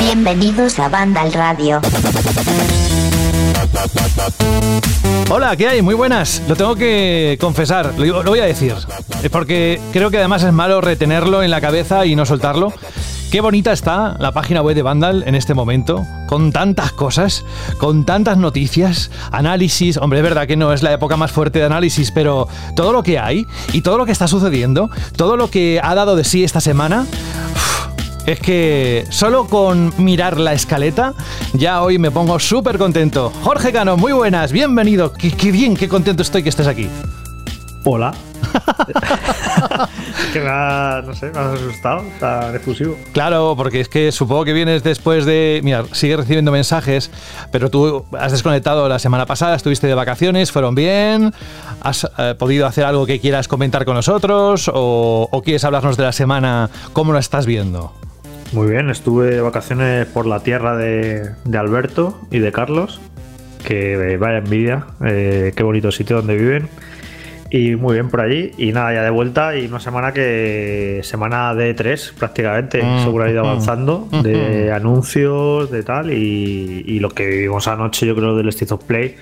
Bienvenidos a Banda al Radio. Hola, ¿qué hay? Muy buenas. Lo tengo que confesar, lo, lo voy a decir. Es porque creo que además es malo retenerlo en la cabeza y no soltarlo. Qué bonita está la página web de Vandal en este momento, con tantas cosas, con tantas noticias, análisis. Hombre, es verdad que no es la época más fuerte de análisis, pero todo lo que hay y todo lo que está sucediendo, todo lo que ha dado de sí esta semana. es que solo con mirar la escaleta ya hoy me pongo súper contento. Jorge Cano, muy buenas, bienvenido. Qué, qué bien, qué contento estoy que estés aquí. Hola. que me ha, no sé, me has asustado, tan efusivo. Claro, porque es que supongo que vienes después de. Mira, sigue recibiendo mensajes, pero tú has desconectado la semana pasada, estuviste de vacaciones, fueron bien. ¿Has eh, podido hacer algo que quieras comentar con nosotros? O, o quieres hablarnos de la semana? ¿Cómo lo estás viendo? Muy bien, estuve de vacaciones por la tierra de, de Alberto y de Carlos, que vaya envidia, eh, qué bonito sitio donde viven. Y muy bien por allí. Y nada, ya de vuelta. Y una semana que. Semana de tres prácticamente. Mm, seguro ha ido mm, avanzando. mm, De anuncios, de tal. Y, y lo que vivimos anoche, yo creo, del State of Play.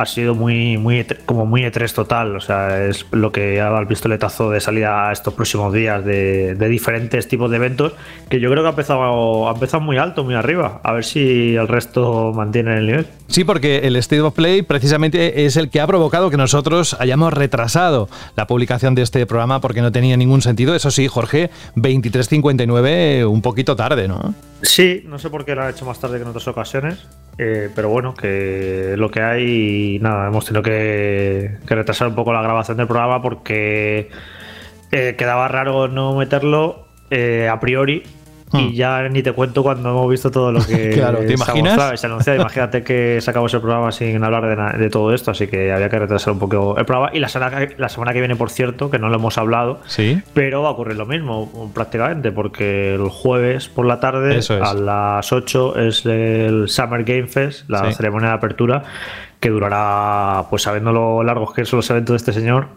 Ha sido muy, muy, E3 como muy E3 total. O sea, es lo que ha dado el pistoletazo de salida estos próximos días de, de diferentes tipos de eventos. Que yo creo que ha empezado, ha empezado muy alto, muy arriba. A ver si el resto mantiene el nivel. Sí, porque el State of Play precisamente es el que ha provocado que nosotros hayamos retrasado la publicación de este programa porque no tenía ningún sentido. Eso sí, Jorge, 23.59, un poquito tarde, ¿no? Sí, no sé por qué lo han hecho más tarde que en otras ocasiones, eh, pero bueno, que lo que hay, nada, hemos tenido que, que retrasar un poco la grabación del programa porque eh, quedaba raro no meterlo eh, a priori. Hmm. Y ya ni te cuento cuando hemos visto todo lo que Claro, ¿te se ha imaginas? se ha anunciado. Imagínate que sacamos el programa sin hablar de, todo esto, así que había que retrasar un poco el programa. Y la semana, que- la semana que viene, por cierto, que no lo hemos hablado, Sí. pero va a ocurrir lo mismo prácticamente, porque el jueves por la tarde es. a las 8 es el Summer Game Fest, la Sí. ceremonia de apertura, que durará, pues sabiendo lo largos que son los eventos de este señor,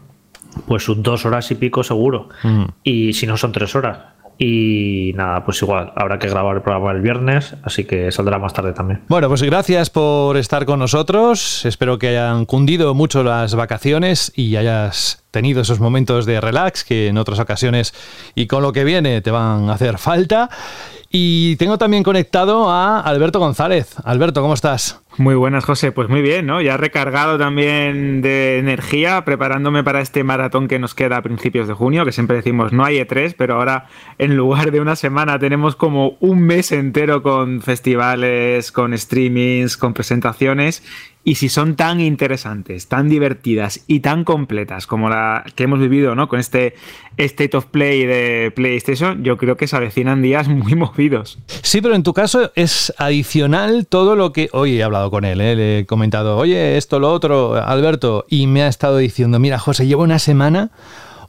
pues dos horas y pico seguro. Mm. Y si no son tres horas. Y nada, pues igual, habrá que grabar el programa el viernes, así que saldrá más tarde también. Bueno, pues gracias por estar con nosotros. Espero que hayan cundido mucho las vacaciones y hayas tenido esos momentos de relax que en otras ocasiones y con lo que viene te van a hacer falta. Y tengo también conectado a Alberto González. Alberto, ¿cómo estás? Muy buenas, José. Pues muy bien, ¿no? Ya recargado también de energía, preparándome para este maratón que nos queda a principios de junio, que siempre decimos no hay E3, pero ahora en lugar de una semana tenemos como un mes entero con festivales, con streamings, con presentaciones. Y si son tan interesantes, tan divertidas y tan completas como la que hemos vivido, ¿no? Con este State of Play de PlayStation, yo creo que se avecinan días muy movidos. Sí, pero en tu caso es adicional todo lo que... Hoy he hablado con él, ¿eh? le he comentado, oye, esto, lo otro, Alberto, y me ha estado diciendo, mira, José, llevo una semana...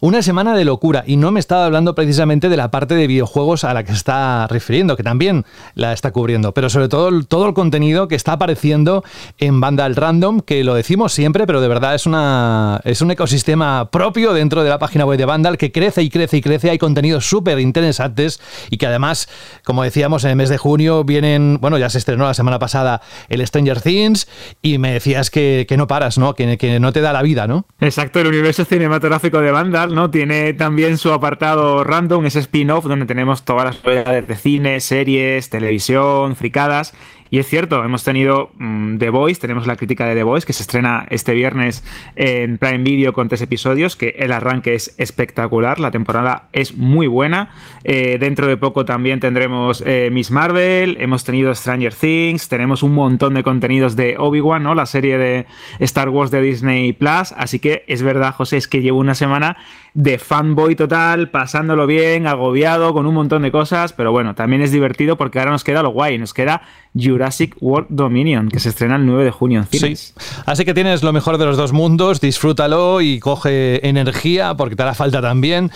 Una semana de locura y no me estaba hablando precisamente de la parte de videojuegos a la que está refiriendo, que también la está cubriendo, pero sobre todo todo el contenido que está apareciendo en Vandal Random, que lo decimos siempre, pero de verdad es, una, es un ecosistema propio dentro de la página web de Vandal que crece y crece y crece. Hay contenidos súper interesantes y que además, como decíamos, en el mes de junio vienen, bueno, ya se estrenó la semana pasada el Stranger Things y me decías que, que no paras, ¿no? Que, que no te da la vida, ¿no? Exacto, el universo cinematográfico de Vandal, ¿no? Tiene también su apartado random, ese spin-off donde tenemos todas las novedades de cine, series, televisión, fricadas. Y es cierto, hemos tenido mm, The Voice, tenemos la crítica de The Voice que se estrena este viernes en Prime Video con tres episodios, que el arranque es espectacular, la temporada es muy buena. Eh, dentro de poco también tendremos eh, Miss Marvel, hemos tenido Stranger Things, tenemos un montón de contenidos de Obi-Wan, ¿no? La serie de Star Wars de Disney Plus. Así que es verdad, José, es que llevo una semana de fanboy total, pasándolo bien, agobiado, con un montón de cosas, pero bueno, también es divertido porque ahora nos queda lo guay, nos queda Jurassic World Dominion, que se estrena el 9 de junio en cines. Sí. Así que tienes lo mejor de los dos mundos, disfrútalo y coge energía porque te hará falta también.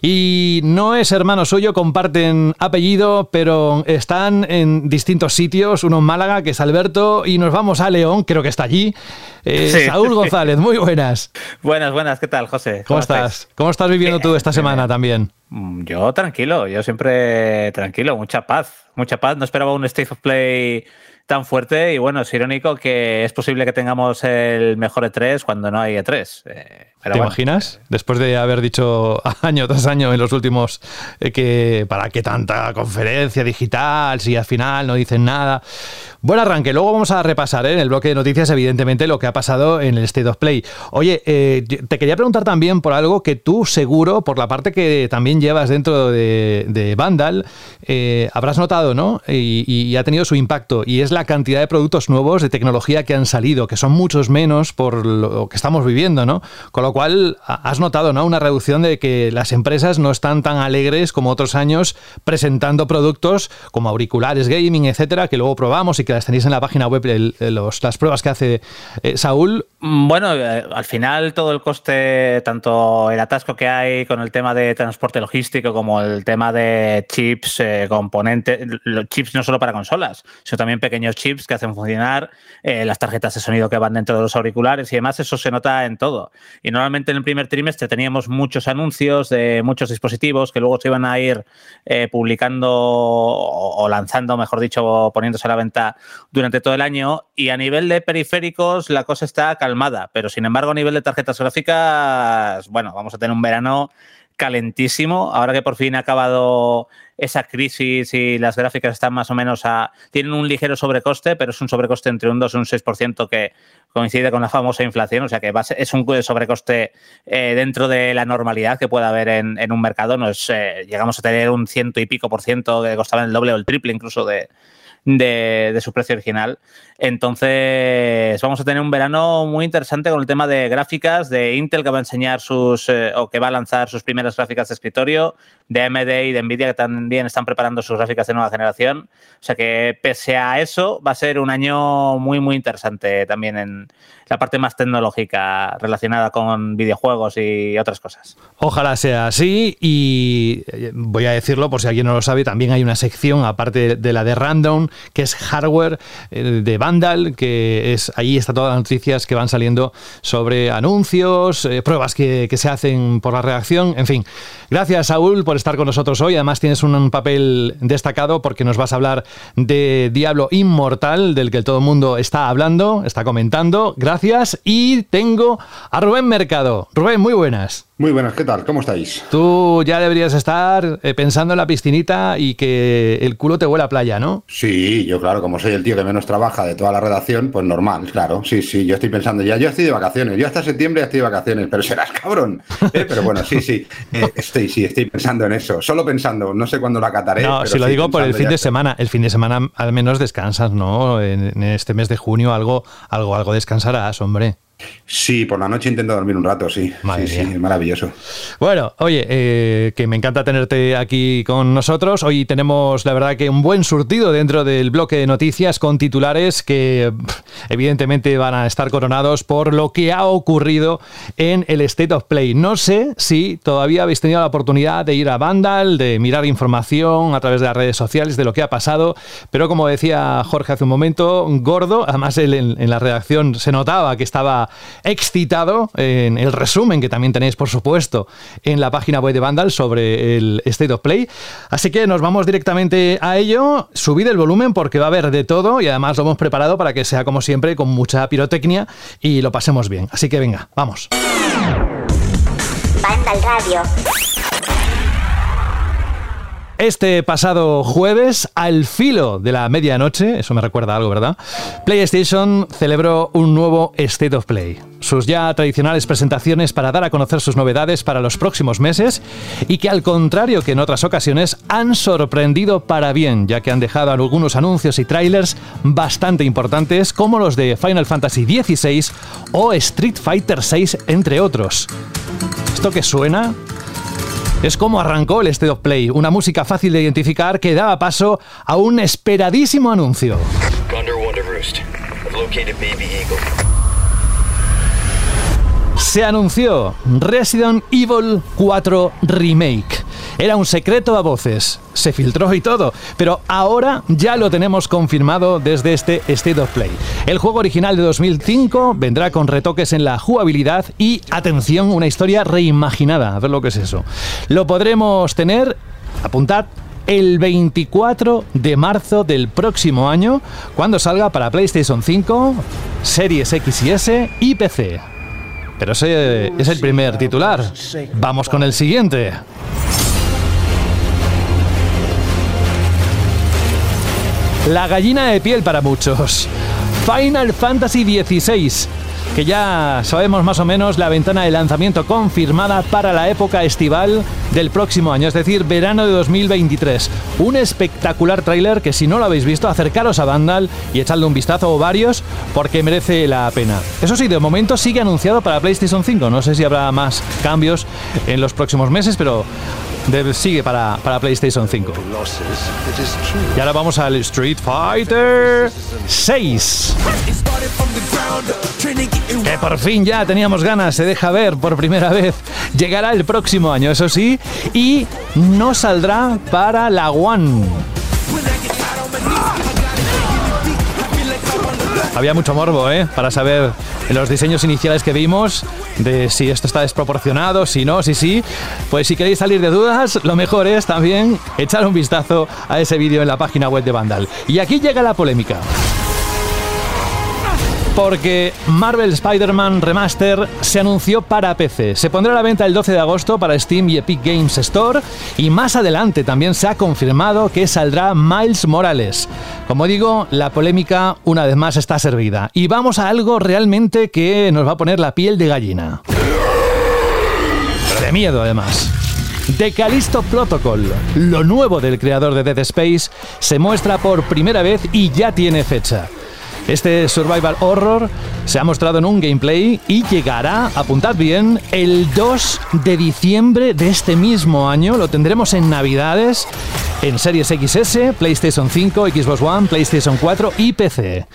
Y no es hermano suyo, comparten apellido, pero están en distintos sitios. Uno en Málaga, que es Alberto, y nos vamos a León, creo que está allí. Eh, Saúl González, muy buenas. Buenas, buenas, ¿qué tal, José? ¿Cómo, estás? ¿Cómo estás viviendo tú esta semana también? Mm, yo tranquilo, yo siempre tranquilo, mucha paz, mucha paz. No esperaba un State of Play tan fuerte y bueno, es irónico que es posible que tengamos el mejor E3 cuando no hay E3. Eh, ¿Te imaginas? Después de haber dicho año tras año en los últimos eh, que para qué tanta conferencia digital si al final no dicen nada. Buen arranque. Luego vamos a repasar ¿eh? en el bloque de noticias, evidentemente, lo que ha pasado en el State of Play. Oye, eh, te quería preguntar también por algo que tú, seguro, por la parte que también llevas dentro de, Vandal, habrás notado, ¿no? Y, y, ha tenido su impacto. Y es la cantidad de productos nuevos de tecnología que han salido, que son muchos menos por lo que estamos viviendo, ¿no? Con lo cual, has notado ¿no? una reducción de que las empresas no están tan alegres como otros años presentando productos como auriculares gaming, etcétera, que luego probamos y que las tenéis en la página web, las pruebas que hace eh, Saúl. Mm, bueno, eh, al final todo el coste, tanto el atasco que hay con el tema de transporte logístico como el tema de chips, eh, componentes, chips no solo para consolas, sino también pequeños chips que hacen funcionar las tarjetas de sonido que van dentro de los auriculares y demás, eso se nota en todo. Y no normalmente en el primer trimestre teníamos muchos anuncios de muchos dispositivos que luego se iban a ir eh, publicando o, lanzando, mejor dicho, poniéndose a la venta durante todo el año. Y a nivel de periféricos la cosa está calmada, pero sin embargo a nivel de tarjetas gráficas, bueno, vamos a tener un verano calentísimo. Ahora que por fin ha acabado esa crisis y las gráficas están más o menos a. tienen un ligero sobrecoste, pero es un sobrecoste entre un 2 y un 6% que coincide con la famosa inflación. O sea que es un sobrecoste eh, dentro de la normalidad que puede haber en, un mercado. No es, eh, llegamos a tener un ciento y pico por ciento que costaba el doble o el triple incluso de, de, su precio original. Entonces, vamos a tener un verano muy interesante con el tema de gráficas, de Intel que va a enseñar sus, eh, o que va a lanzar sus primeras gráficas de escritorio, de AMD y de Nvidia que también están preparando sus gráficas de nueva generación. O sea que, pese a eso, va a ser un año muy, muy interesante también en la parte más tecnológica relacionada con videojuegos y otras cosas. Ojalá sea así y eh, voy a decirlo por si alguien no lo sabe, también hay una sección, aparte de la de Random, que es hardware eh, de Vandal, que es ahí está todas las noticias que van saliendo sobre anuncios, eh, pruebas que, se hacen por la redacción, en fin. Gracias, Saúl, por estar con nosotros hoy. Además, tienes un papel destacado porque nos vas a hablar de Diablo Inmortal, del que todo el mundo está hablando, está comentando. Gracias. Y tengo a Rubén Mercado. Rubén, muy buenas. Muy buenas, ¿qué tal? ¿Cómo estáis? Tú ya deberías estar eh, pensando en la piscinita y que el culo te huele a playa, ¿no? Sí, yo claro, como soy el tío que menos trabaja de toda la redacción, pues normal, claro. Sí, sí, yo estoy pensando ya, yo estoy de vacaciones, yo hasta septiembre estoy de vacaciones, pero serás cabrón. ¿eh? Pero bueno, sí, sí, eh, estoy, sí, estoy pensando en eso, solo pensando, no sé cuándo la cataré. No, si lo digo por el fin de semana, el fin de semana al menos descansas, ¿no? En, este mes de junio algo, algo, algo descansarás, hombre. Sí, por la noche intento dormir un rato, sí. sí, sí, maravilloso. Bueno, oye, eh, que me encanta tenerte aquí con nosotros. Hoy tenemos, la verdad, que un buen surtido dentro del bloque de noticias con titulares que evidentemente van a estar coronados por lo que ha ocurrido en el State of Play. No sé si todavía habéis tenido la oportunidad de ir a Vandal, de mirar información a través de las redes sociales de lo que ha pasado, pero como decía Jorge hace un momento, gordo, además él en la redacción se notaba que estaba excitado en el resumen que también tenéis, por supuesto, en la página web de Vandal sobre el State of Play. Así que nos vamos directamente a ello. Subid el volumen porque va a haber de todo y además lo hemos preparado para que sea como siempre con mucha pirotecnia y lo pasemos bien. Así que venga, vamos. Vandal Radio. Este pasado jueves, al filo de la medianoche, eso me recuerda algo, ¿verdad? PlayStation celebró un nuevo State of Play. Sus ya tradicionales presentaciones para dar a conocer sus novedades para los próximos meses y que al contrario que en otras ocasiones han sorprendido para bien, ya que han dejado algunos anuncios y trailers bastante importantes como los de Final Fantasy XVI o Street Fighter VI, entre otros. ¿Esto que suena? Es como arrancó el State of Play, una música fácil de identificar que daba paso a un esperadísimo anuncio. Se anunció Resident Evil 4 Remake. Era un secreto a voces, se filtró y todo, pero ahora ya lo tenemos confirmado desde este State of Play. El juego original de 2005 vendrá con retoques en la jugabilidad y, atención, una historia reimaginada. A ver lo que es eso. Lo podremos tener, apuntad, el 24 de marzo del próximo año, cuando salga para PlayStation 5, Series X y S y PC. Pero ese es el primer titular. Vamos con el siguiente. La gallina de piel para muchos. Final Fantasy XVI, que ya sabemos más o menos la ventana de lanzamiento confirmada para la época estival del próximo año, es decir, verano de 2023. Un espectacular tráiler que si no lo habéis visto, acercaros a Vandal y echadle un vistazo o varios porque merece la pena. Eso sí, de momento sigue anunciado para PlayStation 5. No sé si habrá más cambios en los próximos meses, pero sigue para, para PlayStation 5. Y ahora vamos al Street Fighter 6. Que por fin ya teníamos ganas, se deja ver por primera vez. Llegará el próximo año, eso sí, y no saldrá para la One. Había mucho morbo, ¿eh? Para saber en los diseños iniciales que vimos de si esto está desproporcionado, si no, si sí. Pues si queréis salir de dudas, lo mejor es también echar un vistazo a ese vídeo en la página web de Vandal. Y aquí llega la polémica porque Marvel Spider-Man Remaster se anunció para PC. Se pondrá a la venta el 12 de agosto para Steam y Epic Games Store y más adelante también se ha confirmado que saldrá Miles Morales. Como digo, la polémica una vez más está servida y vamos a algo realmente que nos va a poner la piel de gallina. de miedo además. The Callisto Protocol, lo nuevo del creador de Dead Space, se muestra por primera vez y ya tiene fecha. Este survival horror se ha mostrado en un gameplay y llegará, apuntad bien, el 2 de diciembre de este mismo año. Lo tendremos en Navidades en Series XS, PlayStation 5, Xbox One, PlayStation 4 y PC.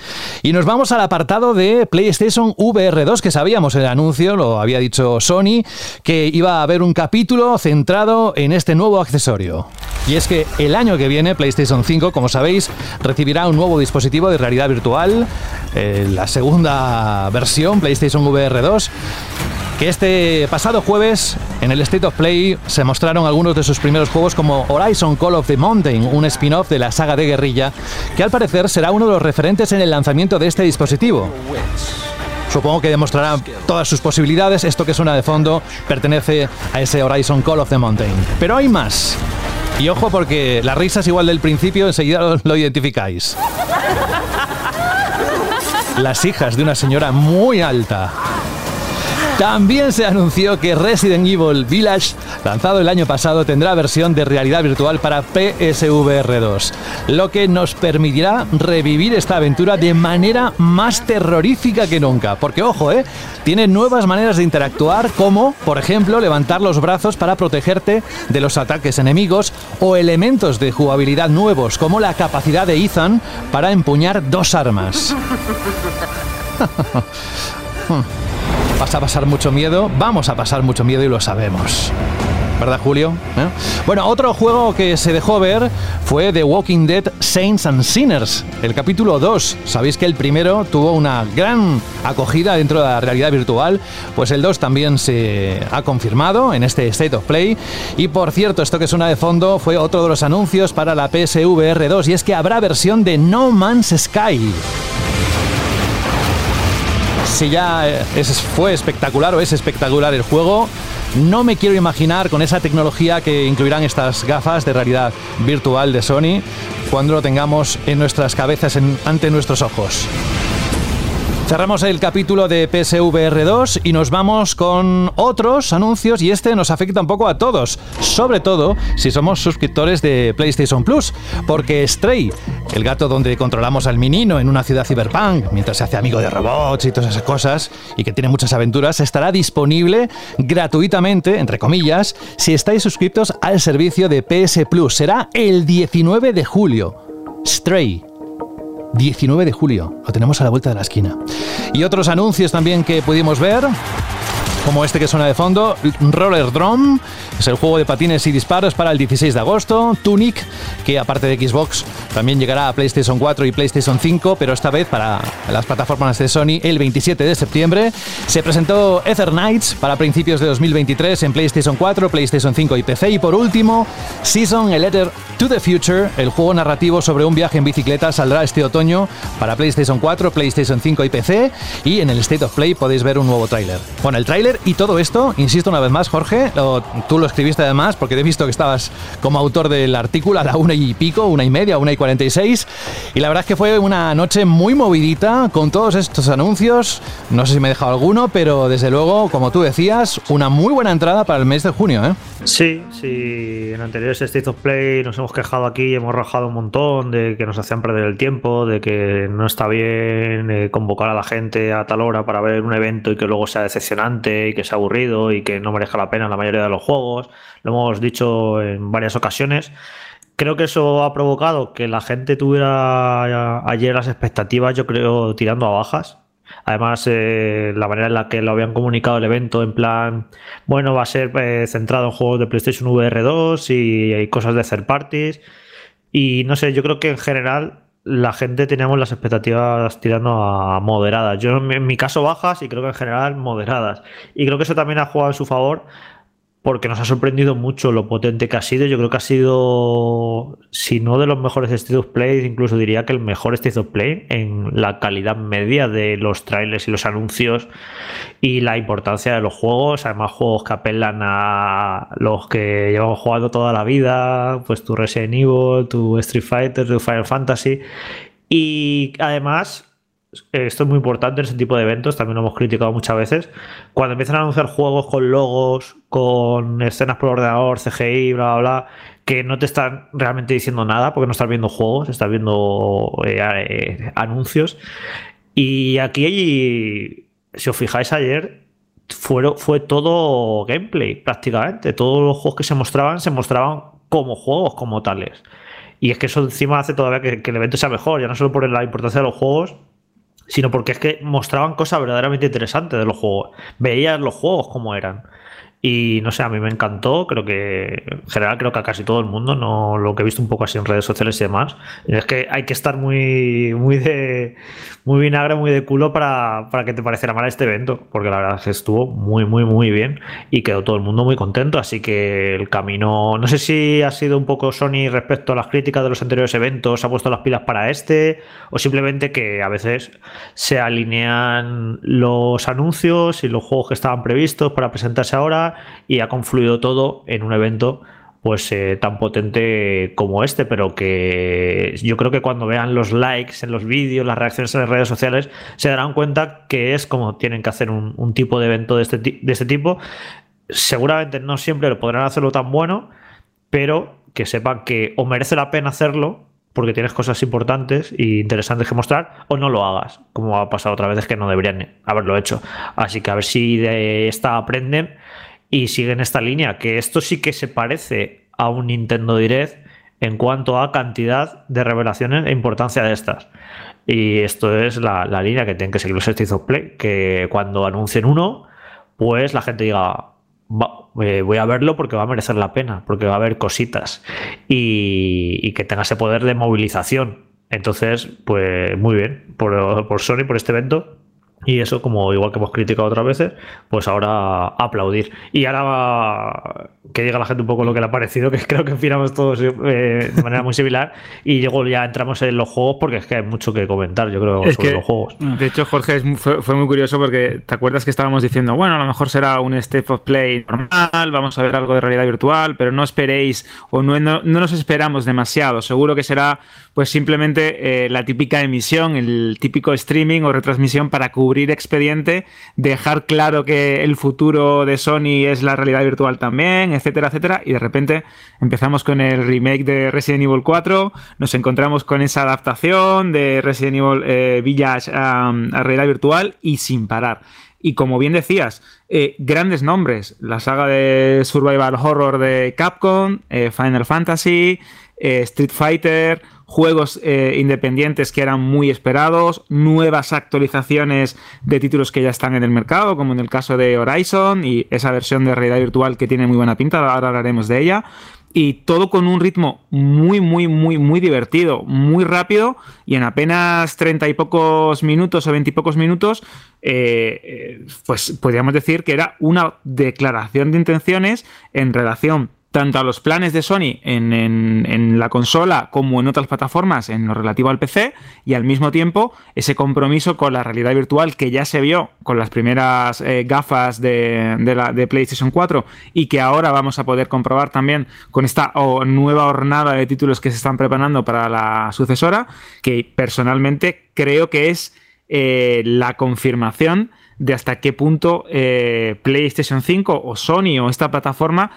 Y nos vamos al apartado de PlayStation VR 2, que sabíamos el anuncio, lo había dicho Sony, que iba a haber un capítulo centrado en este nuevo accesorio. Y es que el año que viene PlayStation 5, como sabéis, recibirá un nuevo dispositivo de realidad virtual, eh, la segunda versión PlayStation VR 2 que este pasado jueves en el State of Play se mostraron algunos de sus primeros juegos como Horizon Call of the Mountain, un spin-off de la saga de guerrilla, que al parecer será uno de los referentes en el lanzamiento de este dispositivo. Supongo que demostrará todas sus posibilidades. Esto que suena de fondo pertenece a ese Horizon Call of the Mountain. Pero hay más. Y ojo porque la risa es igual del principio, enseguida lo identificáis. Las hijas de una señora muy alta. También se anunció que Resident Evil Village, lanzado el año pasado, tendrá versión de realidad virtual para PSVR 2, lo que nos permitirá revivir esta aventura de manera más terrorífica que nunca. Porque, ojo, ¿eh? tiene nuevas maneras de interactuar, como, por ejemplo, levantar los brazos para protegerte de los ataques enemigos, o elementos de jugabilidad nuevos, como la capacidad de Ethan para empuñar dos armas. Vas a pasar mucho miedo, vamos a pasar mucho miedo y lo sabemos. ¿Verdad, Julio? ¿Eh? Bueno, otro juego que se dejó ver fue The Walking Dead Saints and Sinners, el capítulo 2. Sabéis que el primero tuvo una gran acogida dentro de la realidad virtual, pues el 2 también se ha confirmado en este State of Play. Y por cierto, esto que suena de fondo fue otro de los anuncios para la PSVR 2, y es que habrá versión de No Man's Sky si ya eh, fue espectacular o es espectacular el juego, no me quiero imaginar con esa tecnología que incluirán estas gafas de realidad virtual de Sony cuando lo tengamos en nuestras cabezas, ante nuestros ojos. Cerramos el capítulo de PSVR 2 y nos vamos con otros anuncios y este nos afecta un poco a todos, sobre todo si somos suscriptores de PlayStation Plus, porque Stray, el gato donde controlamos al menino en una ciudad cyberpunk mientras se hace amigo de robots y todas esas cosas y que tiene muchas aventuras, estará disponible gratuitamente, entre comillas, si estáis suscritos al servicio de PS Plus. Será el 19 de julio. Stray 19 de julio. Lo tenemos a la vuelta de la esquina. Y otros anuncios también que pudimos ver como este que suena de fondo, Roller Drum, es el juego de patines y disparos para el 16 de agosto, Tunic, que aparte de Xbox también llegará a PlayStation 4 y PlayStation 5, pero esta vez para las plataformas de Sony el 27 de septiembre. Se presentó Ether Knights para principios de 2023 en PlayStation 4, PlayStation 5 y PC. Y por último, Season A Letter to the Future, el juego narrativo sobre un viaje en bicicleta, saldrá este otoño para PlayStation 4, PlayStation 5 y PC. Y en el State of Play podéis ver un nuevo tráiler. Bueno, el tráiler y todo esto, insisto una vez más, Jorge, tú lo escribiste además porque he visto que estabas como autor del artículo a la una y pico, una y media, una y cuarenta y seis. Y la verdad es que fue una noche muy movidita con todos estos anuncios. No sé si me he dejado alguno, pero desde luego, como tú decías, una muy buena entrada para el mes de junio. ¿eh? Sí, sí. En anteriores State of Play nos hemos quejado aquí hemos rajado un montón de que nos hacían perder el tiempo, de que no está bien eh, convocar a la gente a tal hora para ver un evento y que luego sea decepcionante y que sea aburrido y que no merezca la pena la mayoría de los juegos. Lo hemos dicho en varias ocasiones. Creo que eso ha provocado que la gente tuviera ayer las expectativas, yo creo, tirando a bajas. Además, eh, la manera en la que lo habían comunicado el evento, en plan, bueno, va a ser eh, centrado en juegos de PlayStation VR 2 y hay cosas de third parties. Y no sé, yo creo que en general la gente teníamos las expectativas tirando a moderadas. Yo en mi caso bajas y creo que en general moderadas. Y creo que eso también ha jugado en su favor porque nos ha sorprendido mucho lo potente que ha sido. Yo creo que ha sido, si no de los mejores State of Play, incluso diría que el mejor State of Play en la calidad media de los trailers y los anuncios y la importancia de los juegos. Además, juegos que apelan a los que llevamos jugando toda la vida, pues tu Resident Evil, tu Street Fighter, tu Final Fantasy. Y además esto es muy importante en ese tipo de eventos, también lo hemos criticado muchas veces. Cuando empiezan a anunciar juegos con logos, con escenas por ordenador, CGI, bla, bla, bla, que no te están realmente diciendo nada porque no estás viendo juegos, estás viendo eh, eh, anuncios. Y aquí, si os fijáis ayer, fue todo gameplay prácticamente. Todos los juegos que se mostraban se mostraban como juegos, como tales. Y es que eso encima hace todavía que, que el evento sea mejor, ya no solo por la importancia de los juegos, sino porque es que mostraban cosas verdaderamente interesantes de los juegos. Veías los juegos como eran. Y no sé, a mí me encantó, creo que en general creo que a casi todo el mundo, no lo que he visto un poco así en redes sociales y demás, es que hay que estar muy, muy de muy vinagre, muy de culo para, para que te pareciera mal este evento, porque la verdad es que estuvo muy, muy, muy bien y quedó todo el mundo muy contento, así que el camino, no sé si ha sido un poco Sony respecto a las críticas de los anteriores eventos, ha puesto las pilas para este, o simplemente que a veces se alinean los anuncios y los juegos que estaban previstos para presentarse ahora y ha confluido todo en un evento pues eh, tan potente como este, pero que yo creo que cuando vean los likes en los vídeos, las reacciones en las redes sociales, se darán cuenta que es como tienen que hacer un, tipo de evento de este, de este tipo. Seguramente no siempre lo podrán hacerlo tan bueno, pero que sepan que o merece la pena hacerlo porque tienes cosas importantes e interesantes que mostrar, o no lo hagas, como ha pasado otra vez, que no deberían haberlo hecho. Así que a ver si de esta aprenden y siguen esta línea, que esto sí que se parece a un Nintendo Direct en cuanto a cantidad de revelaciones e importancia de estas. Y esto es la, línea que tienen que seguir los State of Play, que cuando anuncien uno, pues la gente diga, eh, voy a verlo porque va a merecer la pena, porque va a haber cositas y, que tenga ese poder de movilización. Entonces, pues muy bien por, por Sony, por este evento. Y eso, como igual que hemos criticado otras veces, pues ahora aplaudir. Y ahora que diga la gente un poco lo que le ha parecido, que creo que opinamos todos eh, de manera muy similar. Y luego ya entramos en los juegos porque es que hay mucho que comentar, yo creo, sobre los juegos. De hecho, Jorge, fue, muy curioso porque te acuerdas que estábamos diciendo, bueno, a lo mejor será un step of play normal, vamos a ver algo de realidad virtual, pero no esperéis o no, no nos esperamos demasiado. Seguro que será pues simplemente eh, la típica emisión, el típico streaming o retransmisión para cubrir expediente, dejar claro que el futuro de Sony es la realidad virtual también, etcétera, etcétera, y de repente empezamos con el remake de Resident Evil 4, nos encontramos con esa adaptación de Resident Evil eh, Village a realidad virtual y sin parar. Y como bien decías, eh, grandes nombres. La saga de Survival Horror de Capcom, Final Fantasy, Street Fighter, juegos independientes que eran muy esperados, nuevas actualizaciones de títulos que ya están en el mercado, como en el caso de Horizon y esa versión de realidad virtual que tiene muy buena pinta, ahora hablaremos de ella y todo con un ritmo muy, muy, muy, muy divertido, muy rápido y en apenas treinta y pocos minutos o veintipocos minutos, eh, eh, pues podríamos decir que era una declaración de intenciones en relación tanto a los planes de Sony en, la consola como en otras plataformas en lo relativo al PC y al mismo tiempo ese compromiso con la realidad virtual que ya se vio con las primeras eh, gafas de, de, PlayStation 4 y que ahora vamos a poder comprobar también con esta nueva hornada de títulos que se están preparando para la sucesora, que personalmente creo que es eh, la confirmación de hasta qué punto eh, PlayStation 5 o Sony o esta plataforma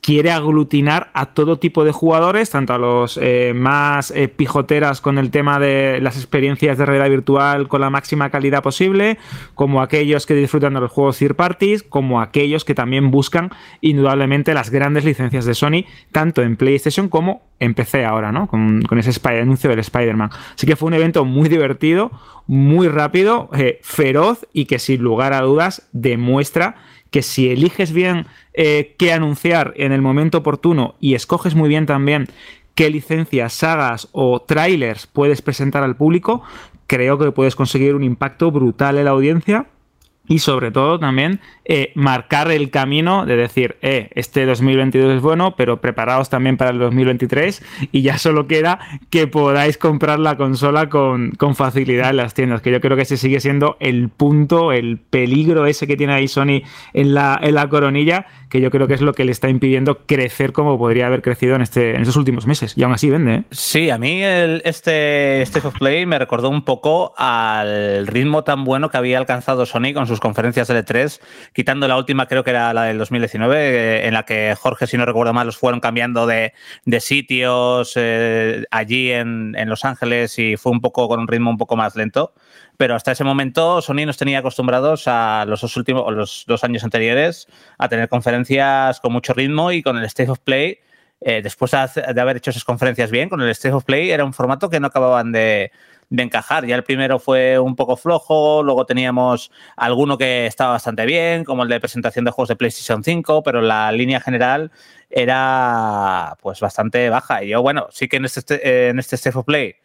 quiere aglutinar a todo tipo de jugadores, tanto a los eh, más eh, pijoteras con el tema de las experiencias de realidad virtual con la máxima calidad posible, como aquellos que disfrutan de los juegos third parties, como aquellos que también buscan indudablemente las grandes licencias de Sony, tanto en PlayStation como en PC ahora, ¿no? Con, ese anuncio del Spider-Man. Así que fue un evento muy divertido, muy rápido, eh, feroz y que sin lugar a dudas demuestra que si eliges bien eh, qué anunciar en el momento oportuno y escoges muy bien también qué licencias, sagas o trailers puedes presentar al público, creo que puedes conseguir un impacto brutal en la audiencia y sobre todo también eh, marcar el camino de decir, eh, este 2022 es bueno, pero preparaos también para el 2023 y ya solo queda que podáis comprar la consola con, con, facilidad en las tiendas, que yo creo que ese sigue siendo el punto, el peligro ese que tiene ahí Sony en la, en la coronilla, que yo creo que es lo que le está impidiendo crecer como podría haber crecido en, este, en estos últimos meses. Y aún así vende. ¿eh? Sí, a mí el, este State of Play me recordó un poco al ritmo tan bueno que había alcanzado Sony con sus conferencias de 3 quitando la última, creo que era la del 2019, eh, en la que Jorge, si no recuerdo mal, los fueron cambiando de, sitios eh, allí en, en Los Ángeles y fue un poco con un ritmo un poco más lento pero hasta ese momento Sony nos tenía acostumbrados a los dos últimos, los dos años anteriores, a tener conferencias con mucho ritmo y con el State of Play. Eh, después de haber hecho esas conferencias bien, con el State of Play era un formato que no acababan de, encajar. Ya el primero fue un poco flojo, luego teníamos alguno que estaba bastante bien, como el de presentación de juegos de PlayStation 5, pero la línea general era pues bastante baja. Y yo, bueno, sí que en este, en este State of Play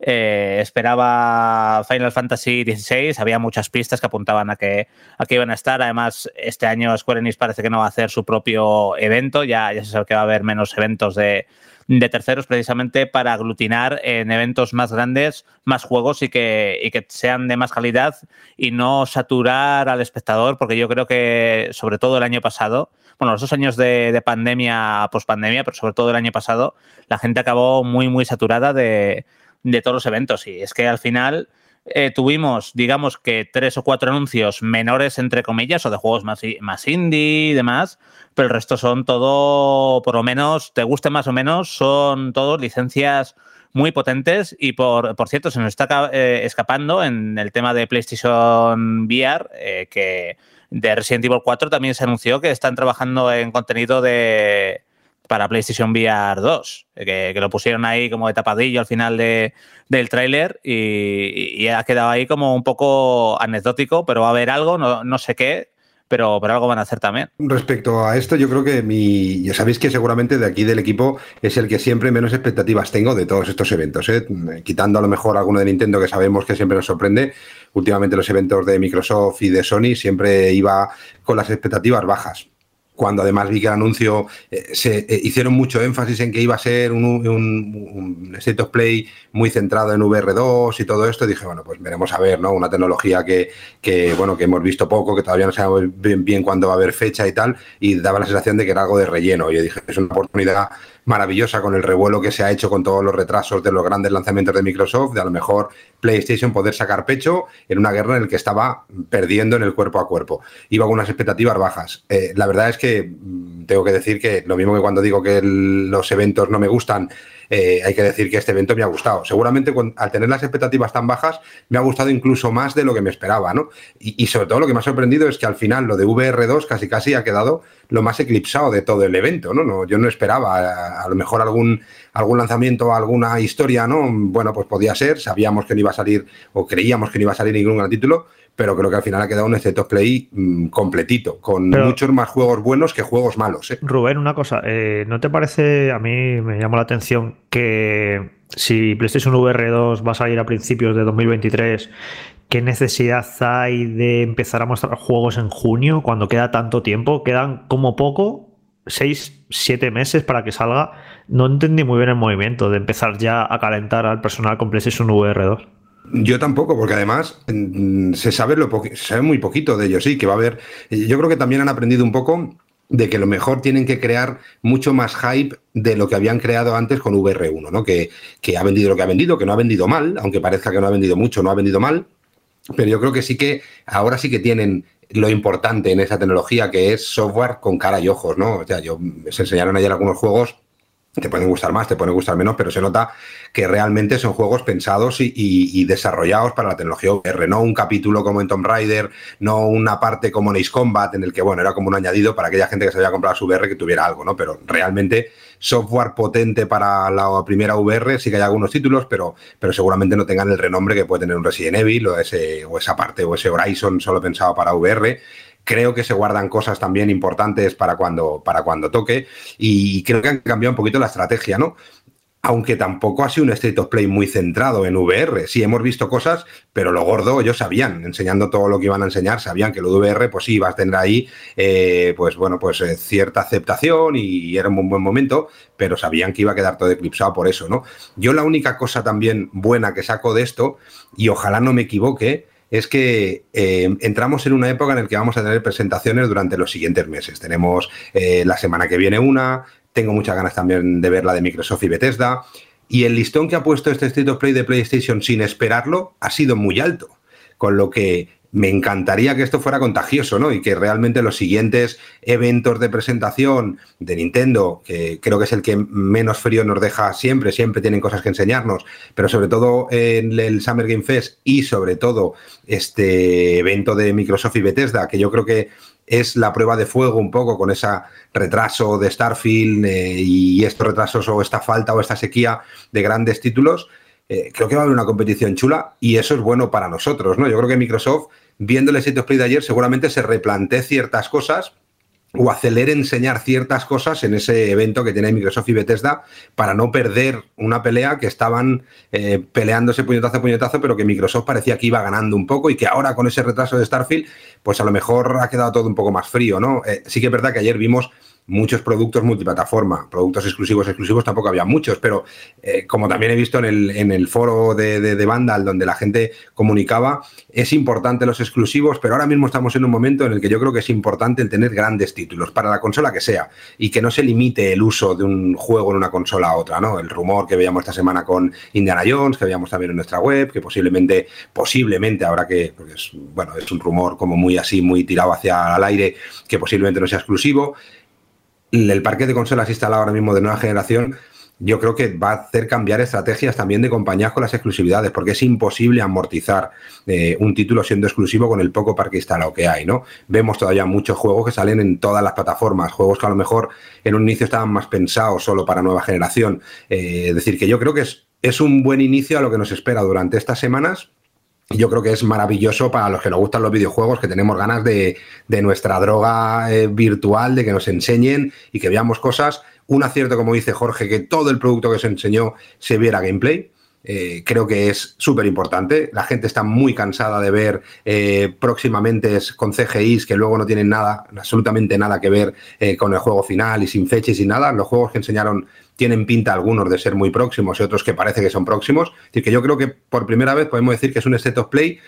eh, esperaba Final Fantasy XVI, había muchas pistas que apuntaban a que, a que iban a estar. Además, este año Square Enix parece que no va a hacer su propio evento, ya, ya se sabe que va a haber menos eventos de, de terceros precisamente para aglutinar en eventos más grandes más juegos y que, y que sean de más calidad y no saturar al espectador, porque yo creo que sobre todo el año pasado, bueno, los dos años de, de pandemia, pospandemia, pero sobre todo el año pasado, la gente acabó muy, muy saturada de, de todos los eventos. Y es que al final eh, tuvimos, digamos que tres o cuatro anuncios menores, entre comillas, o de juegos más, más indie y demás, pero el resto son todo, por lo menos, te guste más o menos, son todos licencias muy potentes y por, por cierto se nos está eh, escapando en el tema de PlayStation VR eh, que de Resident Evil 4 también se anunció que están trabajando en contenido de, para PlayStation VR 2, que, lo pusieron ahí como de tapadillo al final de, del tráiler y, ha quedado ahí como un poco anecdótico, pero va a haber algo, no, no sé qué, pero, pero algo van a hacer también. Respecto a esto, yo creo que mi. Ya sabéis que seguramente de aquí del equipo es el que siempre menos expectativas tengo de todos estos eventos. ¿eh? Quitando a lo mejor alguno de Nintendo que sabemos que siempre nos sorprende. Últimamente los eventos de Microsoft y de Sony siempre iba con las expectativas bajas cuando además vi que el anuncio eh, se eh, hicieron mucho énfasis en que iba a ser un, un, State of Play muy centrado en VR2 y todo esto, dije, bueno, pues veremos a ver, ¿no? Una tecnología que, que, bueno, que hemos visto poco, que todavía no sabemos bien, bien cuándo va a haber fecha y tal, y daba la sensación de que era algo de relleno. Yo dije, es una oportunidad maravillosa con el revuelo que se ha hecho con todos los retrasos de los grandes lanzamientos de Microsoft, de a lo mejor PlayStation poder sacar pecho en una guerra en la que estaba perdiendo en el cuerpo a cuerpo. Iba con unas expectativas bajas. Eh, la verdad es que mm, tengo que decir que lo mismo que cuando digo que los eventos no me gustan, eh, hay que decir que este evento me ha gustado. Seguramente al tener las expectativas tan bajas, me ha gustado incluso más de lo que me esperaba, ¿no? Y, sobre todo lo que me ha sorprendido es que al final lo de VR2 casi casi ha quedado lo más eclipsado de todo el evento, ¿no? yo no esperaba a, a, lo mejor algún, algún lanzamiento, alguna historia, ¿no? Bueno, pues podía ser, sabíamos que no iba a salir o creíamos que no iba a salir ningún gran título, pero creo que al final ha quedado un of Play mm, completito, con muchos más juegos buenos que juegos malos. ¿eh? Rubén, una cosa, eh, ¿no te parece, a mí me llama la atención que si PlayStation VR 2 va a salir a principios de 2023, ¿qué necesidad hay de empezar a mostrar juegos en junio cuando queda tanto tiempo? Quedan como poco, 6, 7 meses para que salga. No entendí muy bien el movimiento de empezar ya a calentar al personal con PlayStation VR 2. Yo tampoco, porque además se sabe, lo se sabe muy poquito de ellos, sí, que va a haber. Yo creo que también han aprendido un poco de que lo mejor tienen que crear mucho más hype de lo que habían creado antes con VR1, ¿no? Que, que ha vendido lo que ha vendido, que no ha vendido mal, aunque parezca que no ha vendido mucho, no ha vendido mal. Pero yo creo que sí que ahora sí que tienen lo importante en esa tecnología, que es software con cara y ojos, ¿no? O sea, yo se enseñaron ayer algunos juegos te pueden gustar más, te pueden gustar menos, pero se nota que realmente son juegos pensados y, desarrollados para la tecnología VR, no un capítulo como en Tomb Raider, no una parte como en Ace Combat, en el que, bueno, era como un añadido para aquella gente que se había comprado su VR que tuviera algo, ¿no? Pero realmente software potente para la primera VR, sí que hay algunos títulos, pero, pero seguramente no tengan el renombre que puede tener un Resident Evil o, ese, o esa parte, o ese Horizon solo pensado para VR creo que se guardan cosas también importantes para cuando, para cuando toque y creo que han cambiado un poquito la estrategia, ¿no? Aunque tampoco ha sido un State of Play muy centrado en VR. Sí, hemos visto cosas, pero lo gordo ellos sabían, enseñando todo lo que iban a enseñar, sabían que lo de VR, pues sí, ibas a tener ahí, eh, pues bueno, pues eh, cierta aceptación y era un buen momento, pero sabían que iba a quedar todo eclipsado por eso, ¿no? Yo la única cosa también buena que saco de esto, y ojalá no me equivoque, es que eh, entramos en una época en la que vamos a tener presentaciones durante los siguientes meses. Tenemos eh, la semana que viene una, tengo muchas ganas también de ver la de Microsoft y Bethesda. Y el listón que ha puesto este State of Play de PlayStation sin esperarlo ha sido muy alto. Con lo que me encantaría que esto fuera contagioso, ¿no? Y que realmente los siguientes eventos de presentación de Nintendo, que creo que es el que menos frío nos deja siempre, siempre tienen cosas que enseñarnos, pero sobre todo en el Summer Game Fest y sobre todo este evento de Microsoft y Bethesda, que yo creo que es la prueba de fuego un poco con ese retraso de Starfield eh, y estos retrasos o esta falta o esta sequía de grandes títulos eh, creo que va a haber una competición chula y eso es bueno para nosotros, ¿no? Yo creo que Microsoft, viendo el State of Play de ayer, seguramente se replantee ciertas cosas o acelere enseñar ciertas cosas en ese evento que tiene Microsoft y Bethesda para no perder una pelea que estaban eh, peleándose puñetazo a puñetazo, pero que Microsoft parecía que iba ganando un poco y que ahora con ese retraso de Starfield, pues a lo mejor ha quedado todo un poco más frío, ¿no? Eh, sí que es verdad que ayer vimos muchos productos multiplataforma, productos exclusivos, exclusivos tampoco había muchos, pero eh, como también he visto en el, en el foro de, de, Vandal donde la gente comunicaba, es importante los exclusivos, pero ahora mismo estamos en un momento en el que yo creo que es importante el tener grandes títulos para la consola que sea y que no se limite el uso de un juego en una consola a otra, ¿no? El rumor que veíamos esta semana con Indiana Jones, que veíamos también en nuestra web, que posiblemente, posiblemente, ahora que, porque es, bueno, es un rumor como muy así, muy tirado hacia el aire, que posiblemente no sea exclusivo el parque de consolas instalado ahora mismo de nueva generación, yo creo que va a hacer cambiar estrategias también de compañías con las exclusividades, porque es imposible amortizar eh, un título siendo exclusivo con el poco parque instalado que hay, ¿no? Vemos todavía muchos juegos que salen en todas las plataformas, juegos que a lo mejor en un inicio estaban más pensados solo para nueva generación. Eh, es decir, que yo creo que es, es un buen inicio a lo que nos espera durante estas semanas yo creo que es maravilloso para los que nos gustan los videojuegos, que tenemos ganas de, nuestra droga eh, virtual, de que nos enseñen y que veamos cosas. Un acierto, como dice Jorge, que todo el producto que se enseñó se viera gameplay. Eh, creo que es súper importante. La gente está muy cansada de ver eh, próximamente con CGIs que luego no tienen nada, absolutamente nada que ver con el juego final y sin fecha y sin nada. Los juegos que enseñaron tienen pinta algunos de ser muy próximos y otros que parece que son próximos. Es decir, que yo creo que por primera vez podemos decir que es un set of play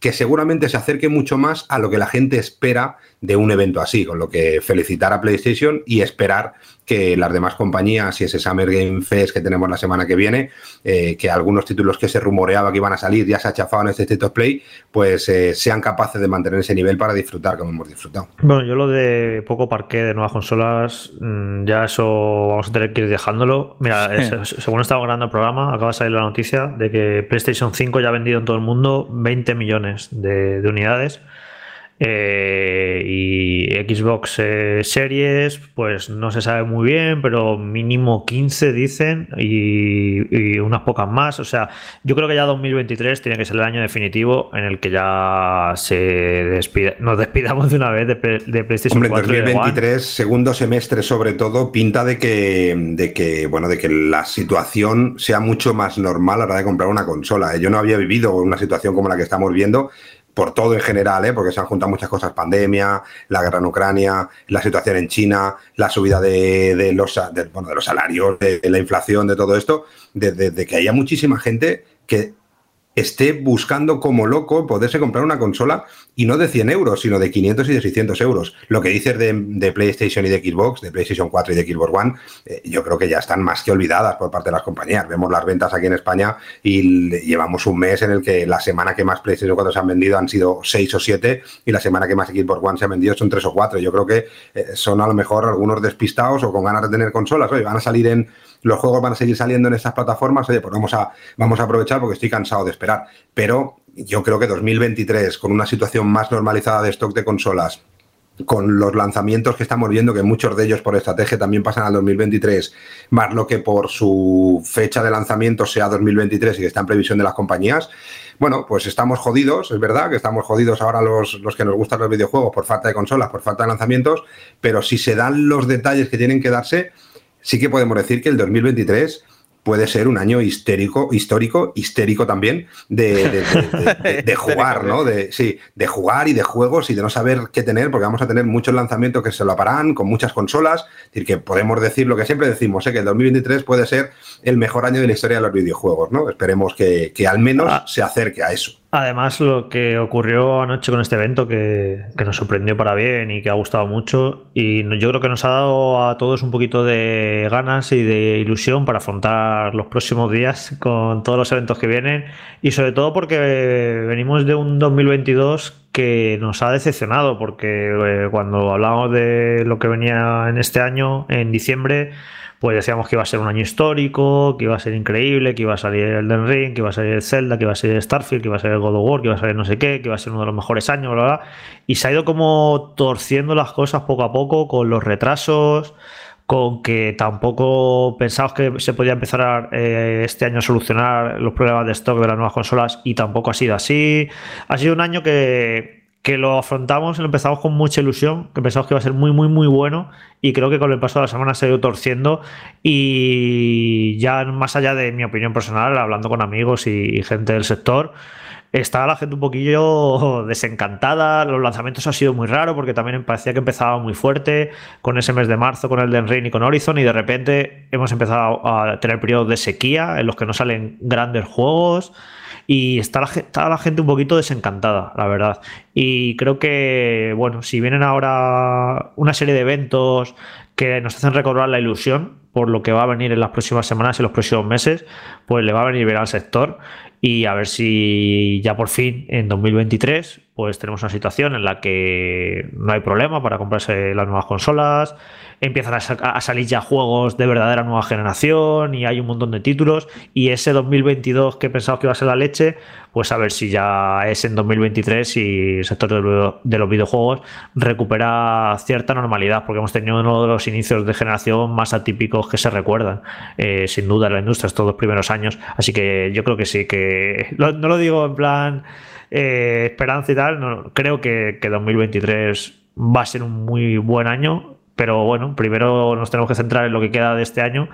que seguramente se acerque mucho más a lo que la gente espera de un evento así, con lo que felicitar a PlayStation y esperar que las demás compañías y ese Summer Game Fest que tenemos la semana que viene, eh, que algunos títulos que se rumoreaba que iban a salir ya se ha chafado en este State of Play, pues eh, sean capaces de mantener ese nivel para disfrutar como hemos disfrutado. Bueno, yo lo de poco parque de nuevas consolas, mm, ya eso vamos a tener que ir dejándolo. Mira, según estaba grabando el programa, acaba de salir la noticia de que PlayStation 5 ya ha vendido en todo el mundo 20 millones de unidades. Eh, y Xbox eh, Series, pues no se sabe muy bien, pero mínimo 15 dicen y, unas pocas más. O sea, yo creo que ya 2023 tiene que ser el año definitivo en el que ya se nos despidamos de una vez de, PlayStation Hombre, 2023, segundo semestre sobre todo, pinta de que, de que, bueno, de que la situación sea mucho más normal a la hora de comprar una consola. Yo no había vivido una situación como la que estamos viendo por todo en general, ¿eh? porque se han juntado muchas cosas, pandemia, la guerra en Ucrania, la situación en China, la subida de, los, bueno, de los salarios, de, la inflación, de todo esto, de, que haya muchísima gente que esté buscando como loco poderse comprar una consola y no de 100 euros, sino de 500 y de 600 euros. Lo que dices de, PlayStation y de Xbox, de PlayStation 4 y de Xbox One, eh, yo creo que ya están más que olvidadas por parte de las compañías. Vemos las ventas aquí en España y llevamos un mes en el que la semana que más PlayStation 4 se han vendido han sido 6 o 7 y la semana que más Xbox One se han vendido son 3 o 4. Yo creo que eh, son a lo mejor algunos despistados o con ganas de tener consolas. Oye, van a salir en los juegos van a seguir saliendo en estas plataformas, oye, pues vamos a, vamos a aprovechar porque estoy cansado de esperar. Pero yo creo que 2023, con una situación más normalizada de stock de consolas, con los lanzamientos que estamos viendo, que muchos de ellos por estrategia también pasan al 2023, más lo que por su fecha de lanzamiento sea 2023 y que está en previsión de las compañías, bueno, pues estamos jodidos, es verdad que estamos jodidos ahora los, los que nos gustan los videojuegos por falta de consolas, por falta de lanzamientos, pero si se dan los detalles que tienen que darse, sí que podemos decir que el 2023 puede ser un año histérico, histórico, histérico también, de, jugar, ¿no? De, sí, de jugar y de juegos y de no saber qué tener, porque vamos a tener muchos lanzamientos que se lo aparán con muchas consolas. Es decir, que podemos decir lo que siempre decimos, ¿eh? que el 2023 puede ser el mejor año de la historia de los videojuegos, ¿no? Esperemos que, al menos ah. se acerque a eso. Además, lo que ocurrió anoche con este evento, que, nos sorprendió para bien y que ha gustado mucho, y yo creo que nos ha dado a todos un poquito de ganas y de ilusión para afrontar los próximos días con todos los eventos que vienen, y sobre todo porque venimos de un 2022 que nos ha decepcionado, porque eh, cuando hablábamos de lo que venía en este año, en diciembre, pues decíamos que iba a ser un año histórico, que iba a ser increíble, que iba a salir el Den Ring, que iba a salir el Zelda, que iba a salir Starfield, que iba a ser el God of War, que iba a salir no sé qué, que iba a ser uno de los mejores años, bla, bla. Y se ha ido como torciendo las cosas poco a poco con los retrasos, con que tampoco pensamos que se podía empezar eh, este año a solucionar los problemas de stock de las nuevas consolas y tampoco ha sido así. Ha sido un año que que lo afrontamos y lo empezamos con mucha ilusión, que pensamos que iba a ser muy, muy, muy bueno y creo que con el paso de la semana se ha ido torciendo y ya más allá de mi opinión personal, hablando con amigos y, gente del sector, está la gente un poquillo desencantada. Los lanzamientos han sido muy raros porque también parecía que empezaba muy fuerte con ese mes de marzo, con el Den Ring y con Horizon. Y de repente hemos empezado a tener periodos de sequía en los que no salen grandes juegos y está la, la gente un poquito desencantada, la verdad. Y creo que, bueno, si vienen ahora una serie de eventos que nos hacen recordar la ilusión por lo que va a venir en las próximas semanas y los próximos meses, pues le va a venir bien al sector. Y a ver si ya por fin en 2023 pues tenemos una situación en la que no hay problema para comprarse las nuevas consolas, empiezan a, salir ya juegos de verdadera nueva generación y hay un montón de títulos y ese 2022 que pensaba que iba a ser la leche, pues a ver si ya es en 2023 y el sector de los videojuegos recupera cierta normalidad, porque hemos tenido uno de los inicios de generación más atípicos que se recuerdan, eh, sin duda en la industria estos dos primeros años, así que yo creo que sí, que no lo digo en plan eh, esperanza y tal, creo que, que 2023 va a ser un muy buen año pero bueno, primero nos tenemos que centrar en lo que queda de este año,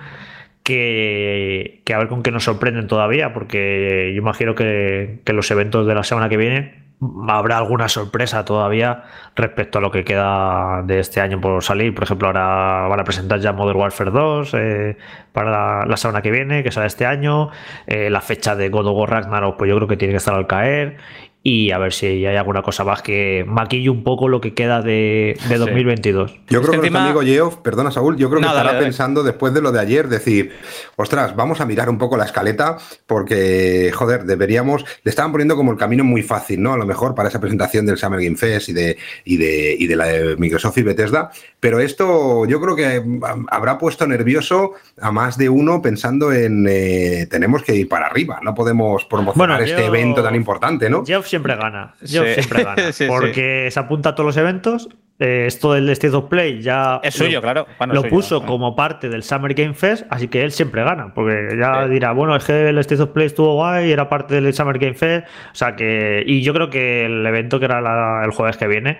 que, a ver con qué nos sorprenden todavía, porque yo imagino que, que los eventos de la semana que viene habrá alguna sorpresa todavía respecto a lo que queda de este año por salir. Por ejemplo, ahora van a presentar ya Modern Warfare 2 eh, para la, semana que viene, que sale este año. Eh, la fecha de God of War Ragnarok, pues yo creo que tiene que estar al caer. Y a ver si hay alguna cosa más que maquille un poco lo que queda de, 2022. Yo creo que, nuestro amigo Geoff, perdona Saúl, yo creo que estará pensando después de lo de ayer, decir, ostras, vamos a mirar un poco la escaleta porque, joder, deberíamos, le estaban poniendo como el camino muy fácil, ¿no? A lo mejor para esa presentación del Summer Game Fest y de, y de, y de la de Microsoft y Bethesda, pero esto yo creo que habrá puesto nervioso a más de uno pensando en eh, tenemos que ir para arriba, no podemos promocionar este evento tan importante, ¿no? Siempre gana. siempre gana. porque se apunta a todos los eventos. Eh, esto del State of Play ya. Es suyo, claro. lo puso como parte del Summer Game Fest, así que él siempre gana. Porque ya dirá, bueno, es que el State of Play estuvo guay, era parte del Summer Game Fest. O sea que. Y yo creo que el evento que era el jueves que viene.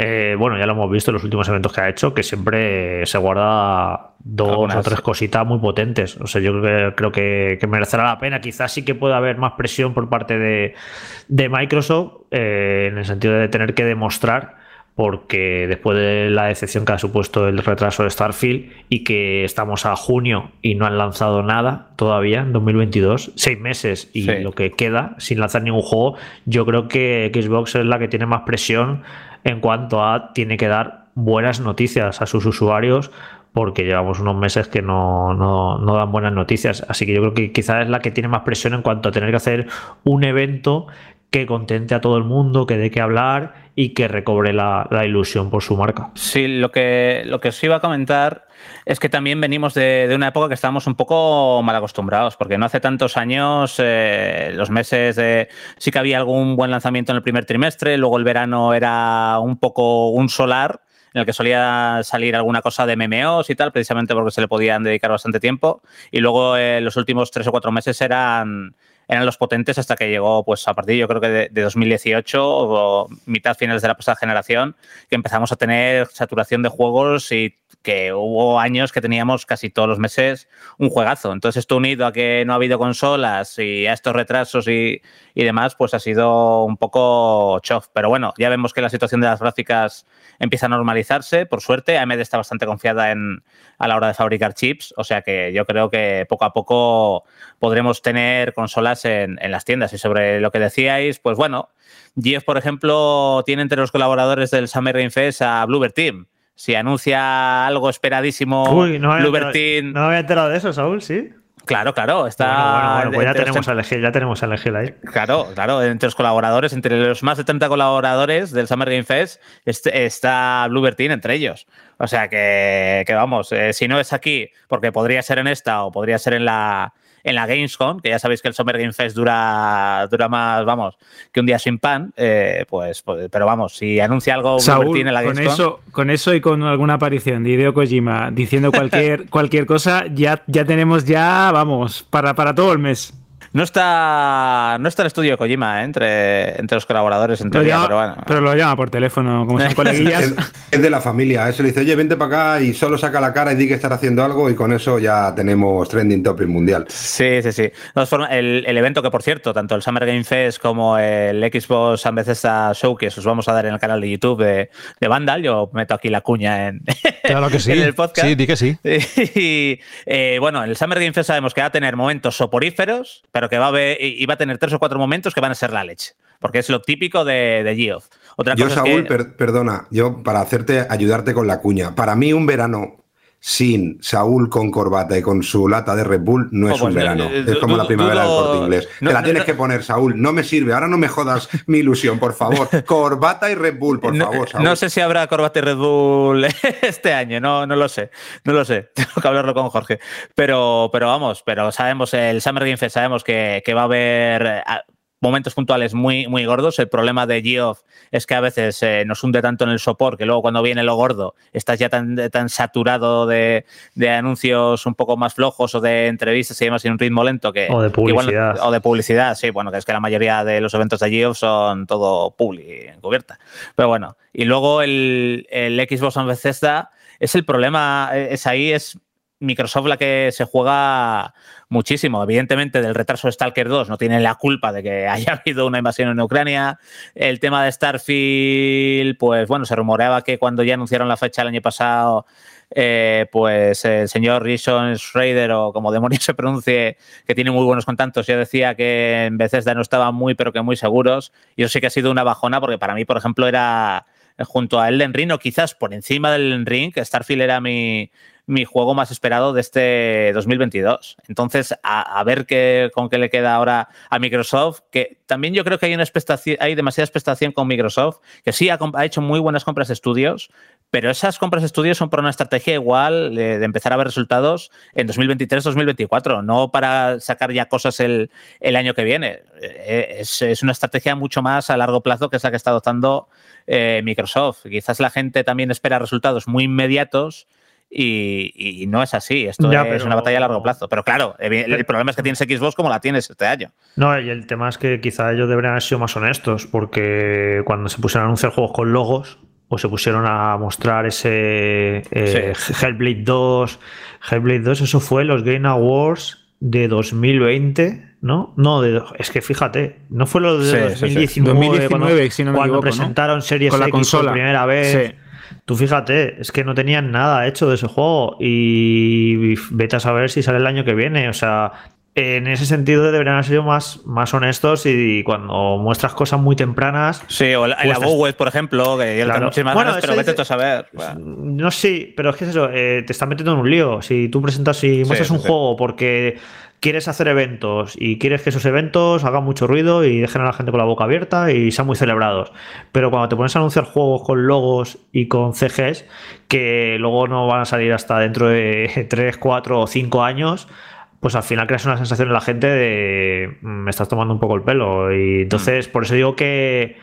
Eh, bueno, ya lo hemos visto en los últimos eventos que ha hecho, que siempre se guarda dos o tres cositas muy potentes. O sea, yo creo que, merecerá la pena. Quizás sí que pueda haber más presión por parte de, Microsoft, eh, en el sentido de tener que demostrar, porque después de la decepción que ha supuesto el retraso de Starfield y que estamos a junio y no han lanzado nada todavía en 2022, seis meses y lo que queda sin lanzar ningún juego, yo creo que Xbox es la que tiene más presión en cuanto a tiene que dar buenas noticias a sus usuarios porque llevamos unos meses que no, no, dan buenas noticias. Así que yo creo que quizás es la que tiene más presión en cuanto a tener que hacer un evento que contente a todo el mundo, que dé que hablar y que recobre la, ilusión por su marca. Sí, lo que, lo que os iba a comentar es que también venimos de, una época que estábamos un poco mal acostumbrados, porque no hace tantos años, eh, los meses de, sí que había algún buen lanzamiento en el primer trimestre, luego el verano era un poco un solar, en el que solía salir alguna cosa de MMOs y tal, precisamente porque se le podían dedicar bastante tiempo, y luego eh, los últimos tres o cuatro meses eran eran los potentes hasta que llegó, pues a partir yo creo que de, 2018 o mitad finales de la pasada generación, que empezamos a tener saturación de juegos y que hubo años que teníamos casi todos los meses un juegazo. Entonces esto unido a que no ha habido consolas y a estos retrasos y, y demás, pues ha sido un poco chof. Pero bueno, ya vemos que la situación de las gráficas empieza a normalizarse, por suerte. AMD está bastante confiada en, a la hora de fabricar chips, o sea que yo creo que poco a poco podremos tener consolas en, las tiendas. Y sobre lo que decíais, pues bueno, Geoff, por ejemplo, tiene entre los colaboradores del Summer Game Fest a Bluebird Team. Si anuncia algo esperadísimo, Uy, no Team. No me había enterado de eso, Saúl, sí. Claro, claro. Está bueno, pues ya tenemos, al ya tenemos al ahí. Claro, claro. Entre los colaboradores, entre los más de 30 colaboradores del Summer Game Fest, este, está Bluebird Team entre ellos. O sea que, vamos, eh, si no es aquí, porque podría ser en esta o podría ser en la, en la Gamescom, que ya sabéis que el Summer Game Fest dura, dura más, vamos, que un día sin pan, eh, pues, pues, pero vamos, si anuncia algo Saúl, en la Gamescom... Con eso, con eso y con alguna aparición de Hideo Kojima diciendo cualquier, cualquier cosa, ya, ya tenemos ya, vamos, para, para todo el mes. No está, no está el estudio de Kojima ¿eh? entre, entre los colaboradores, en teoría, pero bueno. Pero lo llama por teléfono, como son coleguillas. es, de la familia, eso le dice, oye, vente para acá y solo saca la cara y di que estar haciendo algo y con eso ya tenemos trending topic mundial. Sí, sí, sí. el, el, evento que, por cierto, tanto el Summer Game Fest como el Xbox and Bethesda Showcase os vamos a dar en el canal de YouTube de, de Vandal. Yo meto aquí la cuña en, claro que sí. el podcast. Sí, di que sí. Y, eh, bueno, el Summer Game Fest sabemos que va a tener momentos soporíferos, pero que va a, ver, y va a tener tres o cuatro momentos que van a ser la leche, porque es lo típico de, de Geoff. Otra yo, Saúl, perdona, yo para hacerte, ayudarte con la cuña, para mí un verano sin Saúl con corbata y con su lata de Red Bull no es oh, un pues, verano. Eh, es como la primavera del corte inglés. Te la tienes que poner, Saúl. No me sirve. Ahora no me jodas mi ilusión, por favor. Corbata y Red Bull, por favor, No sé si habrá corbata y Red Bull este año. No, no lo sé. No lo sé. Tengo que hablarlo con Jorge. Pero, pero vamos, pero sabemos, el Summer Game Fest sabemos que, que va a haber momentos puntuales muy, muy gordos. El problema de Geoff es que a veces eh, nos hunde tanto en el sopor que luego cuando viene lo gordo estás ya tan, tan saturado de, anuncios un poco más flojos o de entrevistas y demás en un ritmo lento que... O de publicidad. o de publicidad, sí. Bueno, que es que la mayoría de los eventos de Geoff son todo publi encubierta. Pero bueno, y luego el, el Xbox en Bethesda es el problema, es ahí, es Microsoft la que se juega muchísimo. Evidentemente, del retraso de Stalker 2 no tiene la culpa de que haya habido una invasión en Ucrania. El tema de Starfield, pues bueno, se rumoreaba que cuando ya anunciaron la fecha el año pasado, eh, pues el señor Rison Schrader, o como demonios se pronuncie, que tiene muy buenos contactos, ya decía que en Bethesda no estaban muy, pero que muy seguros. Y eso sí que ha sido una bajona, porque para mí, por ejemplo, era junto a Elden Ring, o quizás por encima del Elden Ring, Starfield era mi, mi juego más esperado de este 2022. Entonces, a, ver qué, con qué le queda ahora a Microsoft, que también yo creo que hay, una hay demasiada expectación con Microsoft, que sí ha, hecho muy buenas compras de estudios, pero esas compras de estudios son por una estrategia igual de, empezar a ver resultados en 2023-2024, no para sacar ya cosas el, año que viene. Eh, es, es, una estrategia mucho más a largo plazo que esa que está adoptando eh, Microsoft. Quizás la gente también espera resultados muy inmediatos y, no es así. Esto es una batalla a largo plazo. Pero claro, el, problema es que tienes Xbox como la tienes este año. No, y el tema es que quizá ellos deberían haber sido más honestos, porque cuando se pusieron a anunciar juegos con logos, o se pusieron a mostrar ese eh, Hellblade 2. Hellblade 2, eso fue los Game Awards de 2020, ¿no? No, es que fíjate, no fue lo de 2019, cuando, presentaron Series X por primera vez. Tú fíjate, es que no tenían nada hecho de ese juego y vete a saber si sale el año que viene. O sea, en ese sentido deberían haber sido más, más honestos y cuando muestras cosas muy tempranas. Sí, o la, pues por ejemplo, que el claro. más bueno, pero vete a saber. No, sí, pero es que es eso, eh, te están metiendo en un lío. Si tú presentas y muestras un juego porque quieres hacer eventos y quieres que esos eventos hagan mucho ruido y dejen a la gente con la boca abierta y sean muy celebrados. Pero cuando te pones a anunciar juegos con logos y con CGs, que luego no van a salir hasta dentro de 3, 4 o 5 años, pues al final creas una sensación en la gente de mm, me estás tomando un poco el pelo. Y entonces, por eso digo que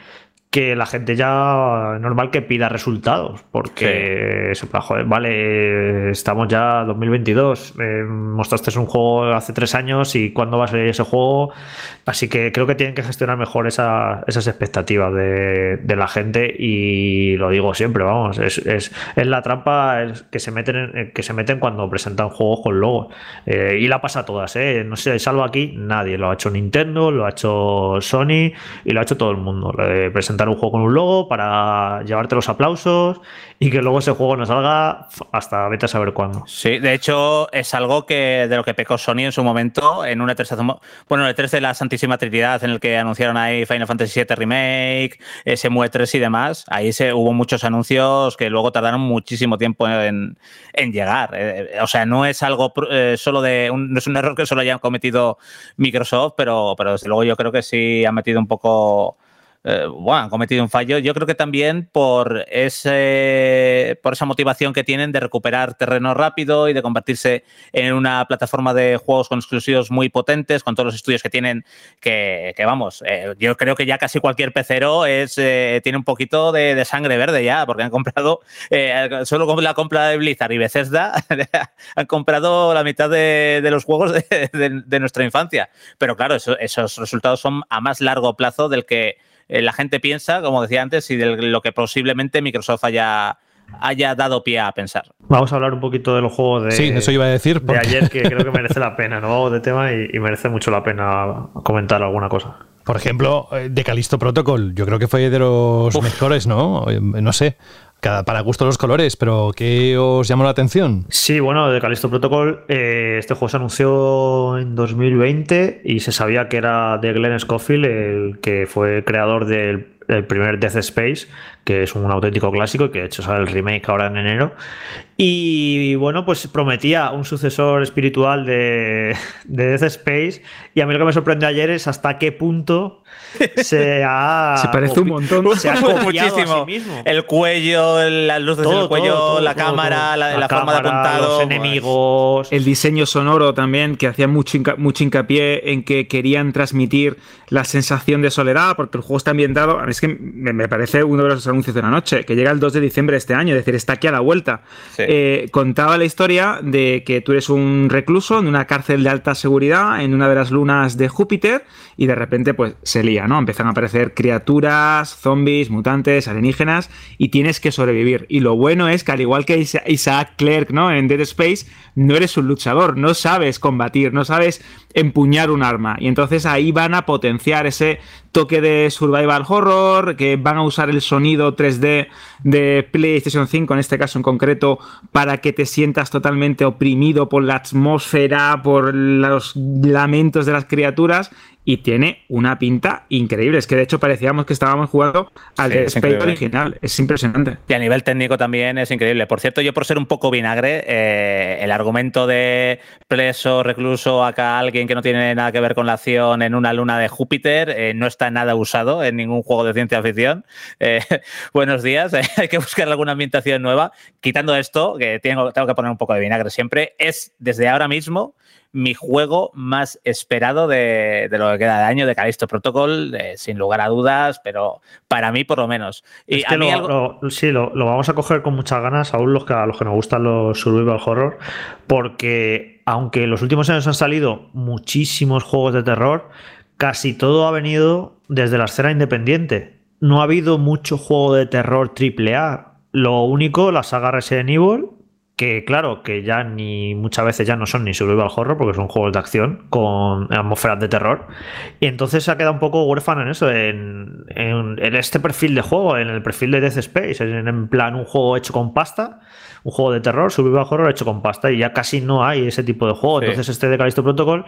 que la gente ya normal que pida resultados, porque joder, vale, estamos ya 2022, eh, mostraste un juego hace tres años y cuándo va a salir ese juego, así que creo que tienen que gestionar mejor esas expectativas de, la gente y lo digo siempre, vamos, es, es, la trampa que se meten que se meten cuando presentan juegos con logos. Eh, y la pasa a todas, eh, no sé, salvo aquí nadie, lo ha hecho Nintendo, lo ha hecho Sony y lo ha hecho todo el mundo, presentar un juego con un logo para llevarte los aplausos y que luego ese juego no salga hasta vete a saber cuándo. Sí, de hecho es algo que de lo que pecó Sony en su momento en una 3 bueno, el 3 de la Santísima Trinidad en el que anunciaron ahí Final Fantasy VII Remake, SMUE 3 y demás. Ahí se, hubo muchos anuncios que luego tardaron muchísimo tiempo en, llegar. Eh, o sea, no es algo eh, solo de un, no es un error que solo hayan cometido Microsoft, pero, pero desde luego yo creo que sí ha metido un poco eh, bueno, han cometido un fallo. Yo creo que también por, ese, por esa motivación que tienen de recuperar terreno rápido y de convertirse en una plataforma de juegos con exclusivos muy potentes, con todos los estudios que tienen, que, vamos, eh, yo creo que ya casi cualquier pecero es, eh, tiene un poquito de, sangre verde ya, porque han comprado, solo con la compra de Blizzard y Bethesda, han comprado la mitad de, los juegos de, nuestra infancia. Pero claro, esos resultados son a más largo plazo del que eh, la gente piensa, como decía antes, y de lo que posiblemente Microsoft haya, haya dado pie a pensar. Vamos a hablar un poquito de los juegos de, sí, eso iba a decir, de ayer, que creo que merece la pena, ¿no? De tema y, merece mucho la pena comentar alguna cosa. Por ejemplo, eh, de Calisto Protocol, yo creo que fue de los mejores, ¿no? Eh, no sé para gusto los colores, pero ¿qué os llamó la atención? Sí, bueno, de Callisto Protocol, eh, este juego se anunció en 2020 y se sabía que era de Glenn Scofield, el que fue creador del primer Death Space, que es un auténtico clásico y que de hecho sale el remake ahora en enero. Y bueno, pues prometía un sucesor espiritual de, de Death Space. Y a mí lo que me sorprendió ayer es hasta qué punto se ha. Se parece un montón. Se ha muchísimo. mismo. El cuello, las luces del cuello, la cámara, la, forma de apuntado. Los enemigos. El diseño sonoro también, que hacía mucho, mucho hincapié en que querían transmitir la sensación de soledad, porque el juego está ambientado. es que me parece uno de los anuncios de la noche, que llega el 2 de diciembre de este año, es decir, está aquí a la vuelta. Eh, contaba la historia de que tú eres un recluso en una cárcel de alta seguridad en una de las lunas de Júpiter y de repente pues se lía, ¿no? Empiezan a aparecer criaturas, zombies, mutantes, alienígenas y tienes que sobrevivir. Y lo bueno es que al igual que Isaac Clerk, ¿no? En Dead Space, no eres un luchador, no sabes combatir, no sabes empuñar un arma. Y entonces ahí van a potenciar ese toque de survival horror, que van a usar el sonido 3D de PlayStation 5, en este caso en concreto, para que te sientas totalmente oprimido por la atmósfera, por los lamentos de las criaturas y tiene una pinta increíble. Es que de hecho parecíamos que estábamos jugando al sí, original. Es impresionante. Y a nivel técnico también es increíble. Por cierto, yo por ser un poco vinagre, eh, el argumento de preso, recluso, acá alguien que no tiene nada que ver con la acción en una luna de Júpiter, eh, no está nada usado en ningún juego de ciencia ficción. Eh, buenos días, hay que buscar alguna ambientación nueva. Quitando esto, que tengo, tengo que poner un poco de vinagre siempre, es desde ahora mismo mi juego más esperado de, lo que queda de año de Callisto Protocol, sin lugar a dudas, pero para mí por lo menos. Y a mí lo, sí, lo, vamos a coger con muchas ganas, aún los que, a los que nos gustan los survival horror, porque aunque en los últimos años han salido muchísimos juegos de terror, casi todo ha venido desde la escena independiente. No ha habido mucho juego de terror AAA. Lo único, la saga Resident Evil que claro, que ya ni muchas veces ya no son ni survival horror porque son juegos de acción con atmósferas de terror. Y entonces se ha quedado un poco huérfano en eso, en, este perfil de juego, en el perfil de Death Space, en, en, plan un juego hecho con pasta, un juego de terror, survival horror hecho con pasta y ya casi no hay ese tipo de juego, entonces este de Callisto Protocol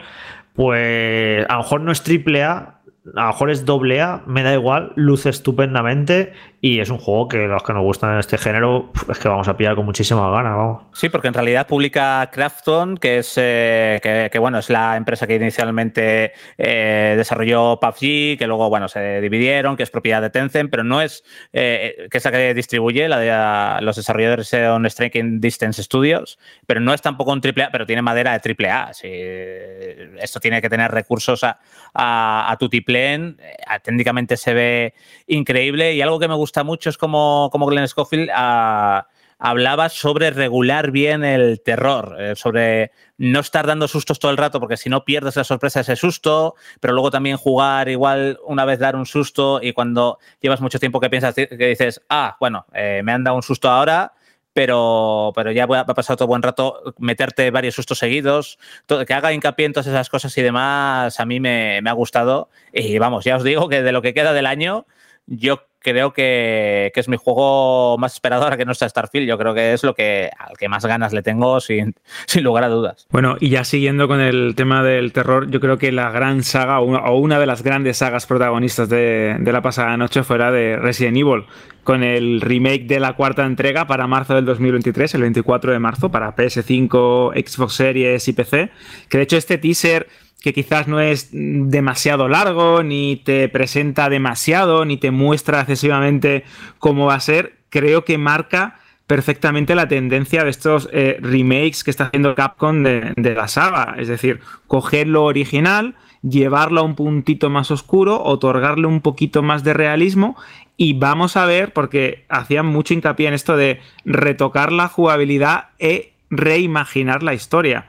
pues a lo mejor no es triple A, a lo mejor es doble A, me da igual, luce estupendamente y es un juego que los que nos gustan este género es que vamos a pillar con muchísima ganas, vamos. Sí, porque en realidad publica Crafton, que es eh, que, bueno, es la empresa que inicialmente eh, desarrolló PUBG, que luego bueno se dividieron, que es propiedad de Tencent, pero no es eh, que es la que distribuye, la de los desarrolladores son Striking Distance Studios, pero no es tampoco un triple A, pero tiene madera de triple A. esto tiene que tener recursos a, a, a Tutiplén, técnicamente se ve increíble y algo que me gusta gusta mucho es como, Glenn Scofield ah, hablaba sobre regular bien el terror, eh, sobre no estar dando sustos todo el rato, porque si no pierdes la sorpresa ese susto, pero luego también jugar igual una vez dar un susto y cuando llevas mucho tiempo que piensas que dices, ah, bueno, eh, me han dado un susto ahora, pero, pero ya va a pasar otro buen rato meterte varios sustos seguidos, que haga hincapié en todas esas cosas y demás, a mí me, me, ha gustado. Y vamos, ya os digo que de lo que queda del año, yo creo que, es mi juego más esperado ahora que no está Starfield. Yo creo que es lo que al que más ganas le tengo, sin, sin lugar a dudas. Bueno, y ya siguiendo con el tema del terror, yo creo que la gran saga o una de las grandes sagas protagonistas de, de la pasada noche fuera de Resident Evil, con el remake de la cuarta entrega para marzo del 2023, el 24 de marzo, para PS5, Xbox Series y PC. Que de hecho este teaser que quizás no es demasiado largo, ni te presenta demasiado, ni te muestra excesivamente cómo va a ser, creo que marca perfectamente la tendencia de estos eh, remakes que está haciendo Capcom de, de, la saga. Es decir, coger lo original, llevarlo a un puntito más oscuro, otorgarle un poquito más de realismo y vamos a ver, porque hacían mucho hincapié en esto de retocar la jugabilidad e reimaginar la historia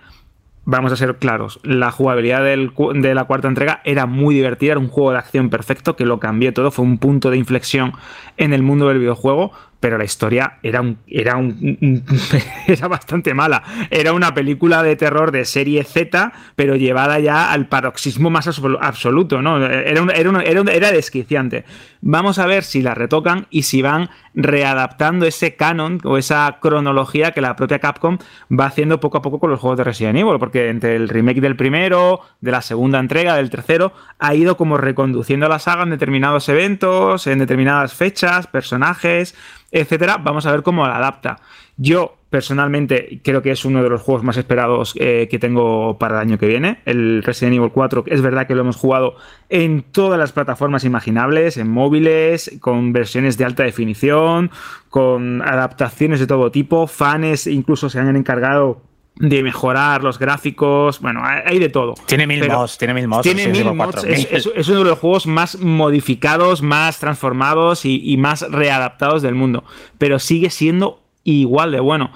vamos a ser claros, la jugabilidad de la cuarta entrega era muy divertida, era un juego de acción perfecto que lo cambió todo, fue un punto de inflexión en el mundo del videojuego, pero la historia era un, era era bastante mala. Era una película de terror de serie Z, pero llevada ya al paroxismo más absoluto, ¿no? Era, era, era, era desquiciante. Vamos a ver si la retocan y si van readaptando ese canon o esa cronología que la propia Capcom va haciendo poco a poco con los juegos de Resident Evil, porque entre el remake del primero, de la segunda entrega, del tercero, ha ido como reconduciendo la saga en determinados eventos, en determinadas fechas, personajes, etcétera. Vamos a ver cómo la adapta. Yo personalmente creo que es uno de los juegos más esperados eh, que tengo para el año que viene. El Resident Evil 4 es verdad que lo hemos jugado en todas las plataformas imaginables, en móviles, con versiones de alta definición, con adaptaciones de todo tipo. Fans incluso se han encargado de mejorar los gráficos. Bueno, hay de todo. Tiene mil mods, tiene mil mods. Tiene mil mods. Es, uno de los juegos más modificados, más transformados y, más readaptados del mundo. Pero sigue siendo igual de bueno.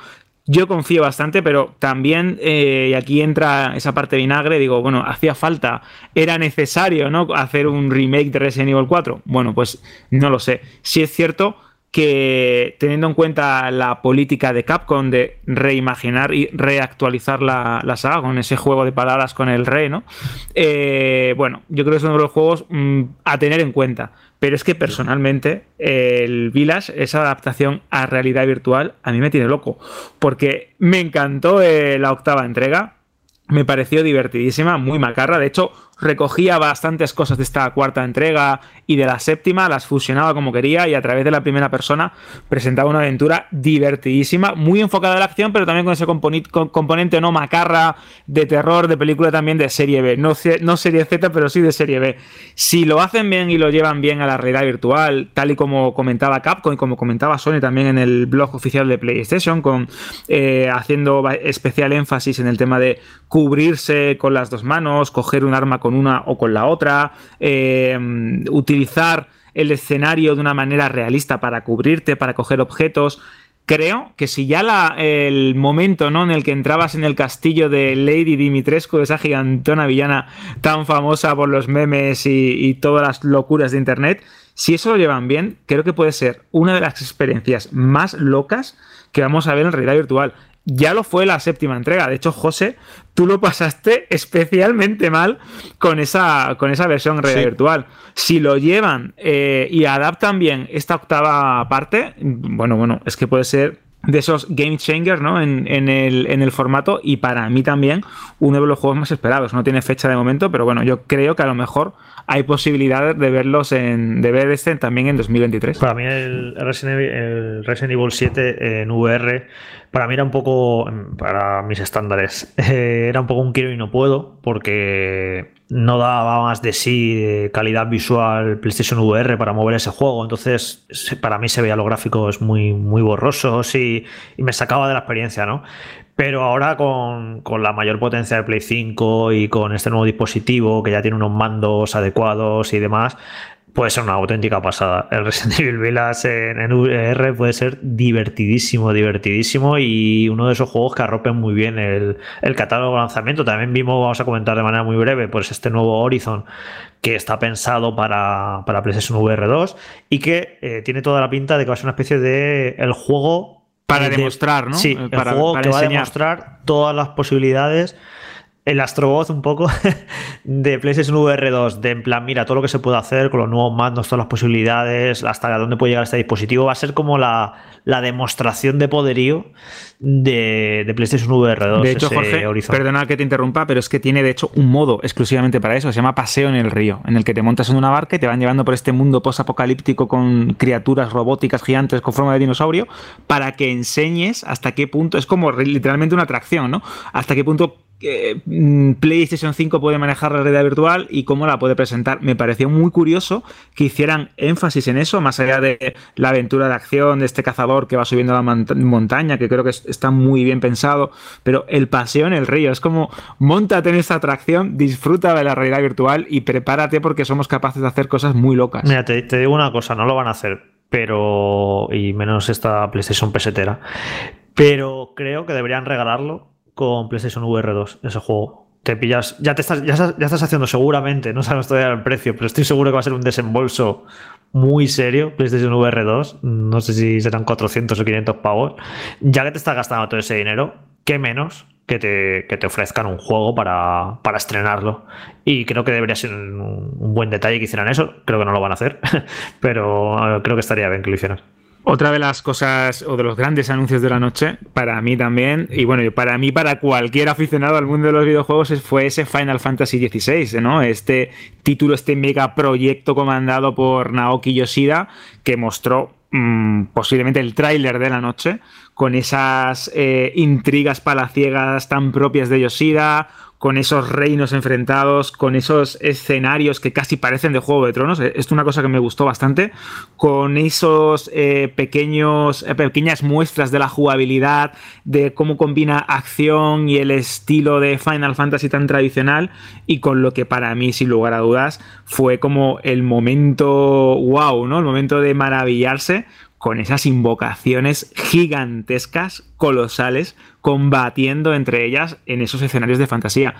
Yo confío bastante, pero también, eh, y aquí entra esa parte vinagre, digo, bueno, hacía falta, era necesario, ¿no? Hacer un remake de Resident Evil 4. Bueno, pues no lo sé. Si es cierto que teniendo en cuenta la política de Capcom de reimaginar y reactualizar la, saga con ese juego de palabras con el rey, ¿no? Eh, bueno, yo creo que es uno de los juegos mm, a tener en cuenta. Pero es que personalmente el Village, esa adaptación a realidad virtual, a mí me tiene loco. Porque me encantó eh, la octava entrega, me pareció divertidísima, muy macarra. De hecho, recogía bastantes cosas de esta cuarta entrega y de la séptima, las fusionaba como quería y a través de la primera persona presentaba una aventura divertidísima, muy enfocada a la acción, pero también con ese componente no macarra de terror, de película también de serie B, no, no serie Z, pero sí de serie B. Si lo hacen bien y lo llevan bien a la realidad virtual, tal y como comentaba Capcom y como comentaba Sony también en el blog oficial de PlayStation, con eh, haciendo especial énfasis en el tema de cubrirse con las dos manos, coger un arma con una o con la otra, eh, utilizar el escenario de una manera realista para cubrirte, para coger objetos. Creo que si ya la, el momento ¿no? en el que entrabas en el castillo de Lady Dimitrescu, esa gigantona villana tan famosa por los memes y todas las locuras de internet, si eso lo llevan bien, creo que puede ser una de las experiencias más locas que vamos a ver en realidad virtual. Ya lo fue la séptima entrega. De hecho, José, tú lo pasaste especialmente mal con esa, con esa versión realidad virtual. Si lo llevan eh, y adaptan bien esta octava parte, bueno, bueno, es que puede ser de esos game changers ¿no? en, el, en, el, formato y para mí también uno de los juegos más esperados. No tiene fecha de momento, pero bueno, yo creo que a lo mejor hay posibilidad de verlos en, de ver este también en 2023. Para mí el Resident Evil, el Resident Evil 7 en VR para mí era un poco, para mis estándares, eh, era un poco un quiero y no puedo, porque no daba más de sí calidad visual PlayStation VR para mover ese juego. Entonces, para mí se veía los gráficos muy, muy borrosos y, me sacaba de la experiencia, ¿no? Pero ahora con, con, la mayor potencia de Play 5 y con este nuevo dispositivo que ya tiene unos mandos adecuados y demás, puede ser una auténtica pasada. El Resident Evil Village en, VR puede ser divertidísimo, divertidísimo y uno de esos juegos que arropen muy bien el, catálogo de lanzamiento. También vimos, vamos a comentar de manera muy breve, pues este nuevo Horizon que está pensado para, para PlayStation VR 2 y que eh, tiene toda la pinta de que va a ser una especie de el juego para demostrar, ¿no? Sí, el juego que va a demostrar todas las posibilidades el Astroboz un poco de PlayStation VR 2, de en plan, mira, todo lo que se puede hacer con los nuevos mandos, todas las posibilidades, hasta dónde puede llegar este dispositivo, va a ser como la, demostración de poderío de, PlayStation VR 2. De hecho, Jorge, perdona que te interrumpa, pero es que tiene de hecho un modo exclusivamente para eso, se llama Paseo en el Río, en el que te montas en una barca y te van llevando por este mundo post-apocalíptico con criaturas robóticas gigantes con forma de dinosaurio, para que enseñes hasta qué punto, es como literalmente una atracción, ¿no? Hasta qué punto Mm, PlayStation 5 puede manejar la realidad virtual y cómo la puede presentar. Me pareció muy curioso que hicieran énfasis en eso, más allá de la aventura de acción de este cazador que va subiendo la montaña, que creo que está muy bien pensado, pero el paseo en el río es como montate en esta atracción, disfruta de la realidad virtual y prepárate porque somos capaces de hacer cosas muy locas. Mira, te, te digo una cosa, no lo van a hacer, pero y menos esta PlayStation pesetera, pero creo que deberían regalarlo con PlayStation VR 2, ese juego. Te pillas, ya te estás, ya, estás haciendo seguramente, no sabemos todavía el precio, pero estoy seguro que va a ser un desembolso muy serio, PlayStation VR 2, no sé si serán 400 o 500 pavos, ya que te estás gastando todo ese dinero, ¿qué menos que te, que te ofrezcan un juego para, para, estrenarlo? Y creo que debería ser un, un, buen detalle que hicieran eso, creo que no lo van a hacer, pero eh, creo que estaría bien que lo hicieran. Otra de las cosas o de los grandes anuncios de la noche, para mí también, y bueno, para mí, para cualquier aficionado al mundo de los videojuegos, fue ese Final Fantasy XVI, ¿no? Este título, este mega proyecto comandado por Naoki Yoshida, que mostró mm, posiblemente el tráiler de la noche, con esas eh, intrigas palaciegas tan propias de Yoshida, con esos reinos enfrentados, con esos escenarios que casi parecen de Juego de Tronos. Esto es una cosa que me gustó bastante. Con esos eh, pequeños, eh, pequeñas muestras de la jugabilidad, de cómo combina acción y el estilo de Final Fantasy tan tradicional. Y con lo que para mí, sin lugar a dudas, fue como el momento wow, ¿no? El momento de maravillarse con esas invocaciones gigantescas, colosales, combatiendo entre ellas en esos escenarios de fantasía.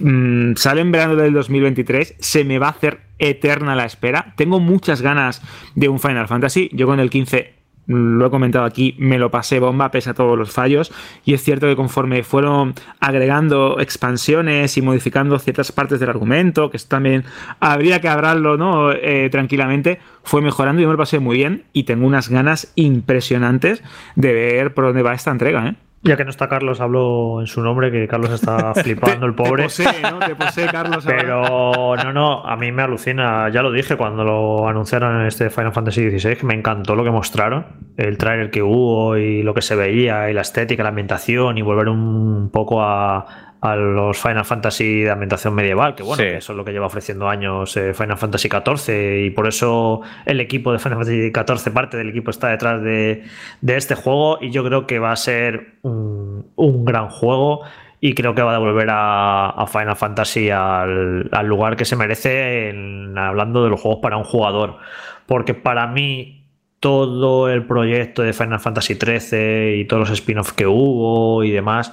Mm, sale en verano del 2023, se me va a hacer eterna la espera. Tengo muchas ganas de un Final Fantasy. Yo con el 15 lo he comentado aquí, me lo pasé bomba pese a todos los fallos. Y es cierto que conforme fueron agregando expansiones y modificando ciertas partes del argumento, que también habría que hablarlo ¿no? Eh, tranquilamente, fue mejorando y me lo pasé muy bien. Y tengo unas ganas impresionantes de ver por dónde va esta entrega. ¿eh? Ya que no está Carlos, hablo en su nombre, que Carlos está flipando, el pobre. Te posee, ¿no? Te posee, Carlos. Pero no, no, a mí me alucina, ya lo dije cuando lo anunciaron en este Final Fantasy XVI, que me encantó lo que mostraron, el trailer que hubo y lo que se veía, y la estética, la ambientación, y volver un poco a, a los Final Fantasy de ambientación medieval, que bueno, eso es lo que lleva ofreciendo años eh, Final Fantasy XIV y por eso el equipo de Final Fantasy XIV, parte del equipo está detrás de, este juego y yo creo que va a ser un, gran juego y creo que va a devolver a, Final Fantasy al, lugar que se merece hablando de los juegos para un jugador, porque para mí todo el proyecto de Final Fantasy XIII y todos los spin-offs que hubo y demás,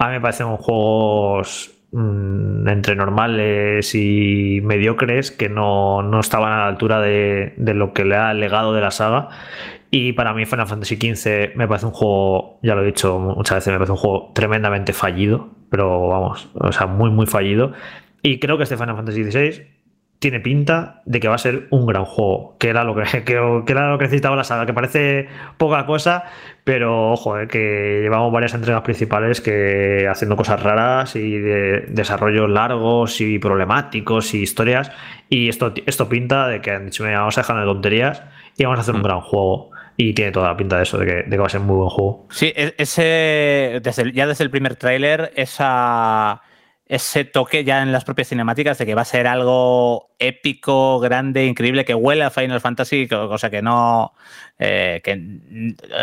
a mí me parecen juegos mm, entre normales y mediocres que no, estaban a la altura de, lo que le ha legado de la saga. Y para mí Final Fantasy XV me parece un juego, ya lo he dicho muchas veces, me parece un juego tremendamente fallido, pero vamos, o sea, muy, muy fallido. Y creo que este Final Fantasy XVI tiene pinta de que va a ser un gran juego, que era lo que, era lo que necesitaba la saga, que parece poca cosa, pero ojo, eh, que llevamos varias entregas principales que haciendo cosas raras y de desarrollos largos y problemáticos y historias, y esto, esto pinta de que han dicho, vamos a dejar de tonterías y vamos a hacer un mm. gran juego. Y tiene toda la pinta de eso, de que, de que va a ser un muy buen juego. Sí, e-, ese, ya desde el primer tráiler, esa ese toque ya en las propias cinemáticas de que va a ser algo épico, grande, increíble, que huele a Final Fantasy, cosa que no. Eh, que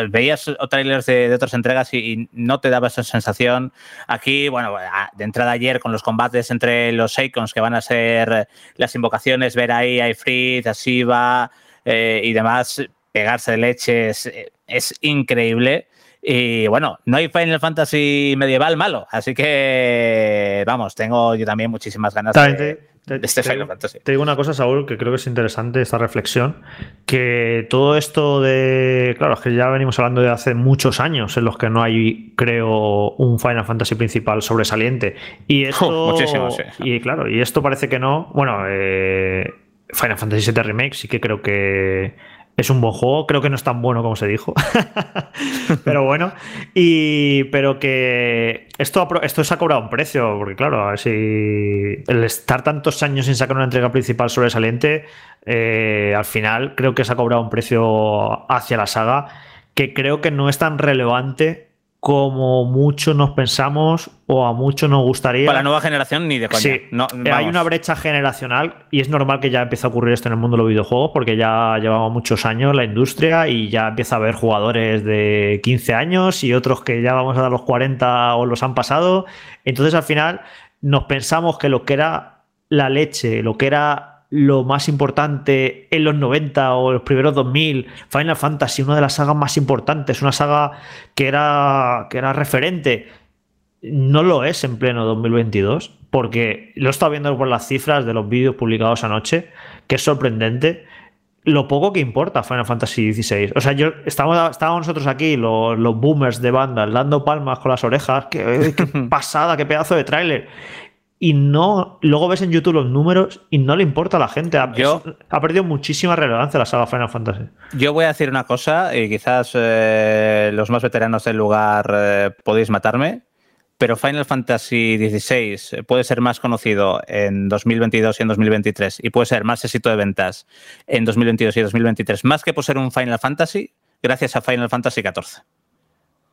veías trailers de, otras entregas y, no te daba esa sensación. Aquí, bueno, de entrada ayer con los combates entre los Icons, que van a ser las invocaciones, ver ahí a Ifrit, a Shiva eh, y demás, pegarse de leches, es increíble. Y bueno, no hay Final Fantasy medieval malo, así que vamos, tengo yo también muchísimas ganas de, este Final Fantasy. Te digo una cosa, Saúl, que creo que es interesante esta reflexión, que todo esto de, claro, es que ya venimos hablando de hace muchos años en los que no hay, creo, un Final Fantasy principal sobresaliente. Y esto, muchísimo, sí. Y claro, y esto parece que no, bueno, eh, Final Fantasy VII Remake sí que creo que es un buen juego, creo que no es tan bueno como se dijo. pero bueno. Y. Pero que. Esto, esto se ha cobrado un precio. Porque, claro, a ver si. El estar tantos años sin sacar una entrega principal sobresaliente. Eh, al final creo que se ha cobrado un precio hacia la saga. Que creo que no es tan relevante como mucho nos pensamos o a mucho nos gustaría. Para la nueva generación ni de coña. Sí, hay una brecha generacional y es normal que ya empiece a ocurrir esto en el mundo de los videojuegos porque ya llevamos muchos años la industria y ya empieza a haber jugadores de 15 años y otros que ya vamos a dar los 40 o los han pasado. Entonces al final nos pensamos que lo que era la leche, lo que era lo más importante en los 90 o los primeros 2000, Final Fantasy, una de las sagas más importantes, una saga que era, que era referente, no lo es en pleno 2022, porque lo he estado viendo por las cifras de los vídeos publicados anoche, que es sorprendente lo poco que importa Final Fantasy XVI. O sea, yo estábamos, estábamos nosotros aquí, los, boomers de banda, dando palmas con las orejas. Qué, qué pasada, qué pedazo de tráiler y no luego ves en YouTube los números y no le importa a la gente. Ha, ha perdido muchísima relevancia la saga Final Fantasy. Yo voy a decir una cosa y quizás eh, los más veteranos del lugar eh, podéis matarme, pero Final Fantasy XVI puede ser más conocido en 2022 y en 2023 y puede ser más éxito de ventas en 2022 y 2023 más que por ser un Final Fantasy gracias a Final Fantasy XIV.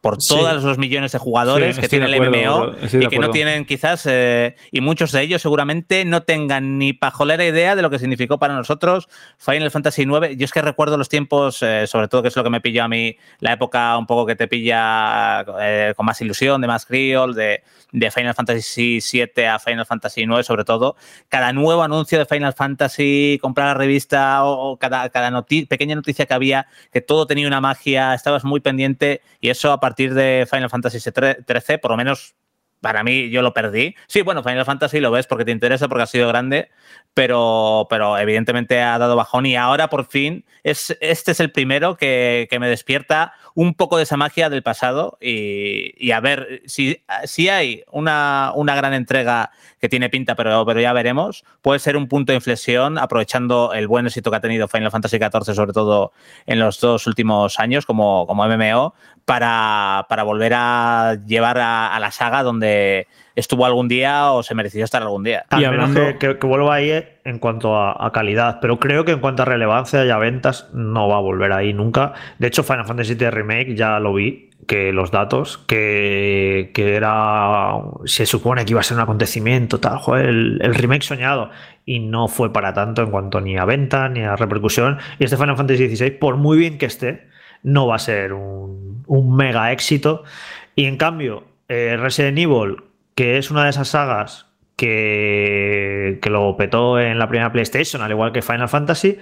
Por todos los millones de jugadores que tiene el MMO y que no tienen quizás, eh, y muchos de ellos seguramente no tengan ni pajolera idea de lo que significó para nosotros Final Fantasy IX. Yo es que recuerdo los tiempos, eh, sobre todo que es lo que me pilló a mí, la época un poco que te pilla eh, con más ilusión, de más criol, de, de Final Fantasy VII a Final Fantasy IX sobre todo. Cada nuevo anuncio de Final Fantasy, comprar la revista o, cada, cada pequeña noticia que había, que todo tenía una magia, estabas muy pendiente y eso a partir de Final Fantasy XIII, por lo menos para mí yo lo perdí. Sí, bueno, Final Fantasy lo ves porque te interesa, porque ha sido grande, pero, pero evidentemente ha dado bajón y ahora por fin es, este es el primero que, que me despierta un poco de esa magia del pasado y, a ver si, si hay una, una, gran entrega que tiene pinta, pero, pero ya veremos, puede ser un punto de inflexión aprovechando el buen éxito que ha tenido Final Fantasy XIV, sobre todo en los dos últimos años como, como MMO, para, para volver a llevar a, la saga donde estuvo algún día o se mereció estar algún día. Y hablando que, que, vuelva ahí en cuanto a, calidad, pero creo que en cuanto a relevancia y a ventas no va a volver ahí nunca. De hecho, Final Fantasy VII Remake ya lo vi, que los datos, que, que era, se supone que iba a ser un acontecimiento, tal, joder, el, el, remake soñado, y no fue para tanto en cuanto ni a venta ni a repercusión. Y este Final Fantasy XVI, por muy bien que esté, no va a ser un, un mega éxito. Y en cambio, eh, Resident Evil, que es una de esas sagas que, que, lo petó en la primera PlayStation, al igual que Final Fantasy,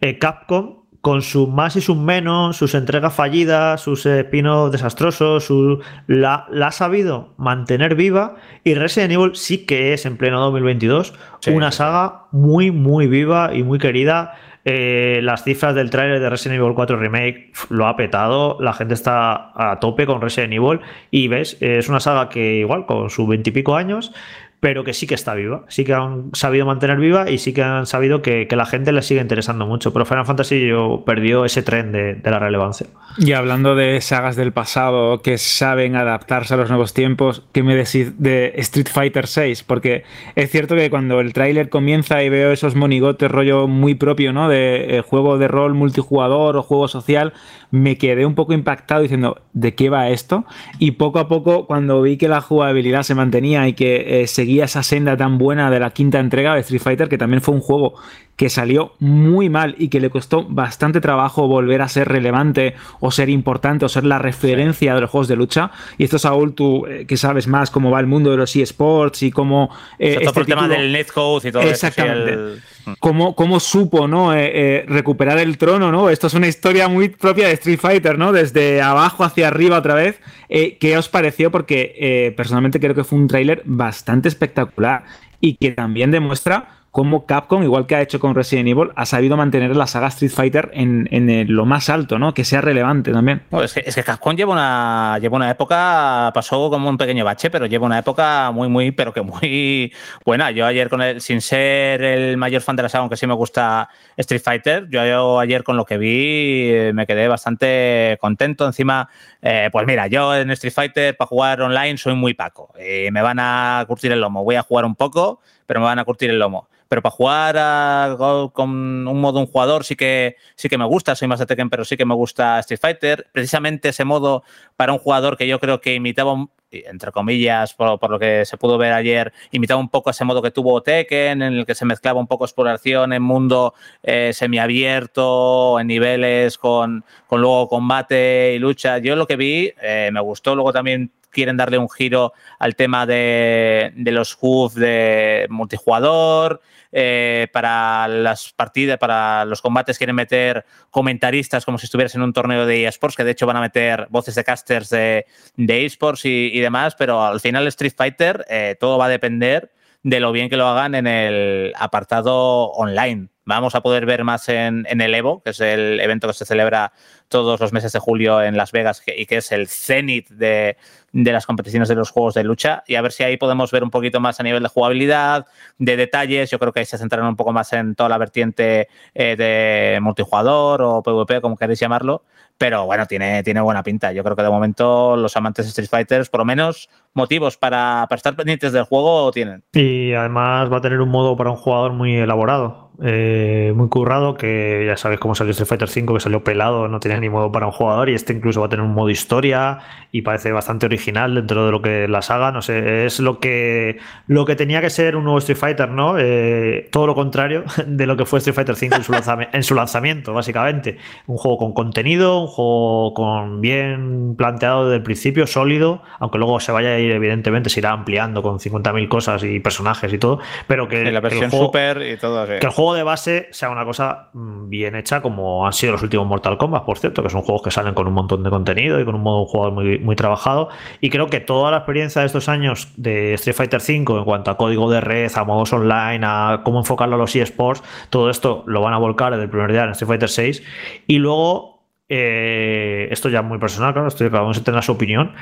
eh, Capcom, con sus más y sus menos, sus entregas fallidas, sus espinos desastrosos, su, la, la, ha sabido mantener viva. Y Resident Evil sí que es en pleno 2022 una saga muy, muy viva y muy querida. Eh, las cifras del tráiler de Resident Evil 4 Remake lo ha petado, la gente está a tope con Resident Evil y ves, es una saga que igual con sus veintipico años pero que sí que está viva, sí que han sabido mantener viva y sí que han sabido que, que la gente le sigue interesando mucho. Pero Final Fantasy yo perdió ese tren de, de, la relevancia. Y hablando de sagas del pasado que saben adaptarse a los nuevos tiempos, ¿qué me decís de Street Fighter VI? Porque es cierto que cuando el tráiler comienza y veo esos monigotes rollo muy propio, ¿no? De eh, juego de rol multijugador o juego social, me quedé un poco impactado diciendo, ¿de qué va esto? Y poco a poco, cuando vi que la jugabilidad se mantenía y que eh, seguía esa senda tan buena de la quinta entrega de Street Fighter, que también fue un juego que salió muy mal y que le costó bastante trabajo volver a ser relevante o ser importante o ser la referencia de los juegos de lucha. Y esto, Saúl, tú eh, que sabes más cómo va el mundo de los eSports y cómo... Eh, este el tema del netcode y todo Exactamente. Eso, Cómo, cómo, supo ¿no? Eh, recuperar el trono, ¿no? Esto es una historia muy propia de Street Fighter, ¿no? Desde abajo hacia arriba otra vez. ¿Qué os pareció? Porque personalmente creo que fue un tráiler bastante espectacular y que también demuestra cómo Capcom, igual que ha hecho con Resident Evil, ha sabido mantener la saga Street Fighter en, en lo más alto, ¿no? Que sea relevante también. es, que, Capcom lleva una, lleva una época, pasó como un pequeño bache, pero lleva una época muy, muy, pero que muy buena. Yo ayer con el, sin ser el mayor fan de la saga, aunque sí me gusta Street Fighter, yo, ayer con lo que vi eh, me quedé bastante contento. Encima, eh, pues mira, yo en Street Fighter para jugar online soy muy paco. y me van a curtir el lomo. Voy a jugar un poco, pero me van a curtir el lomo pero para jugar con un modo un jugador sí que, sí que me gusta, soy más de Tekken, pero sí que me gusta Street Fighter. Precisamente ese modo para un jugador que yo creo que imitaba, entre comillas, por, lo que se pudo ver ayer, imitaba un poco ese modo que tuvo Tekken, en el que se mezclaba un poco exploración en mundo eh, semiabierto, en niveles con, con, luego combate y lucha. Yo lo que vi eh, me gustó, luego también quieren darle un giro al tema de, los HUF de multijugador. Eh, para las partidas, para los combates quieren meter comentaristas como si estuvieras en un torneo de eSports, que de hecho van a meter voces de casters de, eSports y, demás, pero al final Street Fighter eh, todo va a depender de lo bien que lo hagan en el apartado online. Vamos a poder ver más en, el Evo, que es el evento que se celebra todos los meses de julio en Las Vegas y que es el cenit de, de, las competiciones de los juegos de lucha. Y a ver si ahí podemos ver un poquito más a nivel de jugabilidad, de detalles. Yo creo que ahí se centrarán un poco más en toda la vertiente eh, de multijugador o PvP, como queréis llamarlo. Pero bueno, tiene, tiene buena pinta. Yo creo que de momento los amantes de Street Fighter, por lo menos motivos para, para estar pendientes del juego, tienen. Y además va a tener un modo para un jugador muy elaborado. Eh, muy currado, que ya sabéis cómo salió Street Fighter 5, que salió pelado, no tenía tiene ni modo para un jugador y este incluso va a tener un modo historia y parece bastante original dentro de lo que la saga, no sé, es lo que, lo que tenía que ser un nuevo Street Fighter, ¿no? Eh, todo lo contrario de lo que fue Street Fighter V en su, en su lanzamiento, básicamente. Un juego con contenido, un juego con bien planteado desde el principio, sólido, aunque luego se vaya a ir, evidentemente, se irá ampliando con 50.000 cosas y personajes y todo, pero que, la versión super y todo, que el juego de base sea una cosa mm, bien hecha como han sido los últimos Mortal Kombat, por cierto, que son juegos que salen con un montón de contenido y con un modo de juego muy, muy trabajado. Y creo que toda la experiencia de estos años de Street Fighter V en cuanto a código de red, a modos online, a cómo enfocarlo a los eSports, todo esto lo van a volcar desde el primer día en Street Fighter VI. Y luego, eh, esto ya muy personal, claro, estoy, cada uno se tendrá su opinión.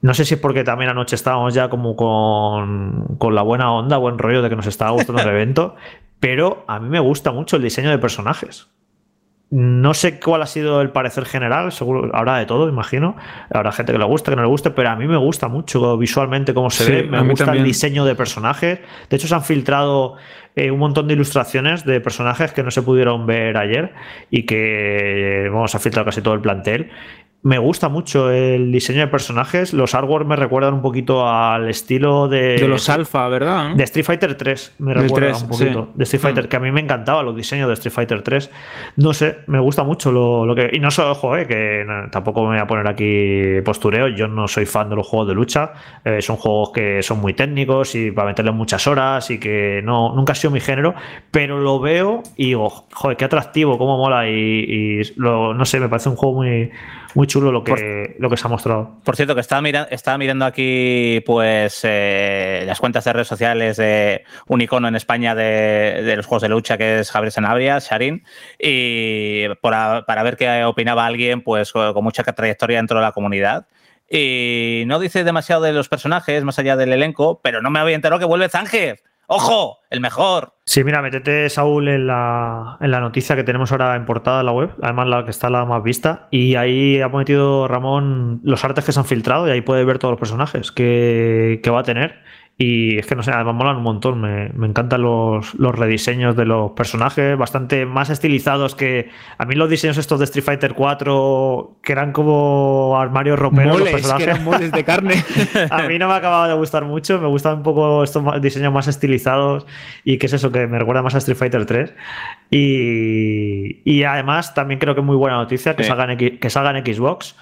No sé si es porque también anoche estábamos ya como con, con, la buena onda, buen rollo de que nos estaba gustando el evento, pero a mí me gusta mucho el diseño de personajes. No sé cuál ha sido el parecer general, seguro habrá de todo, imagino. Habrá gente que le guste, que no le guste, pero a mí me gusta mucho visualmente cómo se ve. Me gusta el diseño de personajes. De hecho, se han filtrado eh, un montón de ilustraciones de personajes que no se pudieron ver ayer y que, vamos, ha filtrado casi todo el plantel me gusta mucho el diseño de personajes. Los artworks me recuerdan un poquito al estilo de. De los alfa, ¿verdad? De Street Fighter 3. Me recuerda un poquito. De Street Fighter, mm. que a mí me encantaba los diseños de Street Fighter 3. No sé, me gusta mucho lo, que. Y no solo, ojo, eh, que tampoco me voy a poner aquí postureo. Yo no soy fan de los juegos de lucha. Eh, son juegos que son muy técnicos y para meterle muchas horas y que no, nunca ha sido mi género. Pero lo veo y digo, joder, qué atractivo, cómo mola. Y, lo, no sé, me parece un juego muy muy chulo lo que, lo que se ha mostrado. Por cierto, que estaba, mirando, estaba mirando aquí pues eh, las cuentas de redes sociales de un icono en España de, los juegos de lucha que es Javier Sanabria, Sharin, y para ver qué opinaba alguien pues con mucha trayectoria dentro de la comunidad. Y no dice demasiado de los personajes, más allá del elenco, pero no me había enterado que vuelve Zángez. ¡Ojo! ¡El mejor! Sí, mira, métete, Saúl, en la, en la noticia que tenemos ahora en portada de la web, además la que está la más vista, y ahí ha metido Ramón los artes que se han filtrado y ahí puede ver todos los personajes que, que va a tener. Y es que no sé, además molan un montón. Me, encantan los, rediseños de los personajes, bastante más estilizados que. A mí los diseños estos de Street Fighter 4, que eran como armarios roperos. los personajes. Que eran moles de carne. a mí no me acababa de gustar mucho. Me gustan un poco estos diseños más estilizados y que es eso que me recuerda más a Street Fighter 3. Y, y además también creo que es muy buena noticia que, salgan, que salgan Xbox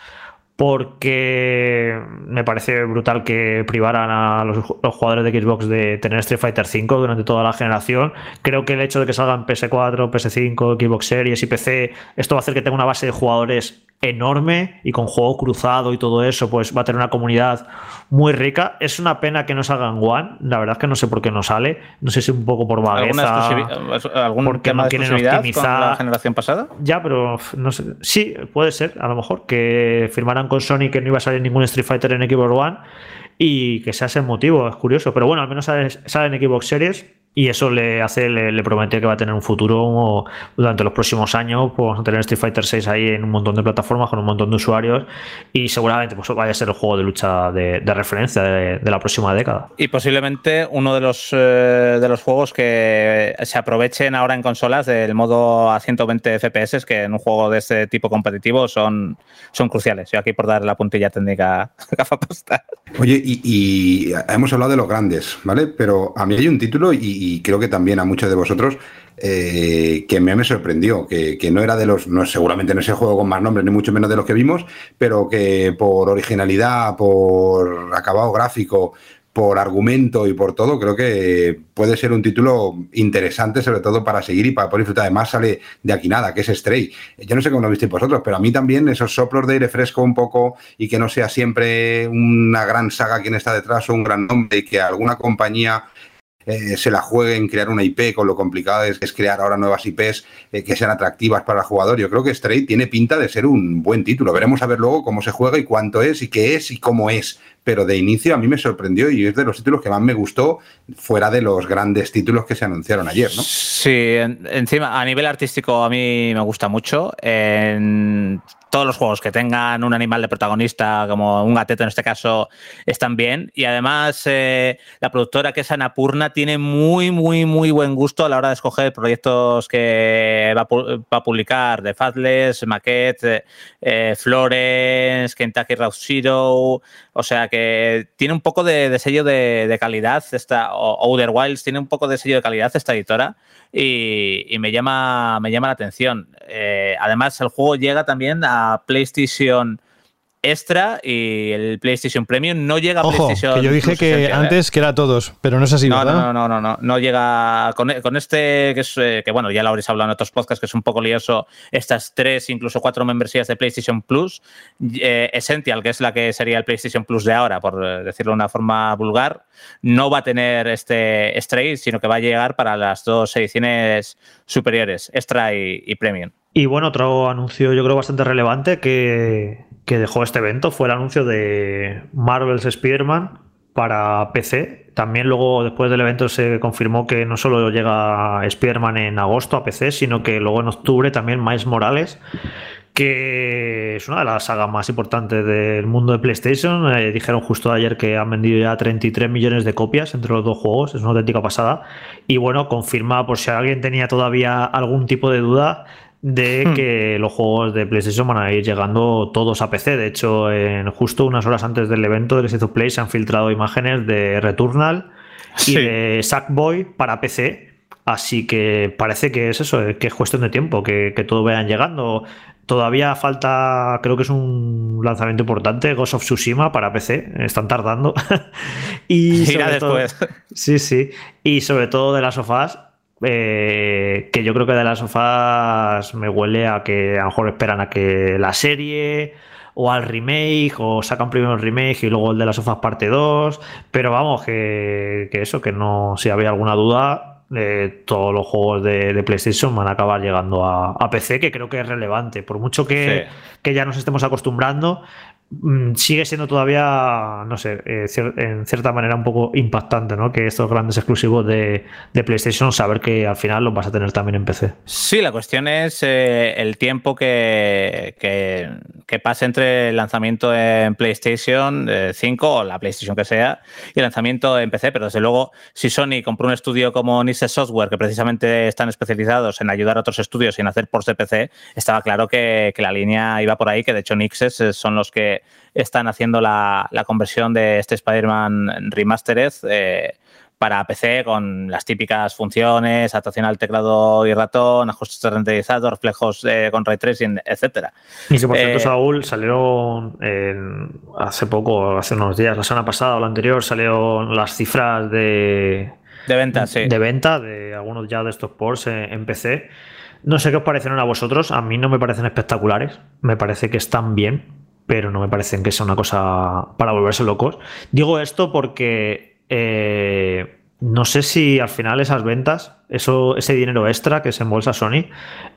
porque me parece brutal que privaran a los, jugadores de Xbox de tener Street Fighter V durante toda la generación. Creo que el hecho de que salgan PS4, PS5, Xbox Series y PC, esto va a hacer que tenga una base de jugadores enorme y con juego cruzado y todo eso, pues va a tener una comunidad muy rica. Es una pena que no salga en One, la verdad es que no sé por qué no sale, no sé si un poco por vagueza, ¿Algún porque no quieren optimizar la generación pasada. Ya, pero no sé, sí, puede ser, a lo mejor que firmaran con Sony que no iba a salir ningún Street Fighter en Xbox One y que sea ese motivo, es curioso, pero bueno, al menos sale, sale en Xbox Series y eso le hace, le, promete que va a tener un futuro durante los próximos años. Pues vamos a tener Street Fighter 6 ahí en un montón de plataformas con un montón de usuarios. Y seguramente pues, vaya a ser el juego de lucha de, referencia de, la próxima década. Y posiblemente uno de los, eh, de los juegos que se aprovechen ahora en consolas del modo a 120 FPS, que en un juego de este tipo competitivo son, son cruciales. Yo aquí por dar la puntilla técnica gafa Oye, y, y hemos hablado de los grandes, ¿vale? Pero a mí hay un título y y creo que también a muchos de vosotros, eh, que me, sorprendió, que, no era de los, no seguramente no es el juego con más nombres, ni mucho menos de los que vimos, pero que por originalidad, por acabado gráfico, por argumento y por todo, creo que puede ser un título interesante, sobre todo para seguir y para poder disfrutar. Además, sale de aquí nada, que es Stray. Yo no sé cómo lo visteis vosotros, pero a mí también esos soplos de aire fresco un poco y que no sea siempre una gran saga quien está detrás o un gran nombre y que alguna compañía eh, se la juegue en crear una IP, con lo complicado es, es crear ahora nuevas IPs eh, que sean atractivas para el jugador. Yo creo que Stray tiene pinta de ser un buen título. Veremos a ver luego cómo se juega y cuánto es y qué es y cómo es. Pero de inicio a mí me sorprendió y es de los títulos que más me gustó fuera de los grandes títulos que se anunciaron ayer, ¿no? Sí, encima a nivel artístico a mí me gusta mucho. En todos los juegos que tengan un animal de protagonista, como un gateto en este caso, están bien. Y además, eh, la productora que es Anapurna tiene muy, muy, muy buen gusto a la hora de escoger proyectos que va, a publicar de Fathless, Maquette, eh, Florence, Kentucky Route Zero. O sea que tiene un poco de, sello de, calidad, esta, Outer Wilds tiene un poco de sello de calidad esta editora y, me, llama, me llama la atención. Eh, además, el juego llega también a PlayStation Extra y el PlayStation Premium no llega a Ojo, PlayStation. Que yo dije que ¿eh? antes que era todos, pero no es así, no, ¿verdad? No, no, no, no, no, llega con, este que es eh, que bueno, ya lo habréis hablado en otros podcasts que es un poco lioso estas tres incluso cuatro membresías de PlayStation Plus, Essential, que es la que sería el PlayStation Plus de ahora, por decirlo de una forma vulgar, no va a tener este Stray, sino que va a llegar para las dos ediciones superiores, Extra y Premium. Y bueno, otro anuncio yo creo bastante relevante que, dejó este evento fue el anuncio de Marvel's Spider-Man para PC. También luego después del evento se confirmó que no solo llega Spider-Man en agosto a PC, sino que luego en octubre también Miles Morales, que es una de las sagas más importantes del mundo de PlayStation. Eh, dijeron justo ayer que han vendido ya 33 millones de copias entre los dos juegos, es una auténtica pasada. Y bueno, confirma por si alguien tenía todavía algún tipo de duda de hmm. que los juegos de PlayStation van a ir llegando todos a PC. De hecho, en justo unas horas antes del evento del State of Play se han filtrado imágenes de Returnal y de Sackboy para PC. Así que parece que es eso, que es cuestión de tiempo, que, todo vayan llegando. Todavía falta, creo que es un lanzamiento importante, Ghost of Tsushima para PC. Están tardando. y después. Sí, sí. Y sobre todo de las sofás eh, que yo creo que de las sofás me huele a que a lo mejor esperan a que la serie o al remake o sacan primero el remake y luego el de las sofás parte 2 pero vamos que, eso que no si había alguna duda eh, todos los juegos de, PlayStation van a acabar llegando a, PC que creo que es relevante. Por mucho que, que ya nos estemos acostumbrando sigue siendo todavía, no sé, eh, en cierta manera un poco impactante, ¿no? Que estos grandes exclusivos de, PlayStation, saber que al final los vas a tener también en PC. Sí, la cuestión es eh, el tiempo que, que, pase entre el lanzamiento en PlayStation 5 eh, o la PlayStation que sea y el lanzamiento en PC, pero desde luego, si Sony compró un estudio como Nice Software, que precisamente están especializados en ayudar a otros estudios y en hacer ports de PC, estaba claro que, que la línea iba por ahí, que de hecho Nixes son los que están haciendo la, conversión de este Spider-Man Remastered eh, para PC con las típicas funciones, adaptación al teclado y ratón, ajustes renderizados, reflejos eh, con ray tracing, etcétera. Y si por cierto, eh, Saúl, salieron hace poco, hace unos días, la semana pasada o la anterior, salieron las cifras de, de venta, sí. De venta de algunos ya de estos ports en, PC. No sé qué os parecen a vosotros. A mí no me parecen espectaculares. Me parece que están bien pero no me parecen que sea una cosa para volverse locos. Digo esto porque eh, no sé si al final esas ventas, eso, ese dinero extra que se embolsa Sony,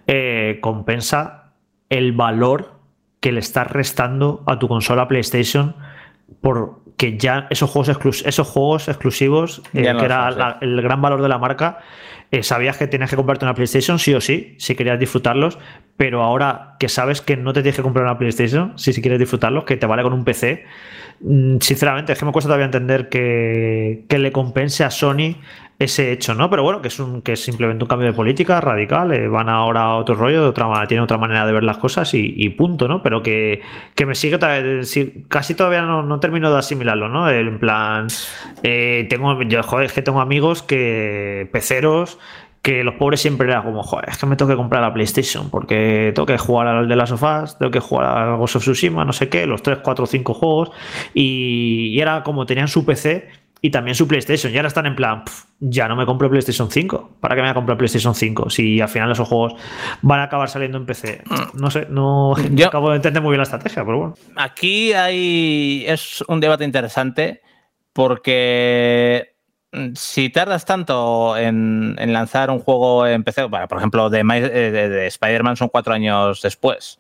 eh, compensa el valor que le estás restando a tu consola PlayStation porque ya esos juegos, esos juegos exclusivos, eh, que era el gran valor de la marca, eh, sabías que tenías que comprarte una PlayStation sí o sí, si querías disfrutarlos, pero ahora que sabes que no te tienes que comprar una PlayStation, si, si quieres disfrutarlos, que te vale con un PC, sinceramente es que me cuesta todavía entender que, le compense a Sony ese hecho, ¿no? Pero bueno, que es un que es simplemente un cambio de política radical, eh, van ahora a otro rollo, de otra manera, tienen otra manera de ver las cosas y, punto, ¿no? Pero que, me sigue casi todavía no, termino de asimilarlo, ¿no? En plan, eh, tengo, yo, joder, es que tengo amigos que peceros que los pobres siempre era como, joder, es que me tengo que comprar la PlayStation porque tengo que jugar al de las sofás, tengo que jugar a Ghost of Tsushima, no sé qué, los 3, 4, 5 juegos y, era como tenían su PC y también su PlayStation y ahora están en plan, ya no me compro PlayStation 5, ¿para qué me voy a comprar PlayStation 5 si al final esos juegos van a acabar saliendo en PC? No sé, no Yo, acabo de entender muy bien la estrategia, pero bueno. Aquí hay es un debate interesante porque si tardas tanto en, lanzar un juego en PC, por ejemplo, de, de, Spider-Man son cuatro años después.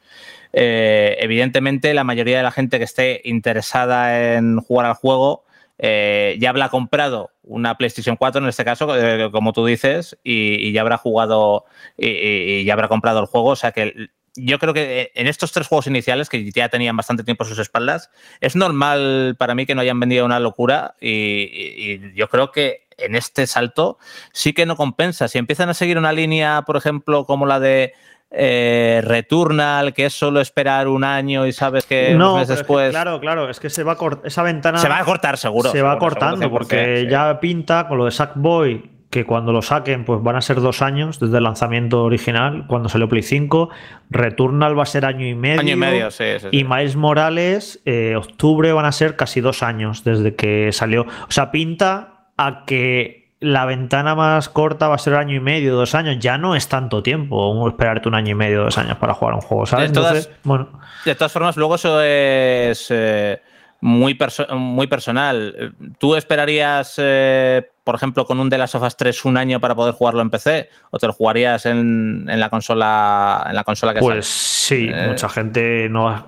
Eh, evidentemente, la mayoría de la gente que esté interesada en jugar al juego eh, ya habrá comprado una PlayStation 4 en este caso, eh, como tú dices, y, ya habrá jugado y, ya habrá comprado el juego. O sea que yo creo que en estos tres juegos iniciales, que ya tenían bastante tiempo a sus espaldas, es normal para mí que no hayan vendido una locura y, y yo creo que en este salto sí que no compensa. Si empiezan a seguir una línea, por ejemplo, como la de eh, Returnal, que es solo esperar un año y sabes que no, meses después. claro, claro, es que se va a esa ventana. Se va a cortar, seguro. Se va cortando, porque ya pinta con lo de Sackboy, que cuando lo saquen, pues van a ser dos años desde el lanzamiento original, cuando salió Play 5. Returnal va a ser año y medio. Año y medio, sí. Y Miles Morales, eh, octubre van a ser casi dos años desde que salió. O sea, pinta a que la ventana más corta va a ser año y medio, dos años. Ya no es tanto tiempo esperarte un año y medio, dos años para jugar un juego, ¿sabes? De todas, bueno. de todas formas, luego eso es eh, muy, muy personal. ¿Tú esperarías eh, por ejemplo, con un The Last of Us 3 un año para poder jugarlo en PC? ¿O te lo jugarías en, la consola en la consola que Pues sí, eh, mucha gente no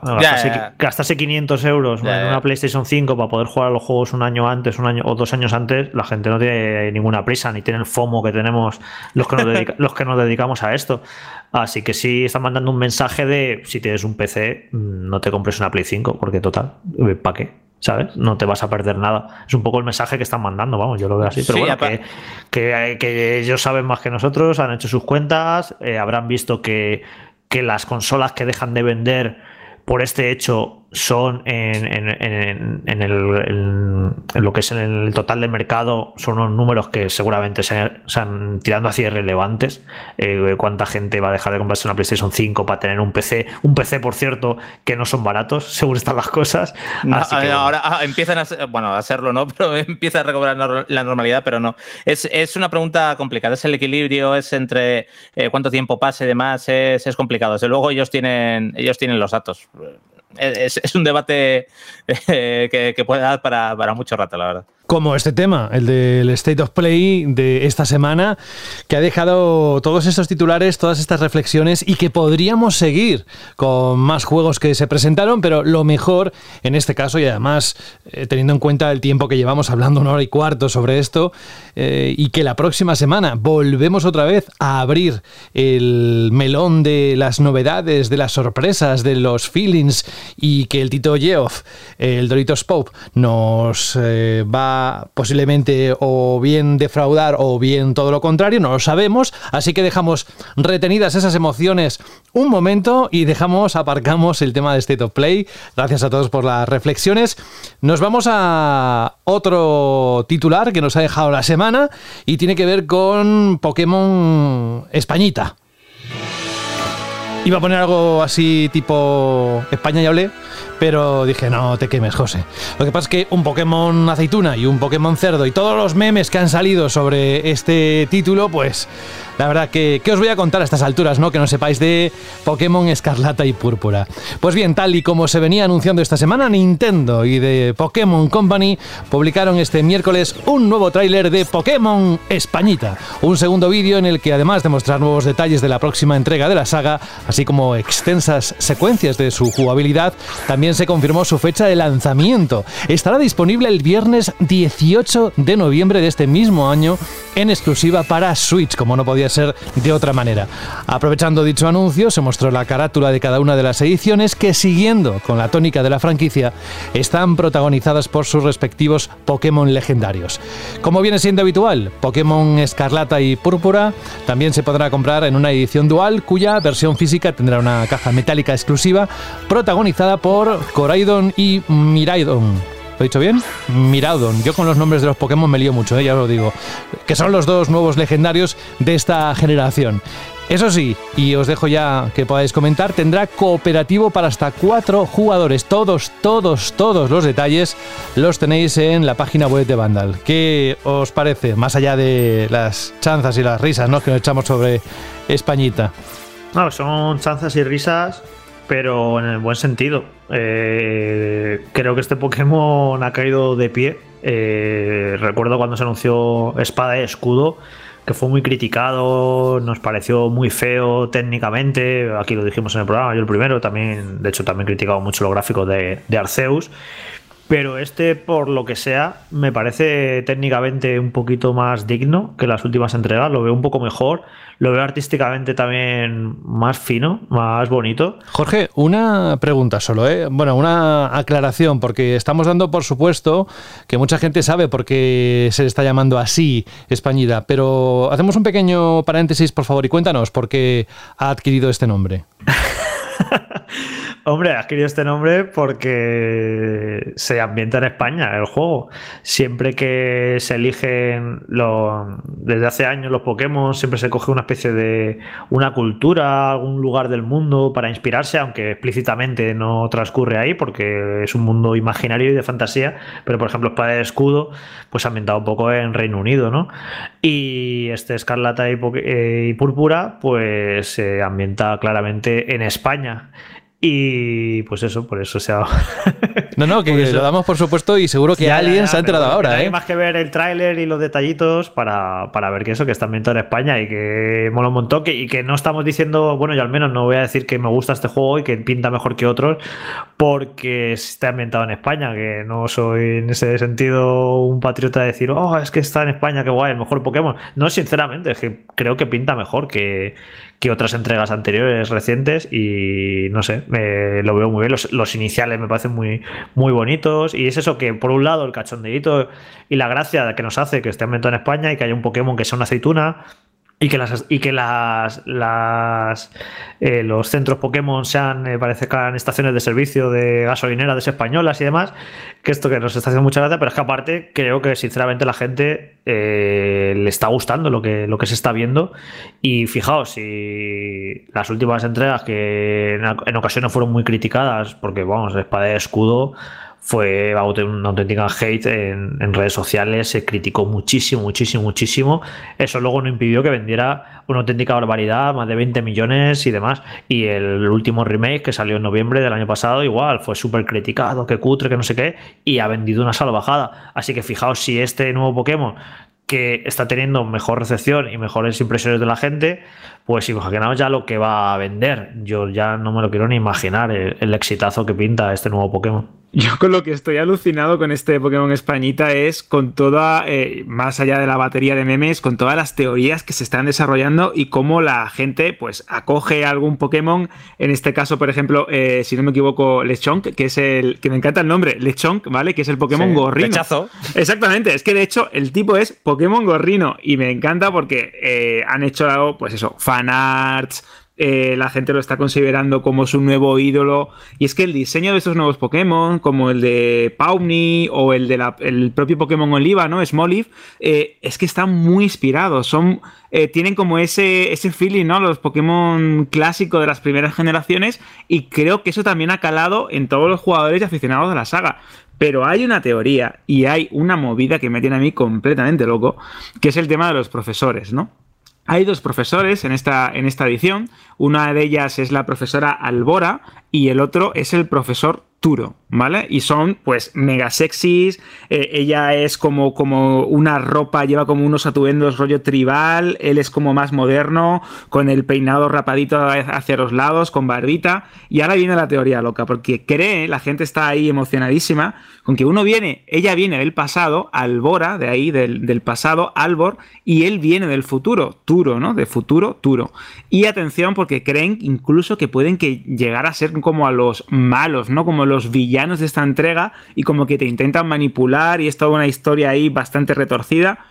gastarse, 500 euros en una PlayStation 5 para poder jugar los juegos un año antes, un año o dos años antes, la gente no tiene ninguna prisa, ni tiene el FOMO que tenemos los que nos, los que nos dedicamos a esto. Así que sí están mandando un mensaje de si tienes un PC, mm, no te compres una Play 5, porque total, ¿para qué? ¿Sabes? No te vas a perder nada. Es un poco el mensaje que están mandando, vamos, yo lo veo así. Pero bueno, que, que, ellos saben más que nosotros, han hecho sus cuentas, eh, habrán visto que, que las consolas que dejan de vender por este hecho son en, en, el, lo que es en el total del mercado, son unos números que seguramente se, han tirando hacia irrelevantes. Eh, ¿Cuánta gente va a dejar de comprarse una PlayStation 5 para tener un PC? Un PC, por cierto, que no son baratos, según están las cosas. ahora ah, empiezan a, bueno, a serlo, ¿no? Pero empieza a recobrar la normalidad, pero no. Es, es una pregunta complicada. Es el equilibrio, es entre eh, cuánto tiempo pase y demás, es, es complicado. Desde luego ellos tienen, ellos tienen los datos es, un debate eh, que, puede dar para, para mucho rato, la verdad como este tema, el del State of Play de esta semana, que ha dejado todos estos titulares, todas estas reflexiones y que podríamos seguir con más juegos que se presentaron, pero lo mejor en este caso y además eh, teniendo en cuenta el tiempo que llevamos hablando una hora y cuarto sobre esto eh, y que la próxima semana volvemos otra vez a abrir el melón de las novedades, de las sorpresas, de los feelings y que el Tito Geoff, el Doritos Pope, nos eh, va posiblemente o bien defraudar o bien todo lo contrario, no lo sabemos, así que dejamos retenidas esas emociones un momento y dejamos, aparcamos el tema de State of Play. Gracias a todos por las reflexiones. Nos vamos a otro titular que nos ha dejado la semana y tiene que ver con Pokémon Españita. Iba a poner algo así tipo España y hablé, pero dije, no te quemes, José. Lo que pasa es que un Pokémon aceituna y un Pokémon cerdo y todos los memes que han salido sobre este título, pues la verdad que, ¿qué os voy a contar a estas alturas, no? Que no sepáis de Pokémon Escarlata y Púrpura. Pues bien, tal y como se venía anunciando esta semana, Nintendo y de Pokémon Company publicaron este miércoles un nuevo tráiler de Pokémon Españita. Un segundo vídeo en el que además de mostrar nuevos detalles de la próxima entrega de la saga, así como extensas secuencias de su jugabilidad, también se confirmó su fecha de lanzamiento. Estará disponible el viernes 18 de noviembre de este mismo año en exclusiva para Switch, como no podía ser de otra manera. Aprovechando dicho anuncio, se mostró la carátula de cada una de las ediciones que, siguiendo con la tónica de la franquicia, están protagonizadas por sus respectivos Pokémon legendarios. Como viene siendo habitual, Pokémon Escarlata y Púrpura también se podrá comprar en una edición dual cuya versión física tendrá una caja metálica exclusiva protagonizada por Coraidon y Miraidon. ¿Lo he dicho bien? Miraudon. Yo con los nombres de los Pokémon me lío mucho, ¿eh? ya lo digo. Que son los dos nuevos legendarios de esta generación. Eso sí, y os dejo ya que podáis comentar, tendrá cooperativo para hasta cuatro jugadores. Todos, todos, todos los detalles los tenéis en la página web de Vandal. ¿Qué os parece? Más allá de las chanzas y las risas ¿no? que nos echamos sobre Españita. No, son chanzas y risas pero en el buen sentido. Eh, creo que este Pokémon ha caído de pie. Eh, recuerdo cuando se anunció Espada y Escudo, que fue muy criticado, nos pareció muy feo técnicamente. Aquí lo dijimos en el programa, yo el primero, también, de hecho, también criticado mucho los gráficos de, Arceus. Pero este, por lo que sea, me parece técnicamente un poquito más digno que las últimas entregas. Lo veo un poco mejor. Lo veo artísticamente también más fino, más bonito. Jorge, una pregunta solo, ¿eh? Bueno, una aclaración, porque estamos dando por supuesto que mucha gente sabe por qué se le está llamando así Españida, pero hacemos un pequeño paréntesis, por favor, y cuéntanos por qué ha adquirido este nombre. Hombre, ha adquirido este nombre porque se ambienta en España el juego. Siempre que se eligen los, desde hace años los Pokémon, siempre se coge una especie de una cultura, algún lugar del mundo para inspirarse, aunque explícitamente no transcurre ahí porque es un mundo imaginario y de fantasía. Pero por ejemplo, Espada de Escudo, pues ambientado un poco en Reino Unido, ¿no? Y este Escarlata y, eh, y Púrpura, pues se ambienta claramente en España. Y pues eso, por eso se ha. No, no, que lo damos por supuesto y seguro que alguien se ha enterado ahora. Hay ¿eh? más que ver el tráiler y los detallitos para, para, ver que eso, que está ambientado en España y que mola un montón. Que, y que no estamos diciendo, bueno, yo al menos no voy a decir que me gusta este juego y que pinta mejor que otros porque está ambientado en España. Que no soy en ese sentido un patriota de decir, oh, es que está en España, qué guay, el mejor Pokémon. No, sinceramente, es que creo que pinta mejor que, que otras entregas anteriores recientes y no sé, me, lo veo muy bien. Los, los, iniciales me parecen muy, muy bonitos y es eso que por un lado el cachondeito y la gracia que nos hace que esté ambientado en España y que haya un Pokémon que sea una aceituna y que las y que las, eh, los centros Pokémon sean eh, parezcan estaciones de servicio de gasolinera de españolas y demás que esto que nos está haciendo mucha gracia pero es que aparte creo que sinceramente la gente eh, le está gustando lo que lo que se está viendo. Y fijaos si las últimas entregas que en, en ocasiones fueron muy criticadas porque vamos espada de escudo fue una auténtica hate en, redes sociales, se criticó muchísimo, muchísimo, muchísimo. Eso luego no impidió que vendiera una auténtica barbaridad, más de 20 millones y demás. Y el último remake que salió en noviembre del año pasado, igual, fue súper criticado, que cutre, que no sé qué, y ha vendido una salvajada. Así que fijaos si este nuevo Pokémon que está teniendo mejor recepción y mejores impresiones de la gente, pues imaginaos ya lo que va a vender. Yo ya no me lo quiero ni imaginar el, el exitazo que pinta este nuevo Pokémon. Yo con lo que estoy alucinado con este Pokémon Españita es con toda, eh, más allá de la batería de memes, con todas las teorías que se están desarrollando y cómo la gente pues acoge algún Pokémon, en este caso por ejemplo, eh, si no me equivoco, Lechonk, que es el, que me encanta el nombre, Lechonk, ¿vale? Que es el Pokémon sí, gorrino. Rechazo. Exactamente, es que de hecho el tipo es Pokémon gorrino y me encanta porque eh, han hecho pues eso, fanarts, eh, la gente lo está considerando como su nuevo ídolo. Y es que el diseño de estos nuevos Pokémon, como el de Pawnee o el del el propio Pokémon Oliva, ¿no? Smoliv, eh, es que están muy inspirados. Son. Eh, tienen como ese, ese feeling, ¿no? Los Pokémon clásicos de las primeras generaciones. Y creo que eso también ha calado en todos los jugadores y aficionados de la saga. Pero hay una teoría y hay una movida que me tiene a mí completamente loco, que es el tema de los profesores, ¿no? Hay dos profesores en esta, en esta edición. Una de ellas es la profesora Albora y el otro es el profesor Turo, ¿vale? Y son pues mega sexys. Eh, ella es como, como una ropa, lleva como unos atuendos rollo tribal. Él es como más moderno, con el peinado rapadito hacia los lados, con barbita. Y ahora viene la teoría loca, porque cree, la gente está ahí emocionadísima, con que uno viene, ella viene del pasado, Albora, de ahí, del, del pasado, Albor, y él viene del futuro, Turo, ¿no? De futuro, Turo. Y atención, porque creen incluso que pueden que llegar a ser como a los malos, ¿no? Como los villanos de esta entrega y como que te intentan manipular y es toda una historia ahí bastante retorcida.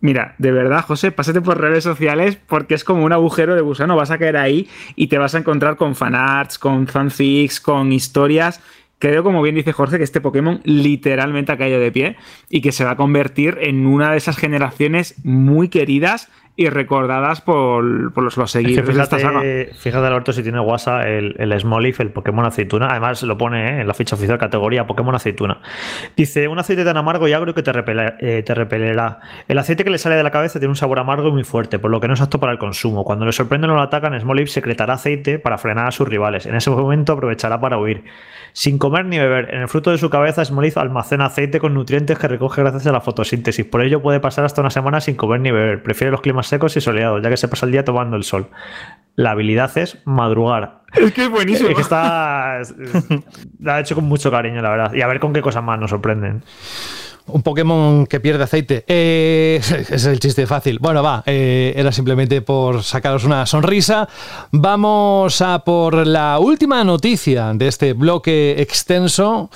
Mira, de verdad, José, pásate por redes sociales porque es como un agujero de gusano. Vas a caer ahí y te vas a encontrar con fanarts, con fanfics, con historias. Creo, como bien dice Jorge, que este Pokémon literalmente ha caído de pie y que se va a convertir en una de esas generaciones muy queridas y recordadas por, por los, los seguidores fíjate, de esta saga. Fíjate, Alberto, si tiene WhatsApp el, el Smoliv, el Pokémon aceituna. Además, lo pone ¿eh? en la ficha oficial categoría Pokémon aceituna. Dice: Un aceite tan amargo y agrio que te, repele, eh, te repelerá. El aceite que le sale de la cabeza tiene un sabor amargo y muy fuerte, por lo que no es apto para el consumo. Cuando le sorprenden o lo atacan, Smoliv secretará aceite para frenar a sus rivales. En ese momento aprovechará para huir. Sin comer ni beber, en el fruto de su cabeza, Smoliv almacena aceite con nutrientes que recoge gracias a la fotosíntesis. Por ello, puede pasar hasta una semana sin comer ni beber. Prefiere los climas secos y soleados, ya que se pasa el día tomando el sol. la habilidad es madrugar. Es que es buenísimo. Es que está. La ha hecho con mucho cariño, la verdad. Y a ver con qué cosas más nos sorprenden. Un Pokémon que pierde aceite. Eh, ese es el chiste fácil. Bueno, va, eh, era simplemente por sacaros una sonrisa. Vamos a por la última noticia de este bloque extenso.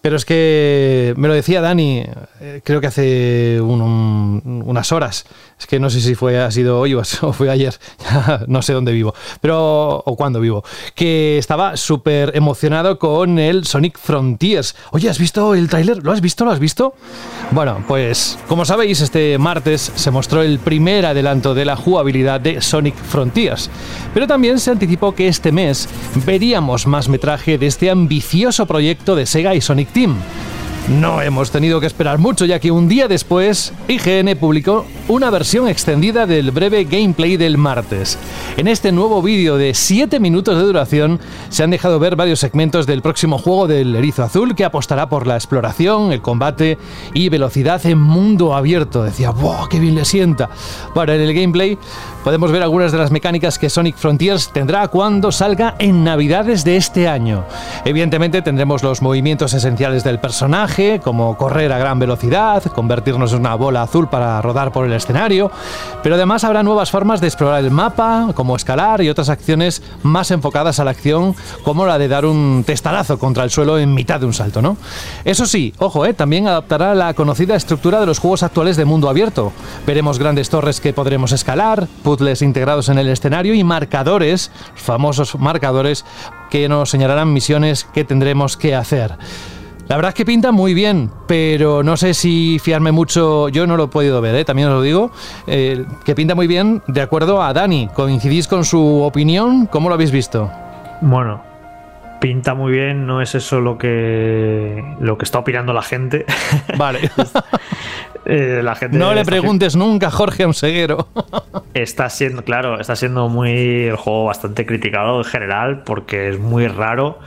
Pero es que me lo decía Dani, eh, creo que hace unas horas. Es que no sé si fue ha sido hoy o fue ayer, no sé dónde vivo, pero o cuándo vivo. Que estaba súper emocionado con el Sonic Frontiers. Oye, ¿has visto el tráiler? ¿Lo has visto? ¿Lo has visto? Bueno, pues como sabéis, este martes se mostró el primer adelanto de la jugabilidad de Sonic Frontiers. Pero también se anticipó que este mes veríamos más metraje de este ambicioso proyecto de Sega y Sonic Team. No hemos tenido que esperar mucho ya que un día después IGN publicó una versión extendida del breve gameplay del martes. En este nuevo vídeo de 7 minutos de duración se han dejado ver varios segmentos del próximo juego del Erizo Azul que apostará por la exploración, el combate y velocidad en mundo abierto. Decía, ¡wow! ¡Qué bien le sienta! En el gameplay podemos ver algunas de las mecánicas que Sonic Frontiers tendrá cuando salga en Navidades de este año. Evidentemente tendremos los movimientos esenciales del personaje, como correr a gran velocidad, convertirnos en una bola azul para rodar por el escenario, pero además habrá nuevas formas de explorar el mapa, como escalar y otras acciones más enfocadas a la acción, como la de dar un testarazo contra el suelo en mitad de un salto, ¿no? Eso sí, ojo, ¿eh? también adaptará la conocida estructura de los juegos actuales de mundo abierto. Veremos grandes torres que podremos escalar, puzzles integrados en el escenario y marcadores, famosos marcadores, que nos señalarán misiones que tendremos que hacer. La verdad es que pinta muy bien, pero no sé si fiarme mucho, yo no lo he podido ver, ¿eh? también os lo digo, eh, que pinta muy bien de acuerdo a Dani. ¿Coincidís con su opinión? ¿Cómo lo habéis visto? Bueno, pinta muy bien, no es eso lo que lo que está opinando la gente. Vale. Eh, la gente no le preguntes nunca a Jorge Onseguero. está siendo, claro, está siendo muy el juego bastante criticado en general porque es muy raro.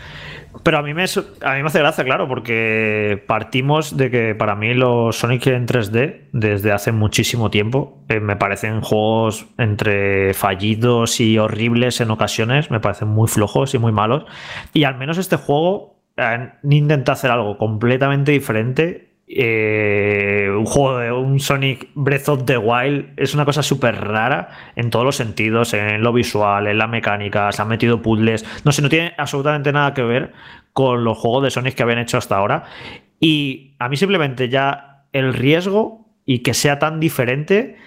Pero a mí, me, a mí me hace gracia, claro, porque partimos de que para mí los Sonic en 3D, desde hace muchísimo tiempo, eh, me parecen juegos entre fallidos y horribles en ocasiones, me parecen muy flojos y muy malos. Y al menos este juego eh, intenta hacer algo completamente diferente eh, un juego de un Sonic Breath of the Wild es una cosa súper rara en todos los sentidos, en lo visual, en la mecánica, se han metido puzzles, no sé, no tiene absolutamente nada que ver con los juegos de Sonic que habían hecho hasta ahora. Y a mí simplemente ya el riesgo y que sea tan diferente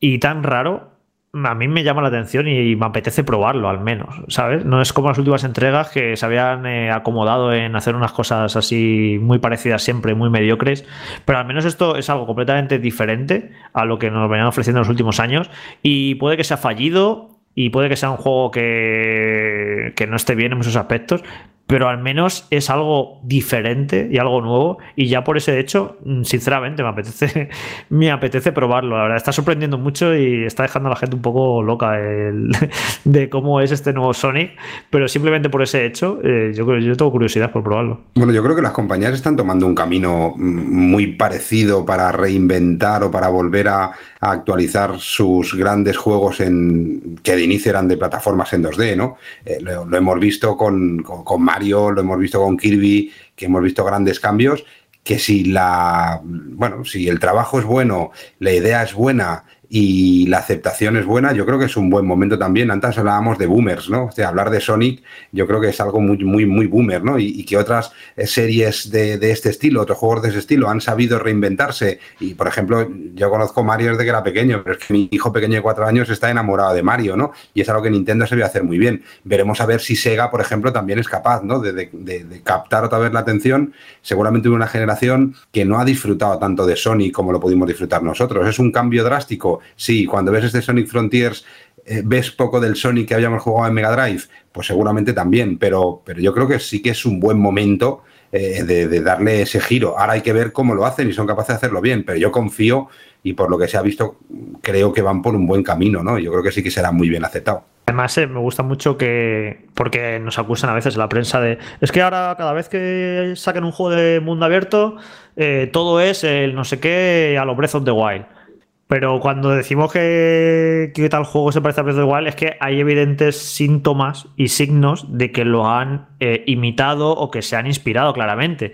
y tan raro a mí me llama la atención y me apetece probarlo al menos, ¿sabes? No es como las últimas entregas que se habían eh, acomodado en hacer unas cosas así muy parecidas siempre, muy mediocres, pero al menos esto es algo completamente diferente a lo que nos venían ofreciendo en los últimos años y puede que sea fallido y puede que sea un juego que, que no esté bien en muchos aspectos, pero al menos es algo diferente y algo nuevo. Y ya por ese hecho mm, sinceramente me apetece me apetece probarlo. La verdad está sorprendiendo mucho y está dejando a la gente un poco loca el, de cómo es este nuevo Sonic. Pero simplemente por ese hecho eh, yo creo yo tengo curiosidad por probarlo. Bueno yo creo que las compañías están tomando un camino mm, muy parecido para reinventar o para volver a, actualizar sus grandes juegos en que de inicio eran de plataformas en 2D no eh, lo, hemos visto con, con, con Lo hemos visto con Kirby, que hemos visto grandes cambios, que si la bueno, si el trabajo es bueno, la idea es buena y la aceptación es buena, yo creo que es un buen momento también. Antes hablábamos de boomers, ¿no? O sea, hablar de Sonic, yo creo que es algo muy, muy, muy boomer, ¿no? Y, que otras eh, series de, este estilo, otros juegos de ese estilo, han sabido reinventarse. Y, por ejemplo, yo conozco Mario desde que era pequeño, pero es que mi hijo pequeño de cuatro años está enamorado de Mario, ¿no? Y es algo que Nintendo se a hacer muy bien. Veremos a ver si Sega, por ejemplo, también es capaz, ¿no? De, de captar otra vez la atención. Seguramente una generación que no ha disfrutado tanto de Sonic como lo pudimos disfrutar nosotros. Es un cambio drástico sí, cuando ves este Sonic Frontiers, eh, ves poco del Sonic que habíamos jugado en Mega Drive, pues seguramente también, pero, pero yo creo que sí que es un buen momento eh, de, darle ese giro. Ahora hay que ver cómo lo hacen y son capaces de hacerlo bien, pero yo confío y por lo que se ha visto, creo que van por un buen camino, ¿no? Yo creo que sí que será muy bien aceptado. Además, eh, me gusta mucho que, porque nos acusan a veces la prensa de, es que ahora cada vez que saquen un juego de mundo abierto, todo es el no sé qué a lo Breath of the Wild. Pero cuando decimos que, que tal juego se parece a Breath of the Wild, es que hay evidentes síntomas y signos de que lo han eh, imitado o que se han inspirado claramente.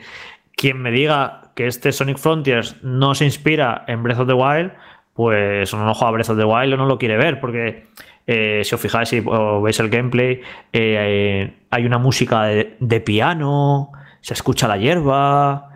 Quien me diga que este Sonic Frontiers no se inspira en Breath of the Wild, pues no juega Breath of the Wild o no lo quiere ver, porque eh, si os fijáis si veis el gameplay, eh, hay una música de piano, se escucha la hierba,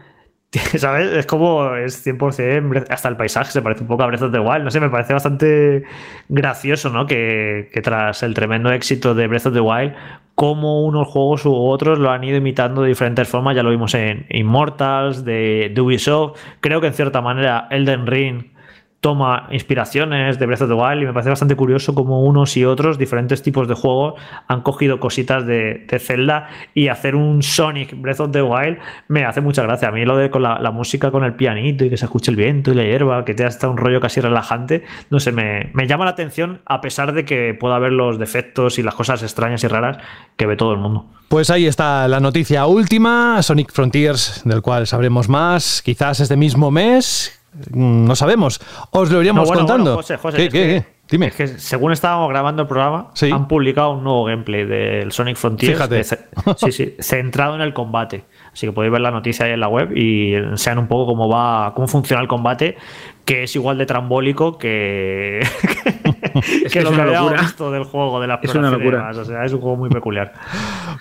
¿Sabes? Es como es 100%, hasta el paisaje se parece un poco a Breath of the Wild. No sé, me parece bastante gracioso, ¿no? Que, tras el tremendo éxito de Breath of the Wild, como unos juegos u otros lo han ido imitando de diferentes formas. Ya lo vimos en Immortals, de, de Ubisoft. Creo que en cierta manera Elden Ring toma inspiraciones de Breath of the Wild y me parece bastante curioso como unos y otros, diferentes tipos de juegos, han cogido cositas de, Zelda y hacer un Sonic Breath of the Wild me hace mucha gracia. A mí lo de con la, música con el pianito y que se escuche el viento y la hierba, que te hasta un rollo casi relajante, no sé, me, me llama la atención a pesar de que pueda haber los defectos y las cosas extrañas y raras que ve todo el mundo. Pues ahí está la noticia última, Sonic Frontiers, del cual sabremos más, quizás este mismo mes no sabemos. Os lo iríamos contando. José, José, ¿Qué, Dime. Es que según estábamos grabando el programa, han publicado un nuevo gameplay del Sonic Frontiers. Fíjate. sí, sí, centrado en el combate. Así que podéis ver la noticia ahí en la web y enseñan un poco cómo va, cómo funciona el combate, que es igual de trambólico que, es que, lo que del juego, de la Es una locura. O sea, es un juego muy peculiar.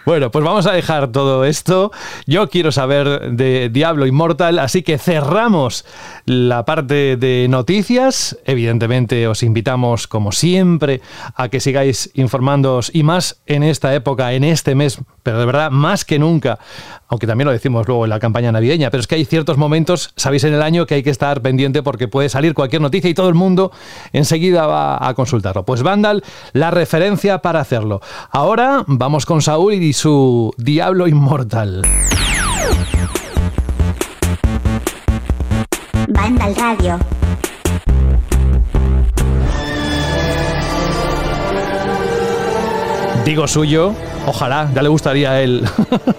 Bueno, pues vamos a dejar todo esto. Yo quiero saber de Diablo Immortal, así que cerramos la parte de noticias. Evidentemente os invitamos, como siempre, a que sigáis informándoos y más en esta época, en este mes, pero de verdad, más que nunca, aunque también lo decimos luego en la campaña navideña, pero es que hay ciertos momentos, sabéis, en el año que hay que estar pendiente porque puede salir cualquier noticia y todo el mundo enseguida va a consultarlo. Pues Vandal, la referencia para hacerlo. Ahora vamos con Saúl y su Diablo Inmortal. Vandal Radio. Digo suyo, ojalá, ya le gustaría él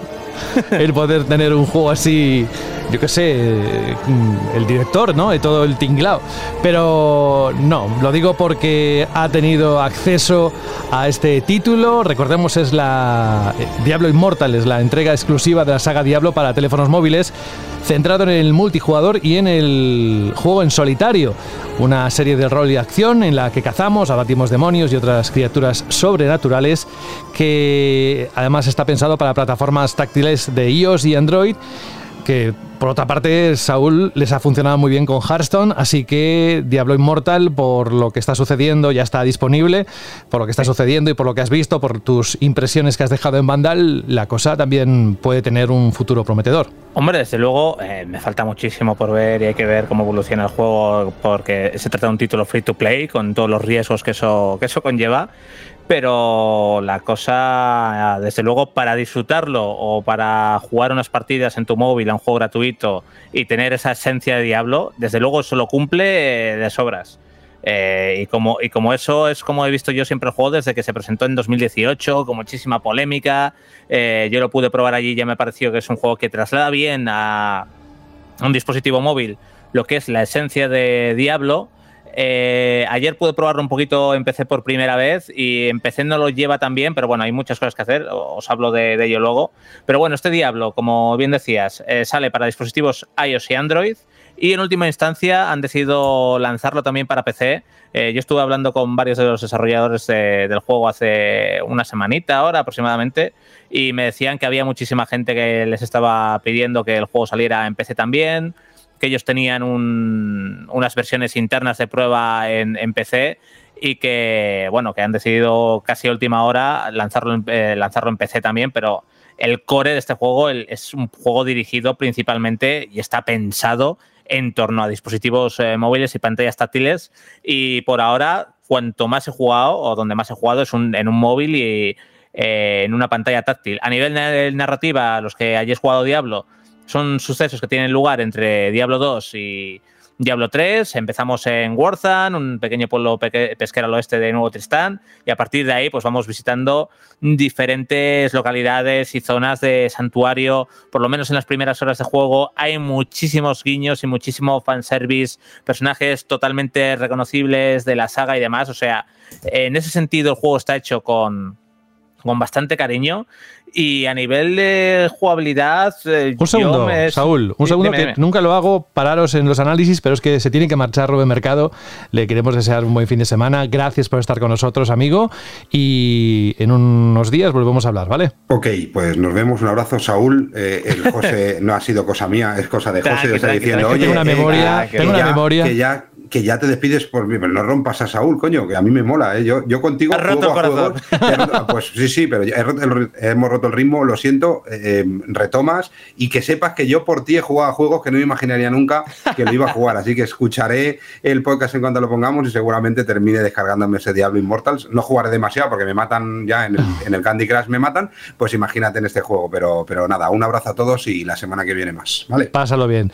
el poder tener un juego así yo qué sé, mm, el director, ¿no? De todo el tinglao. Pero no, lo digo porque ha tenido acceso a este título. Recordemos, es la eh, Diablo Immortal, es la entrega exclusiva de la saga Diablo para teléfonos móviles, centrado en el multijugador y en el juego en solitario. Una serie de rol y acción en la que cazamos, abatimos demonios y otras criaturas sobrenaturales que además está pensado para plataformas táctiles de iOS y Android que por otra parte, Saúl les ha funcionado muy bien con Hearthstone, así que Diablo Immortal, por lo que está sucediendo, ya está disponible, por lo que está sucediendo y por lo que has visto, por tus impresiones que has dejado en Vandal, la cosa también puede tener un futuro prometedor. Hombre, desde luego, eh, me falta muchísimo por ver y hay que ver cómo evoluciona el juego, porque se trata de un título free to play, con todos los riesgos que eso, que eso conlleva pero la cosa, desde luego, para disfrutarlo o para jugar unas partidas en tu móvil a un juego gratuito y tener esa esencia de Diablo, desde luego eso lo cumple eh, de sobras. Eh, y, como, y como eso es como he visto yo siempre el juego desde que se presentó en 2018, con muchísima polémica, eh, yo lo pude probar allí y ya me pareció que es un juego que traslada bien a un dispositivo móvil lo que es la esencia de Diablo eh, ayer pude probarlo un poquito, empecé por primera vez y empecé no lo lleva tan bien, pero bueno, hay muchas cosas que hacer, os hablo de, ello luego. Pero bueno, este Diablo, como bien decías, eh, sale para dispositivos iOS y Android y en última instancia han decidido lanzarlo también para PC. Eh, yo estuve hablando con varios de los desarrolladores del juego hace una semanita ahora aproximadamente y me decían que había muchísima gente que les estaba pidiendo que el juego saliera en PC también que ellos tenían unas versiones internas de prueba en, PC y que, bueno, que han decidido casi a última hora lanzarlo eh, lanzarlo en PC también, pero el core de este juego es un juego dirigido principalmente y está pensado en torno a dispositivos eh, móviles y pantallas táctiles y por ahora cuanto más he jugado o donde más he jugado es en un móvil y eh, en una pantalla táctil. A nivel de narrativa, los que hayáis jugado Diablo, son sucesos que tienen lugar entre Diablo 2 y, Diablo 3, empezamos en Warzone, un pequeño pueblo pesquero al oeste de Nuevo Tristán, y a partir de ahí pues vamos visitando diferentes localidades y zonas de santuario, por lo menos en las primeras horas de juego hay muchísimos guiños y muchísimo fanservice, personajes totalmente reconocibles de la saga y demás, o sea, en ese sentido el juego está hecho con, con bastante cariño. Y a nivel de jugabilidad. Eh, un segundo, Saúl, un segundo que nunca lo hago, pararos en los análisis, pero es que se tiene que marchar Rubén Mercado. Le queremos desear un buen fin de semana. Gracias por estar con nosotros, amigo. Y en unos días volvemos a hablar, ¿vale? Ok, pues nos vemos. Un abrazo, Saúl. Eh, el José no ha sido cosa mía, es cosa de José. está diciendo, oye, tengo una memoria, tengo una memoria. Que ya que ya te despides por mí, pero no rompas a Saúl, coño, que a mí me mola, ¿eh? Yo, yo contigo roto juego a pues sí, sí, pero hemos roto el ritmo, lo siento, eh, retomas y que sepas que yo por ti he jugado a juegos que no me imaginaría nunca que lo iba a jugar, así que escucharé el podcast en cuanto lo pongamos y seguramente termine descargándome ese Diablo Immortals. No jugaré demasiado porque me matan ya en el, en el Candy Crush, me matan, pues imagínate en este juego, pero, pero nada, un abrazo a todos y la semana que viene más, ¿vale? Pásalo bien.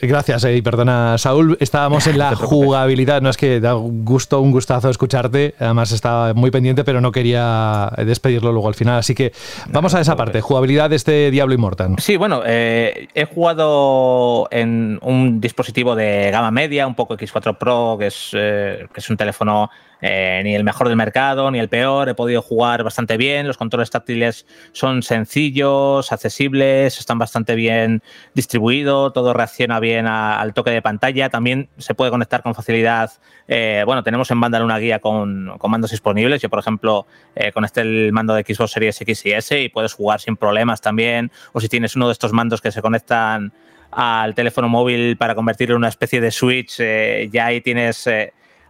Gracias, eh, y perdona, Saúl. Estábamos en la jugabilidad. No es que da gusto, un gustazo escucharte. Además, estaba muy pendiente, pero no quería despedirlo luego al final. Así que vamos a esa parte. Jugabilidad de este Diablo Immortal. Sí, bueno, eh, he jugado en un dispositivo de gama media, un poco X4 Pro, que es, eh, que es un teléfono eh, ni el mejor del mercado, ni el peor. He podido jugar bastante bien. Los controles táctiles son sencillos, accesibles, están bastante bien distribuidos. Todo reacciona bien al toque de pantalla. También se puede conectar con facilidad. Eh, bueno, tenemos en banda una guía con, mandos disponibles. Yo, por ejemplo, eh, conecté el mando de Xbox Series X y S y puedes jugar sin problemas también. O si tienes uno de estos mandos que se conectan al teléfono móvil para convertirlo en una especie de Switch, ya ahí tienes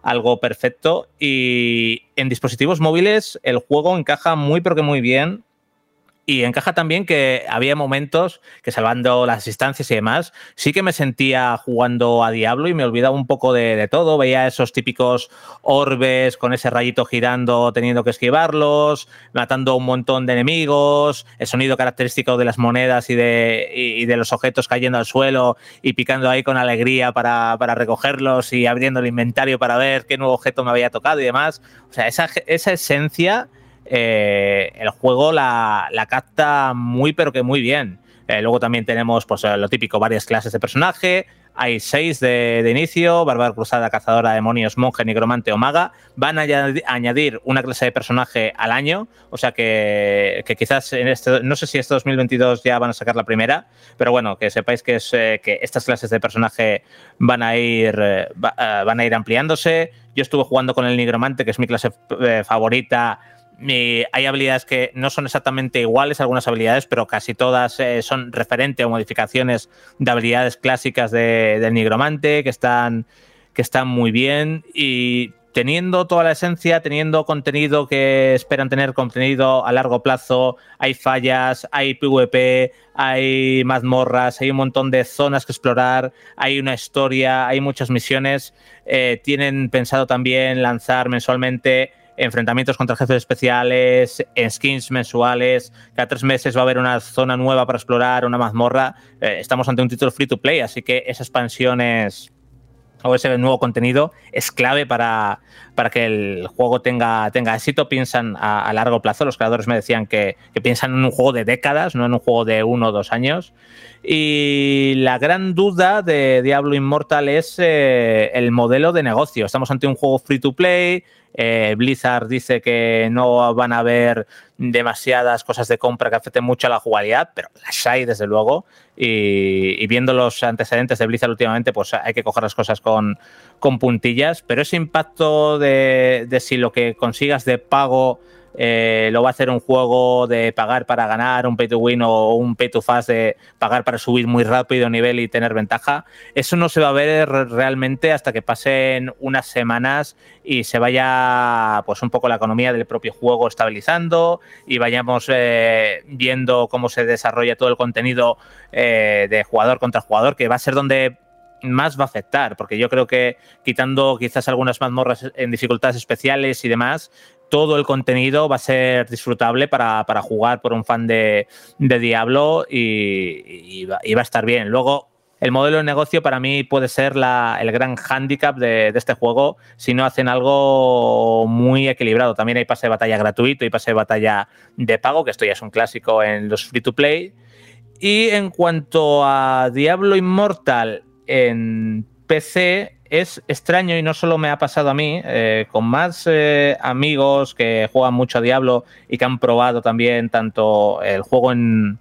algo perfecto. Y en dispositivos móviles el juego encaja muy, pero que muy bien y encaja también que había momentos que salvando las distancias y demás, sí que me sentía jugando a Diablo y me olvidaba un poco de, todo. Veía esos típicos orbes con ese rayito girando, teniendo que esquivarlos, matando un montón de enemigos, el sonido característico de las monedas y de, de los objetos cayendo al suelo y picando ahí con alegría para, recogerlos y abriendo el inventario para ver qué nuevo objeto me había tocado y demás. O sea, esa, esa esencia eh, el juego la, capta muy pero que muy bien. Eh, luego también tenemos pues, lo típico, varias clases de personaje. Hay seis de, inicio, Bárbara Cruzada, Cazadora, Demonios, Monje, Nigromante o Maga. Van a añadir una clase de personaje al año, o sea que, quizás en este, no sé si este 2022 ya van a sacar la primera, pero bueno, que sepáis que, es, eh, que estas clases de personaje van a ir, van a ir ampliándose. Yo estuve jugando con el Nigromante, que es mi clase favorita, hay habilidades que no son exactamente iguales, algunas habilidades, pero casi todas eh, son referente o modificaciones de habilidades clásicas de, del nigromante que están, que están muy bien y teniendo toda la esencia, teniendo contenido que esperan tener contenido a largo plazo, hay fallas, hay PvP, hay mazmorras, hay un montón de zonas que explorar, hay una historia, hay muchas misiones. Eh, tienen pensado también lanzar mensualmente enfrentamientos contra jefes especiales, skins mensuales, cada tres meses va a haber una zona nueva para explorar, una mazmorra. Eh, estamos ante un título free to play, así que esa expansión es, o ese nuevo contenido es clave para, para que el juego tenga, tenga éxito. Piensan a, largo plazo. Los creadores me decían que, piensan en un juego de décadas, no en un juego de uno o dos años. Y la gran duda de Diablo Immortal es eh, el modelo de negocio. Estamos ante un juego free to play eh, Blizzard dice que no van a haber demasiadas cosas de compra que afecten mucho a la jugabilidad, pero las hay desde luego. Y, viendo los antecedentes de Blizzard últimamente, pues hay que coger las cosas con, con puntillas. Pero ese impacto de, de si lo que consigas de pago eh, lo va a hacer un juego de pagar para ganar, un pay to win o un pay to fast de pagar para subir muy rápido nivel y tener ventaja. Eso no se va a ver realmente hasta que pasen unas semanas y se vaya pues un poco la economía del propio juego estabilizando y vayamos eh, viendo cómo se desarrolla todo el contenido eh, de jugador contra jugador, que va a ser donde más va a afectar, porque yo creo que quitando quizás algunas mazmorras en dificultades especiales y demás, todo el contenido va a ser disfrutable para, jugar por un fan de, Diablo y, va, a estar bien. Luego, el modelo de negocio para mí puede ser el gran hándicap de, este juego si no hacen algo muy equilibrado. También hay pase de batalla gratuito y pase de batalla de pago, que esto ya es un clásico en los free to play. Y en cuanto a Diablo Immortal en PC, es extraño y no solo me ha pasado a mí, eh, con más eh, amigos que juegan mucho a Diablo y que han probado también tanto el juego en,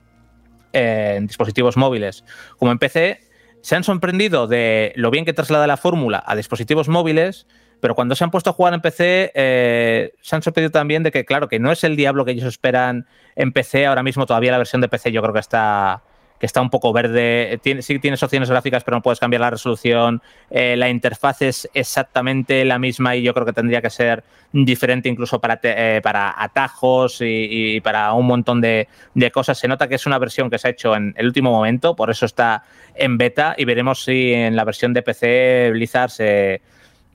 dispositivos móviles como en PC, se han sorprendido de lo bien que traslada la fórmula a dispositivos móviles, pero cuando se han puesto a jugar en PC, eh, se han sorprendido también de que, claro, que no es el Diablo que ellos esperan en PC. Ahora mismo todavía la versión de PC yo creo que está está un poco verde. Tiene, sí tienes opciones gráficas, pero no puedes cambiar la resolución. Eh, la interfaz es exactamente la misma y yo creo que tendría que ser diferente incluso para, eh, para atajos y, para un montón de, cosas. Se nota que es una versión que se ha hecho en el último momento, por eso está en beta y veremos si en la versión de PC Blizzard se,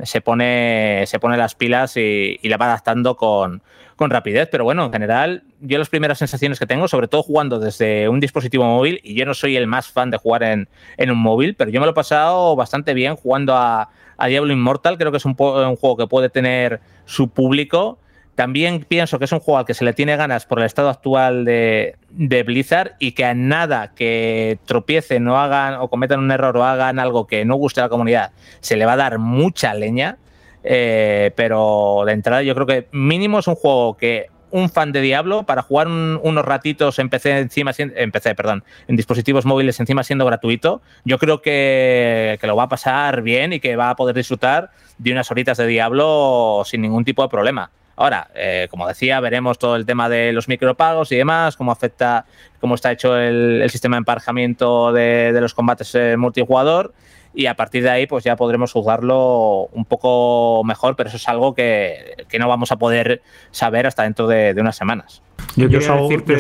se, pone, se pone las pilas y la va adaptando con con rapidez, pero bueno, en general, yo las primeras sensaciones que tengo, sobre todo jugando desde un dispositivo móvil, y yo no soy el más fan de jugar en, un móvil, pero yo me lo he pasado bastante bien jugando a, Diablo Immortal, creo que es un, un, juego que puede tener su público. También pienso que es un juego al que se le tiene ganas por el estado actual de, de Blizzard y que a nada que tropiecen o hagan o cometan un error o hagan algo que no guste a la comunidad, se le va a dar mucha leña. Eh, pero de entrada yo creo que mínimo es un juego que un fan de Diablo para jugar unos ratitos en PC encima en PC, perdón, en dispositivos móviles encima siendo gratuito, yo creo que, lo va a pasar bien y que va a poder disfrutar de unas horitas de Diablo sin ningún tipo de problema. Ahora, eh, como decía, veremos todo el tema de los micropagos y demás, cómo afecta, cómo está hecho el, sistema de emparejamiento de, los combates eh, multijugador y a partir de ahí pues ya podremos juzgarlo un poco mejor, pero eso es algo que, no vamos a poder saber hasta dentro de unas semanas. Yo, quería decirte,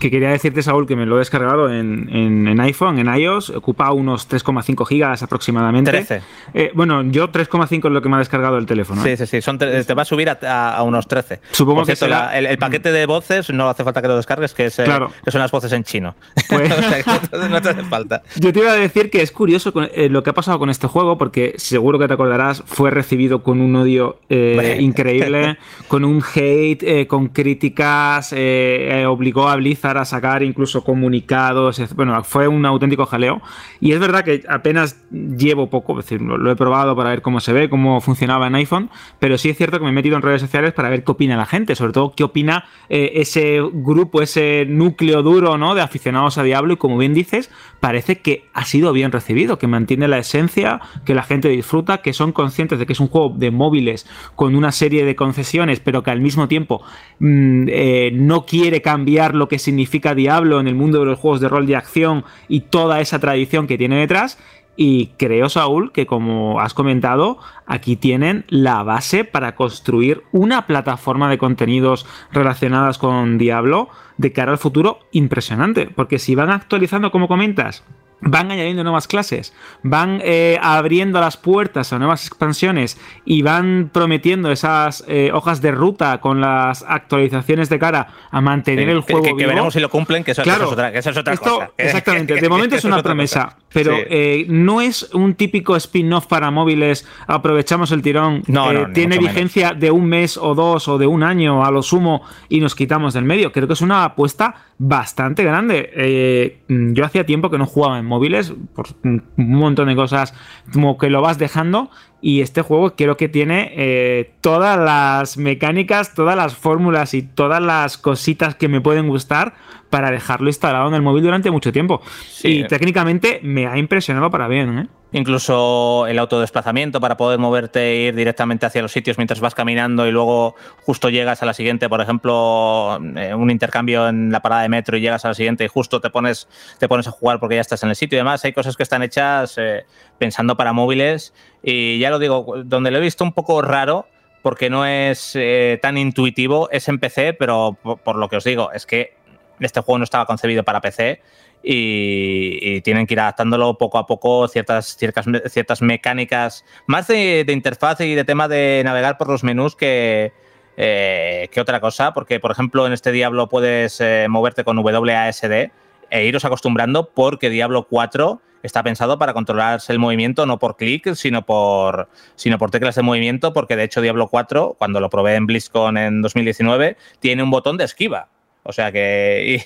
Que quería decirte, Saúl, que me lo he descargado en, iPhone, en iOS, ocupa unos 3,5 gigas aproximadamente. 13. Eh, bueno, yo 3,5 es lo que me ha descargado el teléfono. Sí, ¿eh? sí, sí. te va a subir a, unos 13. Supongo que el, paquete de voces no hace falta que lo descargues, que, es, que son las voces en chino. Pues... no te hace falta. Yo te iba a decir que es curioso eh, lo que ha pasado con este juego, porque seguro que te acordarás, fue recibido con un odio increíble, con un hate, con críticas, eh, eh, obligó a Blizzard a sacar incluso comunicados, bueno, fue un auténtico jaleo. Y es verdad que apenas llevo poco, es decir, lo, he probado para ver cómo se ve, cómo funcionaba en iPhone, pero sí es cierto que me he metido en redes sociales para ver qué opina la gente, sobre todo qué opina eh, ese grupo, ese núcleo duro ¿no? de aficionados a Diablo y como bien dices, parece que ha sido bien recibido, que mantiene la esencia, que la gente disfruta, que son conscientes de que es un juego de móviles con una serie de concesiones, pero que al mismo tiempo mm, eh, no quiere cambiar lo que significa Diablo en el mundo de los juegos de rol de acción y toda esa tradición que tiene detrás. Y creo, Saúl, que como has comentado, aquí tienen la base para construir una plataforma de contenidos relacionadas con Diablo de cara al futuro impresionante. Porque si van actualizando, como comentas, van añadiendo nuevas clases, van eh, abriendo las puertas a nuevas expansiones y van prometiendo esas eh, hojas de ruta con las actualizaciones de cara a mantener el juego que, veremos si lo cumplen, que eso, es otra, que eso es otra cosa. Exactamente, de momento es una promesa, pero eh, no es un típico spin-off para móviles, aprovechamos el tirón, no, tiene vigencia de un mes o dos o de un año a lo sumo y nos quitamos del medio. Creo que es una apuesta bastante grande. yo hacía tiempo que no jugaba en móviles, por un montón de cosas como que lo vas dejando. Y este juego creo que tiene eh, todas las mecánicas, todas las fórmulas y todas las cositas que me pueden gustar para dejarlo instalado en el móvil durante mucho tiempo. Y técnicamente me ha impresionado para bien. ¿eh? Incluso el autodesplazamiento para poder moverte e ir directamente hacia los sitios mientras vas caminando y luego justo llegas a la siguiente, por ejemplo, eh, un intercambio en la parada de metro y llegas a la siguiente y justo te pones, te pones a jugar porque ya estás en el sitio y demás. Hay cosas que están hechas eh, pensando para móviles y ya lo digo, donde lo he visto un poco raro porque no es tan intuitivo, es en PC, pero por, lo que os digo, es que este juego no estaba concebido para PC y, tienen que ir adaptándolo poco a poco ciertas, ciertas, ciertas mecánicas, más de, interfaz y de tema de navegar por los menús que, eh, otra cosa, porque por ejemplo en este Diablo puedes eh, moverte con WASD e iros acostumbrando porque Diablo 4 está pensado para controlarse el movimiento no por clic, sino por, sino por teclas de movimiento, porque de hecho Diablo 4, cuando lo probé en BlizzCon en 2019, tiene un botón de esquiva. O sea que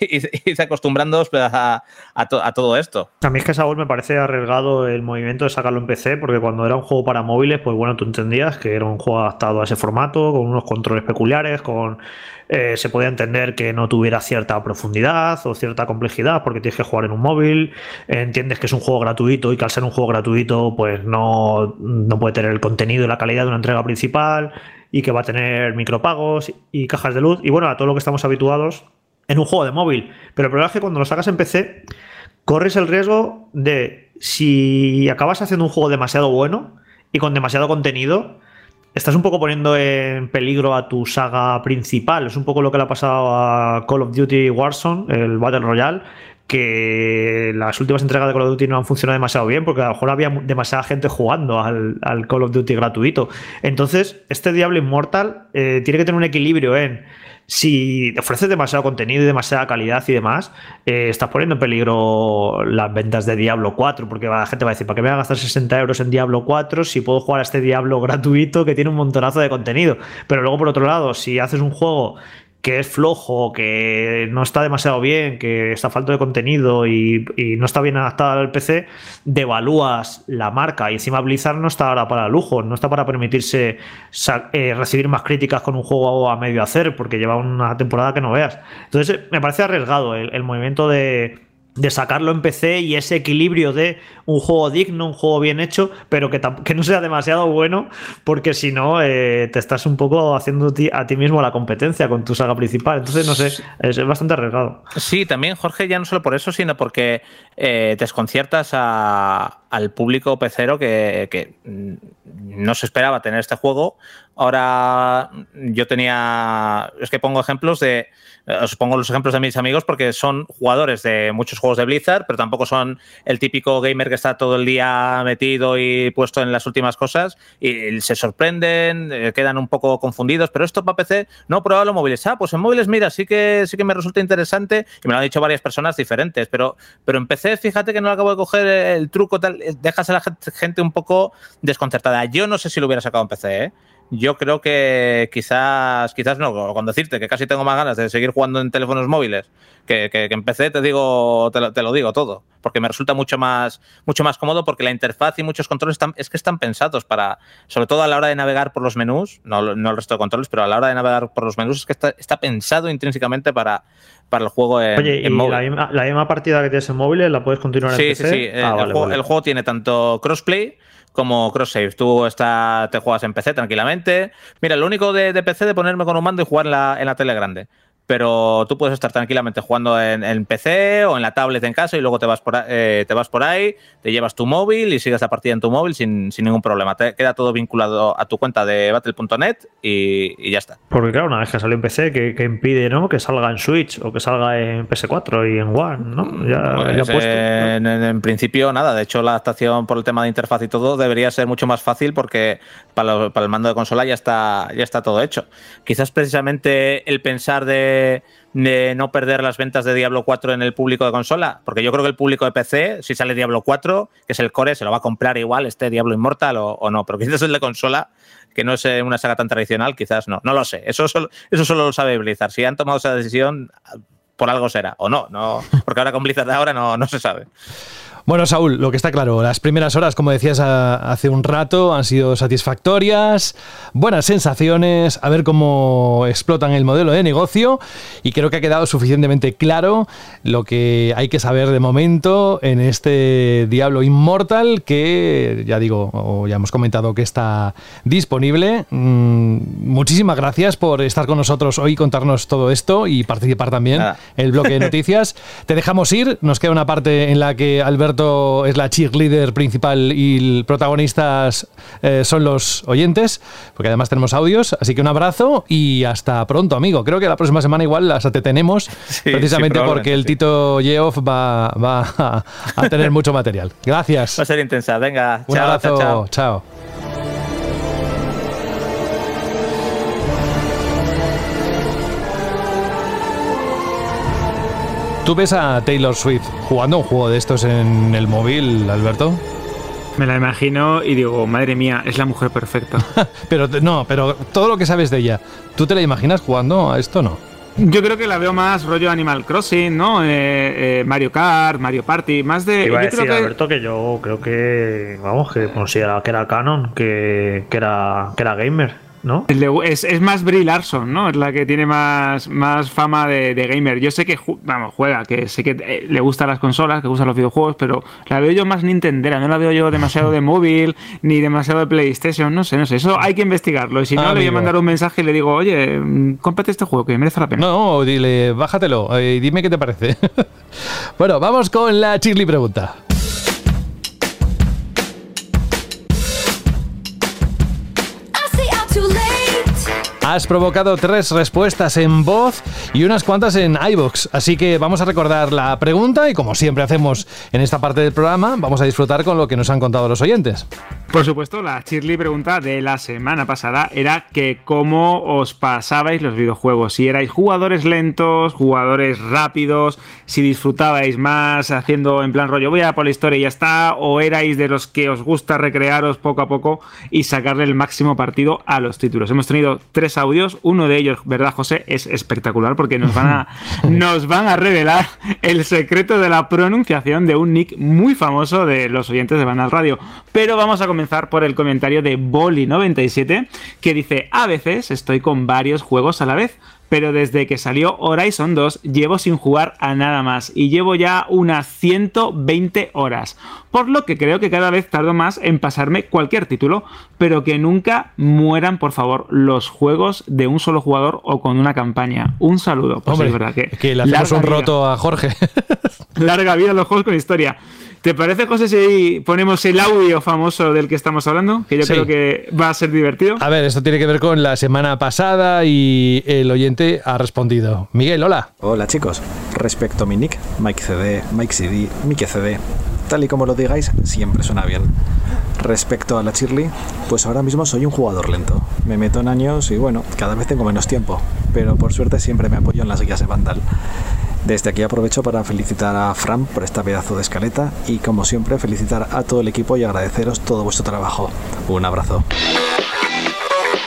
ir acostumbrándoos a, a, todo esto. A mí es que Saúl me parece arriesgado el movimiento de sacarlo en PC, porque cuando era un juego para móviles, pues bueno, tú entendías que era un juego adaptado a ese formato, con unos controles peculiares, con eh, se podía entender que no tuviera cierta profundidad o cierta complejidad porque tienes que jugar en un móvil, entiendes que es un juego gratuito y que al ser un juego gratuito pues no, no puede tener el contenido y la calidad de una entrega principal y que va a tener micropagos y cajas de luz y bueno, a todo lo que estamos habituados en un juego de móvil. Pero el problema es que cuando lo sacas en PC corres el riesgo de si acabas haciendo un juego demasiado bueno y con demasiado contenido, estás un poco poniendo en peligro a tu saga principal. Es un poco lo que le ha pasado a Call of Duty Warzone, el Battle Royale, que las últimas entregas de Call of Duty no han funcionado demasiado bien porque a lo mejor había demasiada gente jugando al, Call of Duty gratuito. Entonces, este Diablo Immortal eh, tiene que tener un equilibrio en si ofreces demasiado contenido y demasiada calidad y demás, eh, estás poniendo en peligro las ventas de Diablo 4, porque la gente va a decir, ¿para qué me voy a gastar 60 euros en Diablo 4 si puedo jugar a este Diablo gratuito que tiene un montonazo de contenido? Pero luego, por otro lado, si haces un juego que es flojo, que no está demasiado bien, que está falto de contenido y, no está bien adaptado al PC, devalúas la marca. Y encima Blizzard no está ahora para lujo, no está para permitirse eh, recibir más críticas con un juego a medio hacer, porque lleva una temporada que no veas. Entonces me parece arriesgado el movimiento de de sacarlo en PC y ese equilibrio de un juego digno, un juego bien hecho, pero que, que no sea demasiado bueno, porque si no, eh, te estás un poco haciendo a ti mismo la competencia con tu saga principal. Entonces, no sé, es bastante arriesgado. Sí, también, Jorge, ya no solo por eso, sino porque eh, desconciertas al público pecero que, que no se esperaba tener este juego. Ahora yo tenía, es que pongo ejemplos de eh, os pongo los ejemplos de mis amigos porque son jugadores de muchos juegos de Blizzard, pero tampoco son el típico gamer que está todo el día metido y puesto en las últimas cosas y se sorprenden, eh, quedan un poco confundidos, pero esto para PC, no, probado en móviles. Ah, pues en móviles, mira, sí que sí que me resulta interesante y me lo han dicho varias personas diferentes, pero, pero en PC, fíjate que no acabo de coger el truco, tal, eh, dejas a la gente un poco desconcertada. Yo no sé si lo hubiera sacado en PC, ¿eh? Yo creo que quizás, quizás no, con decirte que casi tengo más ganas de seguir jugando en teléfonos móviles que, que, que empecé, te digo, te lo, digo todo, porque me resulta mucho más, mucho más cómodo porque la interfaz y muchos controles están, es que están pensados para, sobre todo a la hora de navegar por los menús, no, no el resto de controles, pero a la hora de navegar por los menús es que está, está pensado intrínsecamente para, para el juego en, Oye, ¿y La, misma, partida que tienes en móviles la puedes continuar en PC? Sí, sí, ah, el, juego, el juego tiene tanto crossplay como cross save. Tú está, te juegas en PC tranquilamente. Mira, lo único de, de, PC de ponerme con un mando y jugar en la, en la tele grande pero tú puedes estar tranquilamente jugando en, PC o en la tablet en casa y luego te vas por, eh, te vas por ahí, te llevas tu móvil y sigues la partida en tu móvil sin, sin ningún problema. Te queda todo vinculado a tu cuenta de battle.net y, ya está. Porque claro, una vez que salió en PC, que, impide ¿no? que salga en Switch o que salga en PS4 y en One, ¿no? Ya, pues, puesto, en, principio, nada. De hecho, la adaptación por el tema de interfaz y todo debería ser mucho más fácil porque para, para el mando de consola ya está, ya está todo hecho. Quizás precisamente el pensar de de, no perder las ventas de Diablo 4 en el público de consola? Porque yo creo que el público de PC, si sale Diablo 4, que es el core, se lo va a comprar igual este Diablo Immortal o, no. Pero quizás el de consola, que no es eh, una saga tan tradicional, quizás no. No lo sé. Eso solo, eso solo lo sabe Blizzard. Si han tomado esa decisión, por algo será. O no, no porque ahora con Blizzard ahora no, no se sabe. Bueno, Saúl, lo que está claro, las primeras horas, como decías hace un rato, han sido satisfactorias, buenas sensaciones, a ver cómo explotan el modelo de negocio y creo que ha quedado suficientemente claro lo que hay que saber de momento en este Diablo Immortal que, ya digo, o ya hemos comentado que está disponible. Mm, muchísimas gracias por estar con nosotros hoy, contarnos todo esto y participar también en el bloque de noticias. Te dejamos ir, nos queda una parte en la que Alberto es la cheerleader principal y protagonistas eh, son los oyentes, porque además tenemos audios. Así que un abrazo y hasta pronto, amigo. Creo que la próxima semana igual las tenemos, precisamente porque el Tito Yeoff va, va a, tener mucho material. Gracias. Va a ser intensa. Venga, un abrazo. chao. ¿Tú ves a Taylor Swift jugando un juego de estos en el móvil, Alberto? Me la imagino y digo, madre mía, es la mujer perfecta. pero no, pero todo lo que sabes de ella, ¿tú te la imaginas jugando a esto no? Yo creo que la veo más rollo Animal Crossing, ¿no? Eh, eh, Mario Kart, Mario Party, más de. Iba a yo decir, creo que, Alberto, que yo creo que, vamos, que consideraba que era canon, que, que, era, que era gamer. ¿No? Es, es, más Brie Larson, ¿no? Es la que tiene más, más fama de, de gamer. Yo sé que, vamos, juega, que sé que eh, le gustan las consolas, que gustan los videojuegos, pero la veo yo más Nintendera, no la veo yo demasiado de móvil, ni demasiado de PlayStation, no sé, no sé. Eso hay que investigarlo. Y si no, Amigo. le voy a mandar un mensaje y le digo, oye, mm, cómprate este juego, que merece la pena. No, dile, bájatelo y dime qué te parece. bueno, vamos con la Chirly pregunta. Has provocado tres respuestas en voz y unas cuantas en iBox, así que vamos a recordar la pregunta y como siempre hacemos en esta parte del programa, vamos a disfrutar con lo que nos han contado los oyentes. Por supuesto, la Shirley pregunta de la semana pasada era que cómo os pasabais los videojuegos, si erais jugadores lentos, jugadores rápidos, si disfrutabais más haciendo en plan rollo voy a por la historia y ya está, o erais de los que os gusta recrearos poco a poco y sacarle el máximo partido a los títulos. Hemos tenido tres audios, uno de ellos, ¿verdad, José? Es espectacular porque nos van a, nos van a revelar el secreto de la pronunciación de un nick muy famoso de los oyentes de Banal Radio. Pero vamos a comenzar por el comentario de Boli97 que dice, a veces estoy con varios juegos a la vez, pero desde que salió Horizon 2 llevo sin jugar a nada más y llevo ya unas 120 horas, por lo que creo que cada vez tardo más en pasarme cualquier título, pero que nunca mueran por favor los juegos de un solo jugador o con una campaña. Un saludo. Pues Hombre, es verdad que, que le hacemos un vida. roto a Jorge. Larga vida a los juegos con historia. ¿Te parece, José, si ponemos el audio famoso del que estamos hablando? Que yo Sí. creo que va a ser divertido. A ver, esto tiene que ver con la semana pasada y el oyente ha respondido. Miguel, hola. Hola chicos, respecto a mi nick, Mike CD, Mike CD, Mike CD, tal y como lo digáis, siempre suena bien. Respecto a la Shirley, pues ahora mismo soy un jugador lento. Me meto en años y bueno, cada vez tengo menos tiempo, pero por suerte siempre me apoyo en las guías de Vandal. Desde aquí aprovecho para felicitar a Fran por esta pedazo de escaleta y como siempre felicitar a todo el equipo y agradeceros todo vuestro trabajo. Un abrazo.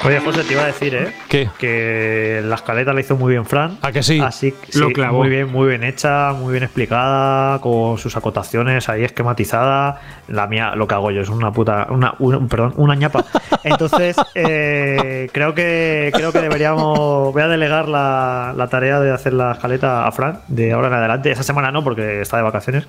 Oye, José, te iba a decir, ¿eh? ¿Qué? Que la escaleta la hizo muy bien Fran. ¿A que sí? Así que Lo sí, clavó. muy bien, muy bien hecha, muy bien explicada, con sus acotaciones ahí esquematizada. La mía, lo que hago yo es una puta, una, un- perdón, una ñapa. Entonces, eh, creo que creo que deberíamos, voy a delegar la, la tarea de hacer la escaleta a Fran de ahora en adelante. Esa semana no, porque está de vacaciones,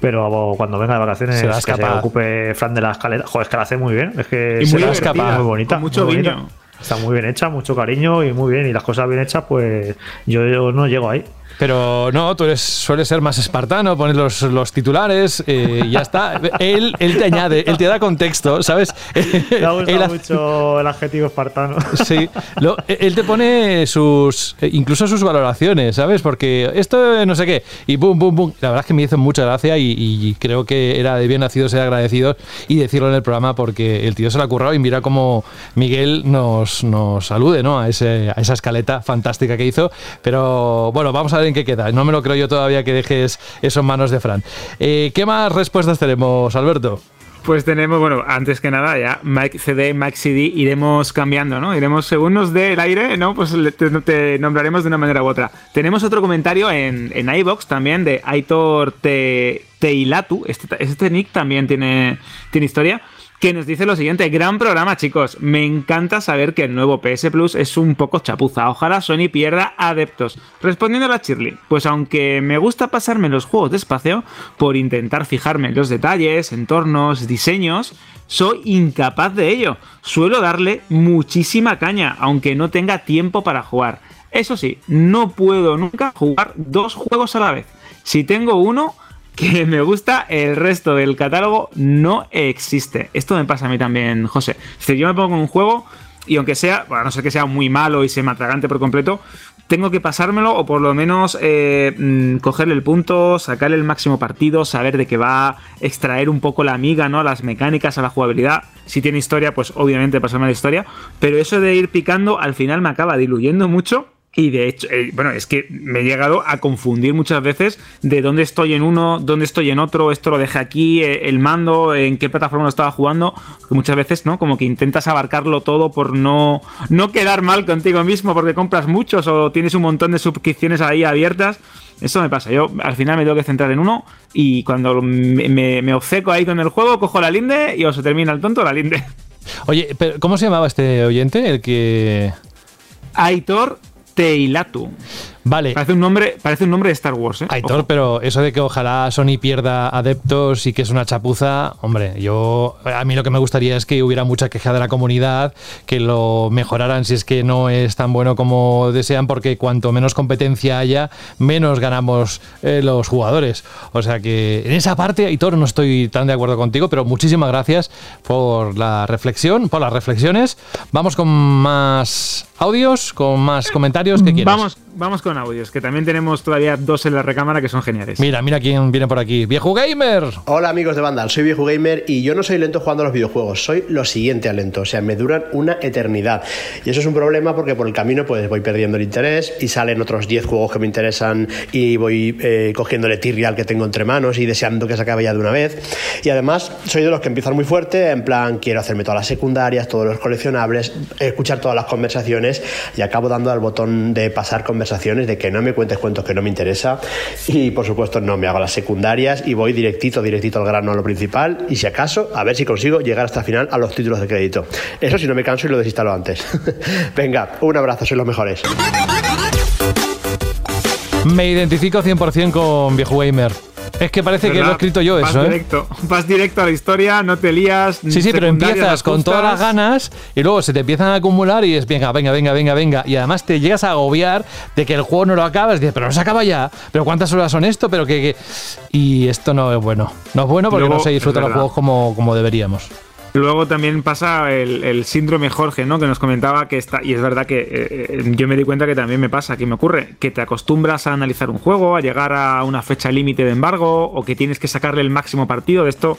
pero cuando venga de vacaciones Serás que se capaz. ocupe Fran de la escaleta. Joder, es que la hace muy bien. Es que Y muy será divertida, capaz, muy bonita, con mucho muy bonita. Está muy bien hecha, mucho cariño y muy bien. Y las cosas bien hechas, pues yo, no llego ahí. Pero no, tú eres, sueles ser más espartano, pones los, los titulares eh, y ya está. Él, él te añade, él te da contexto, ¿sabes? Me ha gustado mucho el adjetivo espartano. Sí, lo- él te pone sus, eh, incluso sus valoraciones, ¿sabes? Porque esto eh, no sé qué, y pum, pum, pum. La verdad es que me hizo mucha gracia y, y creo que era de bien nacido ser agradecidos y decirlo en el programa porque el tío se lo ha currado y mira cómo Miguel nos, nos salude, ¿no? A, ese, a esa escaleta fantástica que hizo. Pero bueno, vamos a ver qué queda. No me lo creo yo todavía que dejes eso en manos de Fran. Eh, ¿Qué más respuestas tenemos, Alberto? Pues tenemos, bueno, antes que nada, ya Mike CD, Mike CD, iremos cambiando, ¿no? Iremos, según nos dé el aire, ¿no? Pues te, te nombraremos de una manera u otra. Tenemos otro comentario en, en iBox también de Aitor Te, Teilatu. Este, este nick también tiene, tiene historia. Que nos dice lo siguiente, gran programa chicos, me encanta saber que el nuevo PS Plus es un poco chapuza, ojalá Sony pierda adeptos. Respondiendo a la Shirley, pues aunque me gusta pasarme los juegos despacio, por intentar fijarme en los detalles, entornos, diseños, soy incapaz de ello. Suelo darle muchísima caña, aunque no tenga tiempo para jugar. Eso sí, no puedo nunca jugar dos juegos a la vez. Si tengo uno que me gusta, el resto del catálogo no existe. Esto me pasa a mí también, José. Es decir, yo me pongo en un juego y aunque sea, bueno, a no ser que sea muy malo y se me por completo, tengo que pasármelo o por lo menos eh, mm, cogerle el punto, sacarle el máximo partido, saber de qué va, extraer un poco la amiga, ¿no? Las mecánicas, a la jugabilidad. Si tiene historia, pues obviamente pasarme la historia. Pero eso de ir picando al final me acaba diluyendo mucho Y de hecho, eh, bueno, es que me he llegado a confundir muchas veces de dónde estoy en uno, dónde estoy en otro, esto lo dejé aquí, eh, el mando, en qué plataforma lo estaba jugando. Que muchas veces, ¿no? Como que intentas abarcarlo todo por no, no quedar mal contigo mismo porque compras muchos o tienes un montón de suscripciones ahí abiertas. Eso me pasa. Yo al final me tengo que centrar en uno y cuando me, me, me obceco ahí con el juego, cojo la linde y o se termina el tonto la linde. Oye, pero ¿cómo se llamaba este oyente? El que. Aitor Teilatu. Vale. Parece un nombre, parece un nombre de Star Wars, ¿eh? Aitor, Ojo. pero eso de que ojalá Sony pierda adeptos y que es una chapuza, hombre, yo a mí lo que me gustaría es que hubiera mucha queja de la comunidad, que lo mejoraran si es que no es tan bueno como desean, porque cuanto menos competencia haya, menos ganamos eh, los jugadores. O sea que en esa parte, Aitor, no estoy tan de acuerdo contigo, pero muchísimas gracias por la reflexión, por las reflexiones. Vamos con más audios, con más comentarios que quieras. Vamos, vamos con audios, que también tenemos todavía dos en la recámara que son geniales. Mira, mira quién viene por aquí. ¡Viejo Gamer! Hola amigos de Vandal, soy Viejo Gamer y yo no soy lento jugando a los videojuegos, soy lo siguiente a lento, o sea, me duran una eternidad. Y eso es un problema porque por el camino pues voy perdiendo el interés y salen otros 10 juegos que me interesan y voy eh, cogiéndole tirria al que tengo entre manos y deseando que se acabe ya de una vez. Y además soy de los que empiezan muy fuerte, en plan quiero hacerme todas las secundarias, todos los coleccionables, escuchar todas las conversaciones y acabo dando al botón de pasar conversaciones, de que no me cuentes cuentos que no me interesa y por supuesto no me hago las secundarias y voy directito, directito al grano a lo principal y si acaso a ver si consigo llegar hasta el final a los títulos de crédito. Eso si no me canso y lo desinstalo antes. Venga, un abrazo, sois los mejores. Me identifico 100% con Viejo Gamer. Es que parece que lo he escrito yo vas eso, ¿eh? Directo, vas directo a la historia, no te lías. Sí, sí, pero empiezas con todas las ganas y luego se te empiezan a acumular y es venga, venga, venga, venga, venga. Y además te llegas a agobiar de que el juego no lo acabas. Dices, pero no se acaba ya. ¿Pero cuántas horas son esto? Pero que. que- Y esto no es bueno. No es bueno porque Luego, no se disfrutan los juegos como, como deberíamos. Luego también pasa el, síndrome Jorge, ¿no? Que nos comentaba que está. Y es verdad que eh, eh, yo me di cuenta que también me pasa, que me ocurre, que te acostumbras a analizar un juego, a llegar a una fecha límite de embargo, o que tienes que sacarle el máximo partido. De esto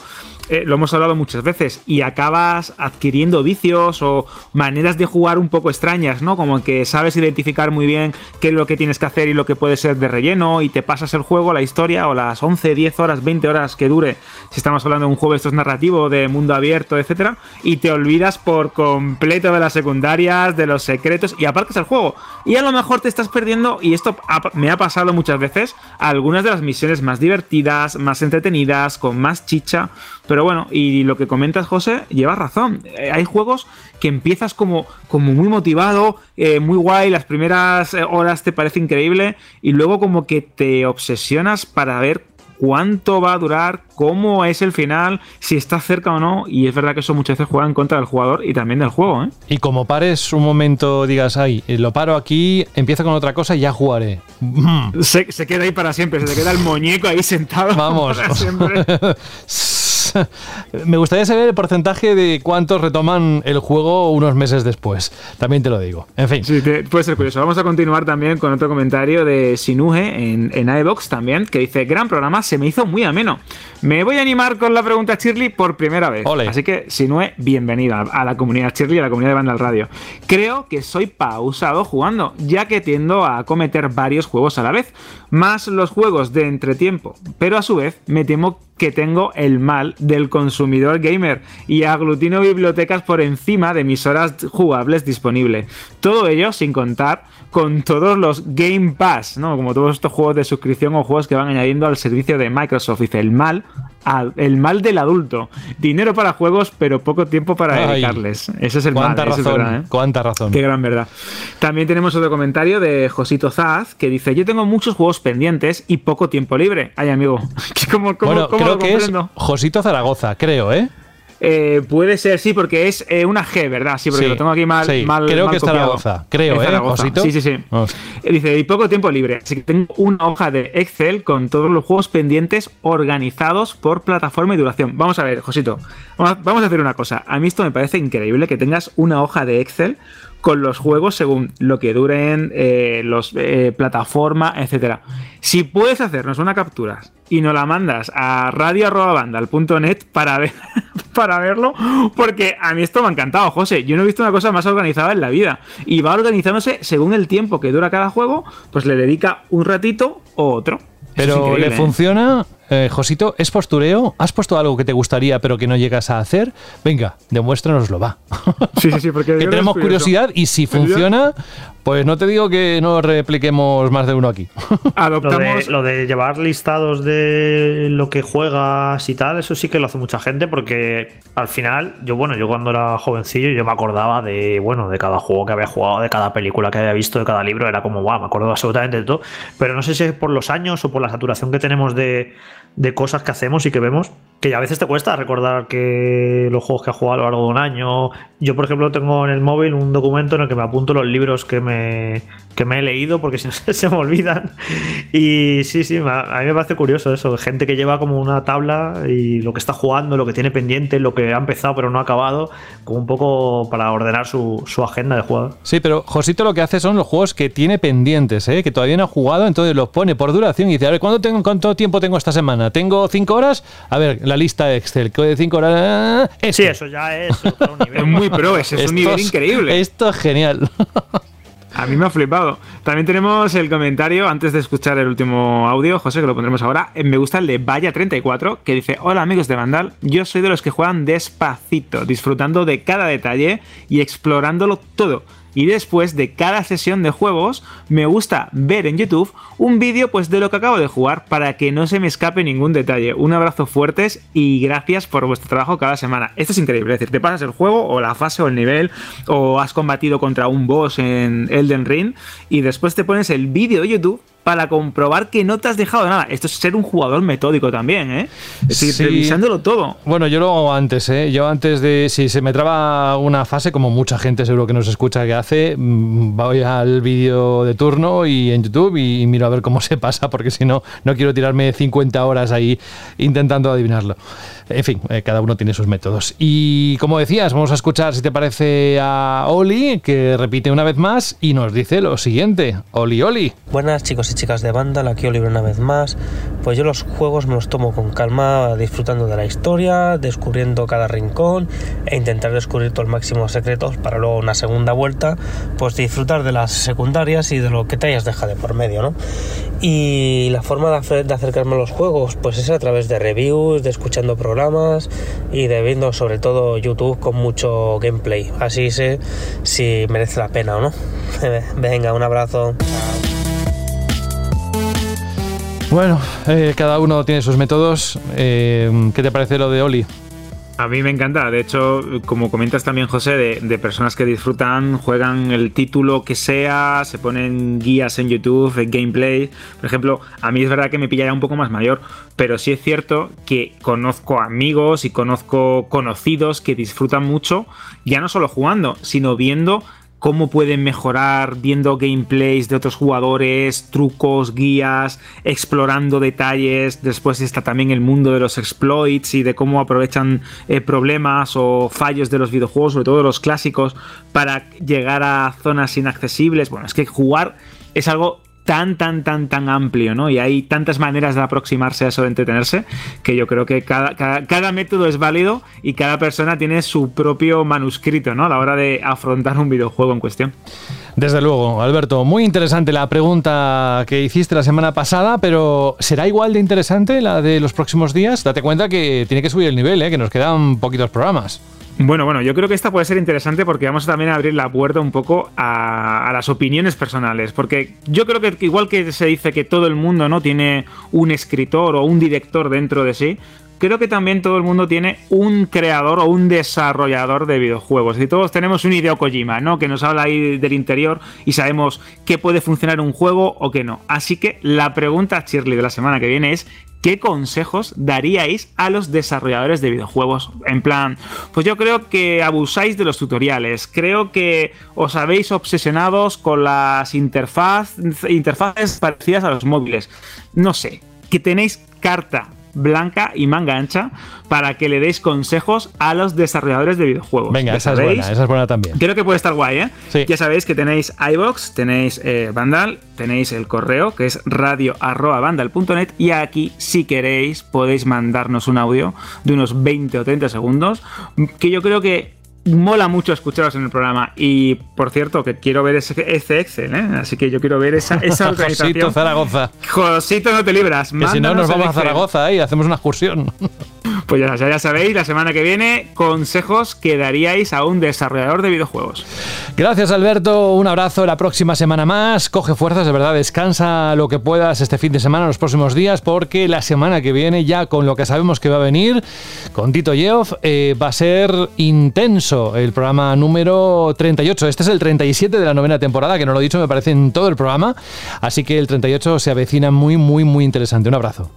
eh, lo hemos hablado muchas veces. Y acabas adquiriendo vicios o maneras de jugar un poco extrañas, ¿no? Como que sabes identificar muy bien qué es lo que tienes que hacer y lo que puede ser de relleno. Y te pasas el juego, la historia, o las 11, 10 horas, 20 horas que dure. Si estamos hablando de un juego, esto es narrativo, de mundo abierto, etcétera, y te olvidas por completo de las secundarias, de los secretos y aparcas el juego. Y a lo mejor te estás perdiendo, y esto me ha pasado muchas veces, algunas de las misiones más divertidas, más entretenidas, con más chicha. Pero bueno, y lo que comentas, José, llevas razón. Eh, Hay juegos que empiezas como, como muy motivado, eh, muy guay, las primeras eh, horas te parece increíble, y luego como que te obsesionas para ver cuánto va a durar, cómo es el final, si está cerca o no. Y es verdad que eso muchas veces juega en contra del jugador y también del juego, ¿eh? Y como pares un momento, digas, ay, lo paro aquí, empiezo con otra cosa y ya jugaré. Se, se queda ahí para siempre, se te queda el muñeco ahí sentado. Vamos. para siempre. Me gustaría saber el porcentaje de cuántos retoman el juego unos meses después. También te lo digo. En fin. Sí, te- puede ser curioso. Vamos a continuar también con otro comentario de Sinuge en, en también, que dice, gran programa, se me hizo muy ameno. Me voy a animar con la pregunta Shirley por primera vez. Ole. Así que, Sinue, bienvenida a la comunidad Shirley y a la comunidad de Banda al Radio. Creo que soy pausado jugando, ya que tiendo a cometer varios juegos a la vez, más los juegos de entretiempo. Pero a su vez, me temo que tengo el mal del consumidor gamer y aglutino bibliotecas por encima de mis horas jugables disponibles. Todo ello sin contar con todos los Game Pass, ¿no? Como todos estos juegos de suscripción o juegos que van añadiendo al servicio de Microsoft. Dice el mal, al- el mal del adulto. Dinero para juegos, pero poco tiempo para Ay. dedicarles. Ese es el mal. Cuánta es razón. verdad, ¿eh? Cuánta razón. Qué gran verdad. También tenemos otro comentario de Josito Zaz que dice: Yo tengo muchos juegos pendientes y poco tiempo libre. Ay, amigo. ¿Cómo, cómo, bueno, cómo creo lo que es? Josito Zaragoza, creo, ¿eh? Eh, puede ser, sí, porque es eh, una G, ¿verdad? Sí, porque Sí, lo tengo aquí mal. sí, mal creo mal que es. Zaragoza, creo, Es ¿eh, Zaragoza. Josito? Sí, sí, sí. Vamos. Eh, Dice, y poco tiempo libre. Así que tengo una hoja de Excel con todos los juegos pendientes organizados por plataforma y duración. Vamos a ver, Josito. Vamos a hacer una cosa. A mí esto me parece increíble que tengas una hoja de Excel con los juegos según lo que duren, eh, los eh, plataforma, etcétera. Si puedes hacernos una captura y nos la mandas a radio.vandal.net para, ver, para verlo, porque a mí esto me ha encantado, José. Yo no he visto una cosa más organizada en la vida. Y va organizándose según el tiempo que dura cada juego, pues le dedica un ratito o otro. Pero le ¿eh? funciona, eh, Josito, ¿es postureo? ¿Has puesto algo que te gustaría pero que no llegas a hacer? Venga, demuéstranoslo, va. Sí, sí, sí, porque que tenemos curiosidad y si funciona, pues no te digo que no repliquemos más de uno aquí. Adoptamos... Lo de, llevar listados de lo que juegas y tal, eso sí que lo hace mucha gente porque al final, yo bueno, yo cuando era jovencillo yo me acordaba de, bueno, de cada juego que había jugado, de cada película que había visto, de cada libro, era como, wow, me acuerdo absolutamente de todo, pero no sé si es por los años o por la saturación que tenemos de, de cosas que hacemos y que vemos, que a veces te cuesta recordar que los juegos que has jugado a lo largo de un año. Yo, por ejemplo, tengo en el móvil un documento en el que me apunto los libros que me, que me he leído, porque si no se me olvidan. Y sí, sí, a mí me parece curioso eso, gente que lleva como una tabla y lo que está jugando, lo que tiene pendiente, lo que ha empezado pero no ha acabado, como un poco para ordenar su, agenda de juego. Sí, pero Josito lo que hace son los juegos que tiene pendientes, ¿eh? que todavía no ha jugado, entonces los pone por duración y dice, a ver, ¿cuánto, cuánto tiempo tengo esta semana? ¿Tengo cinco horas? A ver, la lista de Excel, que de cinco horas... Este. Sí, eso ya es otro nivel. es muy pro, ese es un nivel increíble. Esto es genial. A mí me ha flipado. También tenemos el comentario, antes de escuchar el último audio, José, que lo pondremos ahora. Eh, me gusta el de Vaya34, que dice: Hola amigos de Vandal, yo soy de los que juegan despacito, disfrutando de cada detalle y explorándolo todo y después de cada sesión de juegos me gusta ver en YouTube un vídeo pues de lo que acabo de jugar para que no se me escape ningún detalle. Un abrazo fuertes y gracias por vuestro trabajo cada semana. Esto es increíble, es decir, te pasas el juego o la fase o el nivel o has combatido contra un boss en Elden Ring y después te pones el vídeo de YouTube para comprobar que no te has dejado nada. Esto es ser un jugador metódico también, ¿eh? Es decir, revisándolo todo. Bueno, yo lo hago antes, ¿eh? Yo antes de, si se me traba una fase, como mucha gente seguro que nos escucha que hace, mm, voy al vídeo de turno y en YouTube y, miro a ver cómo se pasa, porque si no, no quiero tirarme 50 horas ahí intentando adivinarlo. En fin, eh, cada uno tiene sus métodos. Y como decías, vamos a escuchar, si te parece, a Oli, que repite una vez más y nos dice lo siguiente. Oli, Oli. Buenas chicos y chicas de banda, aquí Oli una vez más. Pues yo los juegos me los tomo con calma, disfrutando de la historia, descubriendo cada rincón e intentar descubrir todo el máximo de secretos para luego una segunda vuelta, pues disfrutar de las secundarias y de lo que te hayas dejado de por medio, ¿no? Y la forma de acercarme a los juegos, pues es a través de reviews, de escuchando programas y de viendo sobre todo YouTube con mucho gameplay. Así sé si merece la pena o no. Venga, un abrazo. Bueno, eh, cada uno tiene sus métodos. Eh, ¿Qué te parece lo de Oli? A mí me encanta. De hecho, como comentas también, José, de, personas que disfrutan, juegan el título que sea, se ponen guías en YouTube, gameplay. Por ejemplo, a mí es verdad que me pillaría un poco más mayor, pero sí es cierto que conozco amigos y conozco conocidos que disfrutan mucho, ya no solo jugando, sino viendo cómo pueden mejorar viendo gameplays de otros jugadores, trucos, guías, explorando detalles. Después está también el mundo de los exploits y de cómo aprovechan eh, problemas o fallos de los videojuegos, sobre todo los clásicos, para llegar a zonas inaccesibles. Bueno, es que jugar es algo tan, tan, tan, tan amplio, ¿no? Y hay tantas maneras de aproximarse a eso de entretenerse que yo creo que cada, cada, método es válido y cada persona tiene su propio manuscrito, ¿no? A la hora de afrontar un videojuego en cuestión. Desde luego, Alberto, muy interesante la pregunta que hiciste la semana pasada, pero ¿será igual de interesante la de los próximos días? Date cuenta que tiene que subir el nivel, ¿eh? que nos quedan poquitos programas. Bueno, bueno, yo creo que esta puede ser interesante porque vamos también a abrir la puerta un poco a, las opiniones personales. Porque yo creo que igual que se dice que todo el mundo no tiene un escritor o un director dentro de sí, creo que también todo el mundo tiene un creador o un desarrollador de videojuegos. Y todos tenemos un Hideo Kojima, ¿no? Que nos habla ahí del interior y sabemos qué puede funcionar un juego o qué no. Así que la pregunta, Shirley, de la semana que viene es: ¿qué consejos daríais a los desarrolladores de videojuegos? En plan, pues yo creo que abusáis de los tutoriales, creo que os habéis obsesionados con las interfaces parecidas a los móviles. No sé, que tenéis carta blanca y manga ancha para que le deis consejos a los desarrolladores de videojuegos. Venga, Ya esa es buena, esa es buena también. Creo que puede estar guay, ¿eh? Sí. Ya sabéis que tenéis iBox, tenéis eh, Vandal, tenéis el correo que es radio.vandal.net y aquí, si queréis, podéis mandarnos un audio de unos 20 o 30 segundos que yo creo que mola mucho escucharos en el programa. Y por cierto, que quiero ver ese, ese Excel, ¿eh? Así que yo quiero ver esa, esa Josito organización. Zaragoza. Josito, no te libras. Que si no, nos vamos a. Zaragoza ¿eh? y hacemos una excursión. Pues ya, sabéis, la semana que viene, consejos que daríais a un desarrollador de videojuegos. Gracias, Alberto. Un abrazo. La próxima semana más. Coge fuerzas, de verdad. Descansa lo que puedas este fin de semana, los próximos días, porque la semana que viene, ya con lo que sabemos que va a venir, con Tito Yeoff, eh, va a ser intenso el programa número 38. Este es el 37 de la novena temporada, que no lo he dicho, me parece en todo el programa. Así que el 38 se avecina muy, muy, muy interesante. Un abrazo.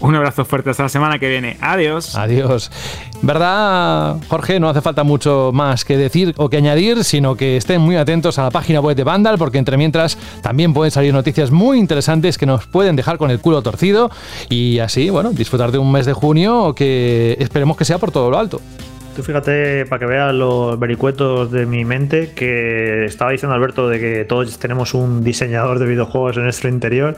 Un abrazo fuerte hasta la semana que viene. Adiós. Adiós. ¿Verdad, Jorge? No hace falta mucho más que decir o que añadir, sino que estén muy atentos a la página web de Vandal, porque entre mientras también pueden salir noticias muy interesantes que nos pueden dejar con el culo torcido y así, bueno, disfrutar de un mes de junio que esperemos que sea por todo lo alto. Tú fíjate, para que veas los vericuetos de mi mente, que estaba diciendo Alberto de que todos tenemos un diseñador de videojuegos en nuestro interior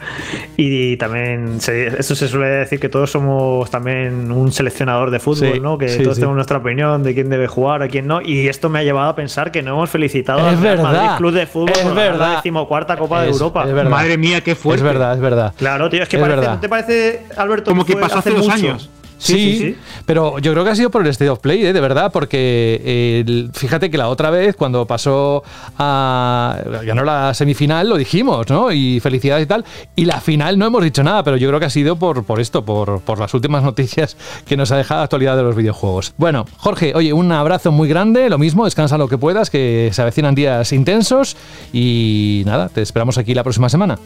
y también se, esto se suele decir que todos somos también un seleccionador de fútbol, Sí, ¿no? Que sí, todos sí. tenemos nuestra opinión de quién debe jugar, a quién no. Y esto me ha llevado a pensar que no hemos felicitado Es al Madrid Club de Fútbol es por verdad. la decimocuarta Copa de Europa. es verdad. Madre mía, qué fuerte. Es verdad, es verdad. Claro, tío, es que Es parece, verdad. ¿no te parece, Alberto? Como que pasó hace dos mucho? años. Sí, pero yo creo que ha sido por el State of Play, ¿eh? de verdad, porque eh, el- fíjate que la otra vez, cuando pasó a. ganó la semifinal, lo dijimos, ¿no? Y felicidades y tal. Y la final no hemos dicho nada, pero yo creo que ha sido por, por esto, por, por las últimas noticias que nos ha dejado la actualidad de los videojuegos. Bueno, Jorge, oye, un abrazo muy grande, lo mismo, descansa lo que puedas, que se avecinan días intensos. Y nada, te esperamos aquí la próxima semana.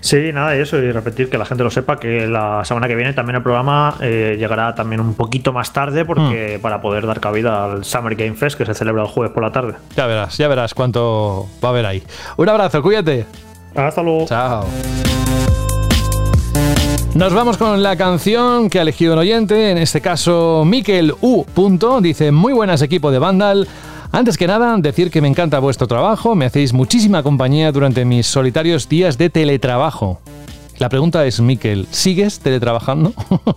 Sí, nada, y eso, y repetir que la gente lo sepa, que la semana que viene también el programa eh, llegará también un poquito más tarde, porque para poder dar cabida al Summer Game Fest, que se celebra el jueves por la tarde. Ya verás, ya verás cuánto va a haber ahí. Un abrazo, cuídate. Hasta luego. Chao. Nos vamos con la canción que ha elegido un oyente, en este caso Mikel U. Dice muy buenas equipo de Vandal. Antes que nada, decir que me encanta vuestro trabajo, me hacéis muchísima compañía durante mis solitarios días de teletrabajo. La pregunta es, Miquel, ¿sigues teletrabajando?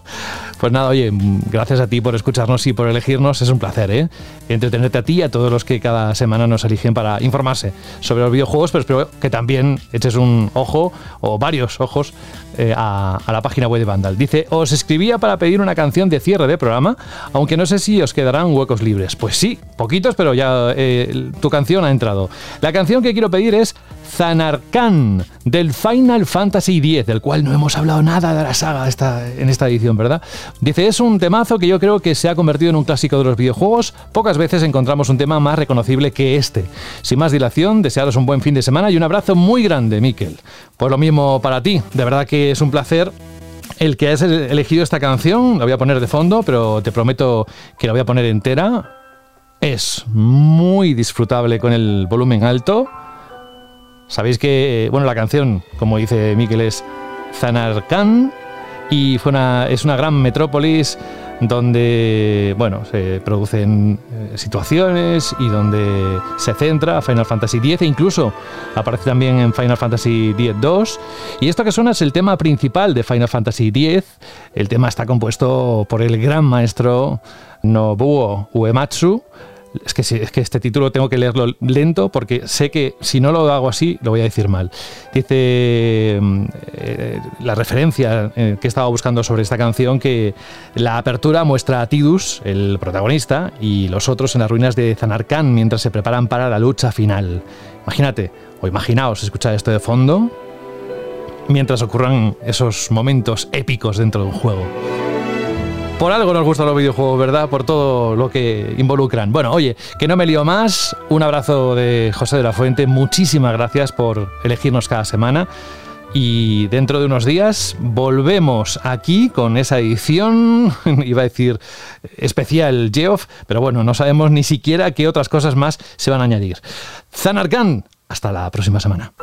pues nada, oye, gracias a ti por escucharnos y por elegirnos, es un placer, ¿eh? Entretenerte a ti y a todos los que cada semana nos eligen para informarse sobre los videojuegos, pero espero que también eches un ojo, o varios ojos, eh, a, la página web de Vandal. Dice, os escribía para pedir una canción de cierre de programa, aunque no sé si os quedarán huecos libres. Pues sí, poquitos, pero ya eh, tu canción ha entrado. La canción que quiero pedir es Zanarkand del Final Fantasy X, del cual no hemos hablado nada de la saga esta, en esta edición, ¿verdad? Dice, es un temazo que yo creo que se ha convertido en un clásico de los videojuegos. Pocas veces encontramos un tema más reconocible que este. Sin más dilación, desearos un buen fin de semana y un abrazo muy grande, Miquel. Pues lo mismo para ti, de verdad que es un placer el que has elegido esta canción, la voy a poner de fondo, pero te prometo que la voy a poner entera. Es muy disfrutable con el volumen alto. Sabéis que, bueno, la canción, como dice Miquel, es Zanarkand y fue una, es una gran metrópolis donde, bueno, se producen eh, situaciones y donde se centra Final Fantasy X e incluso aparece también en Final Fantasy X-2. Y esto que suena es el tema principal de Final Fantasy X. El tema está compuesto por el gran maestro Nobuo Uematsu. Es que, es que este título tengo que leerlo lento porque sé que si no lo hago así lo voy a decir mal. Dice mm, eh, la referencia eh, que estaba buscando sobre esta canción que la apertura muestra a Tidus, el protagonista, y los otros en las ruinas de Zanarkand mientras se preparan para la lucha final. Imagínate, o imaginaos escuchar esto de fondo mientras ocurran esos momentos épicos dentro de un juego. Por algo nos gustan los videojuegos, ¿verdad? Por todo lo que involucran. Bueno, oye, que no me lío más. Un abrazo de José de la Fuente. Muchísimas gracias por elegirnos cada semana. Y dentro de unos días volvemos aquí con esa edición, iba a decir especial Geoff, pero bueno, no sabemos ni siquiera qué otras cosas más se van a añadir. Zanarkand, hasta la próxima semana.